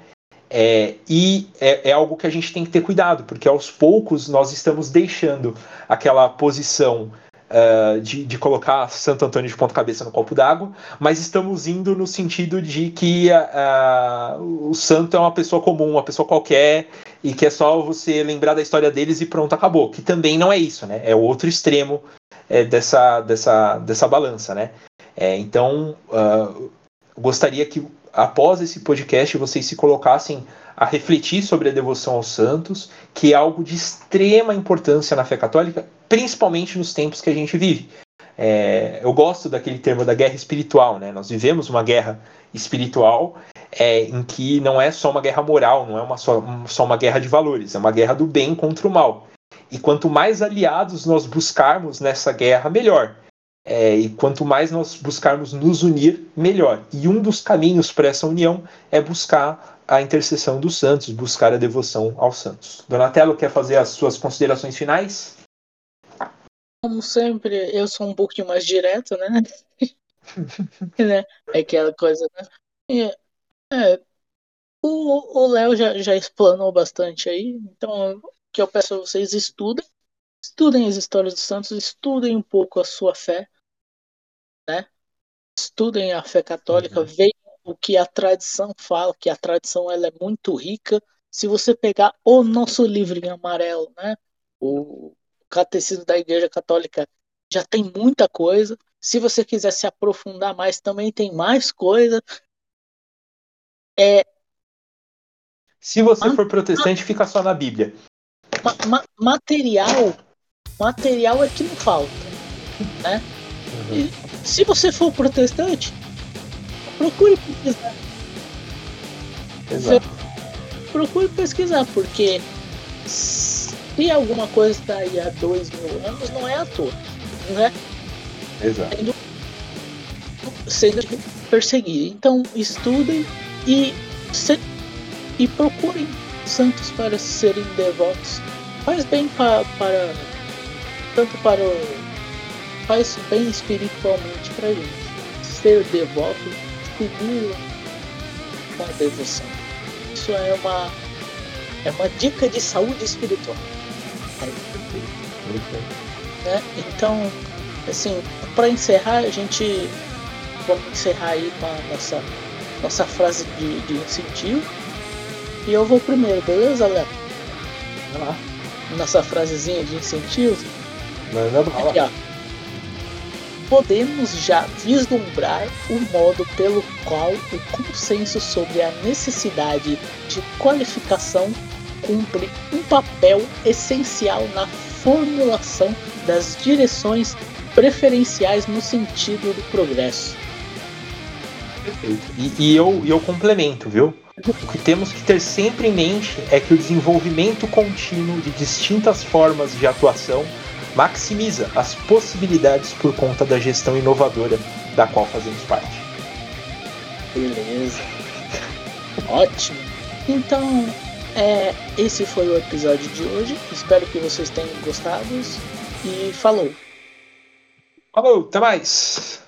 É, e é, é, algo que a gente tem que ter cuidado, porque aos poucos nós estamos deixando aquela posição uh, de, de, colocar Santo Antônio de ponta cabeça no copo d'água, mas estamos indo no sentido de que uh, o santo é uma pessoa comum, uma pessoa qualquer, e que é só você lembrar da história deles e pronto, acabou. Que também não é isso, né? É o outro extremo é, dessa, dessa, dessa balança, né? É, então, uh, gostaria que após esse podcast vocês se colocassem a refletir sobre a devoção aos santos, que é algo de extrema importância na fé católica, principalmente nos tempos que a gente vive. É, eu gosto daquele termo da guerra espiritual, né? Nós vivemos uma guerra espiritual é, em que não é só uma guerra moral, não é uma só, só uma guerra de valores, é uma guerra do bem contra o mal. E quanto mais aliados nós buscarmos nessa guerra, melhor. É, e quanto mais nós buscarmos nos unir, melhor. E um dos caminhos para essa união é buscar a intercessão dos santos, buscar a devoção aos santos. Donatello quer fazer as suas considerações finais? Como sempre, eu sou um pouquinho mais direto, né? né? É aquela coisa, né? É, o Léo já, já explanou bastante aí, então que eu peço a vocês estudem, estudem as histórias dos santos, estudem um pouco a sua fé, né? Estudem a fé católica, uhum. vejam o que a tradição fala, que a tradição ela é muito rica. Se você pegar o nosso livro em amarelo, né? O Catecismo da Igreja Católica já tem muita coisa. Se você quiser se aprofundar mais, também tem mais coisa. É... Se você for protestante, fica só na Bíblia. Ma ma material, material é que não falta, né? Uhum. Se você for protestante, procure pesquisar. Exato. Procure pesquisar, porque se alguma coisa está aí há dois mil anos, não é à toa, né? Exato. Sendo, sendo perseguido. Então, estudem e, se, e procurem santos para serem devotos. Faz bem para, para tanto para o faz bem espiritualmente para gente. Ser devoto estimula a devoção. Isso é uma, é uma dica de saúde espiritual. Né? Então, assim, para encerrar, a gente vamos encerrar aí com a nossa, nossa frase de, de incentivo. E eu vou primeiro, beleza, Léo? Nossa frasezinha de incentivo. Manda bala. Aqui, ó podemos já vislumbrar o modo pelo qual o consenso sobre a necessidade de qualificação cumpre um papel essencial na formulação das direções preferenciais no sentido do progresso. Perfeito. E, e eu, eu complemento, viu? O que temos que ter sempre em mente é que o desenvolvimento contínuo de distintas formas de atuação maximiza as possibilidades por conta da gestão inovadora da qual fazemos parte. Beleza. Ótimo. Então, é, esse foi o episódio de hoje. Espero que vocês tenham gostado. E falou. Falou, até mais.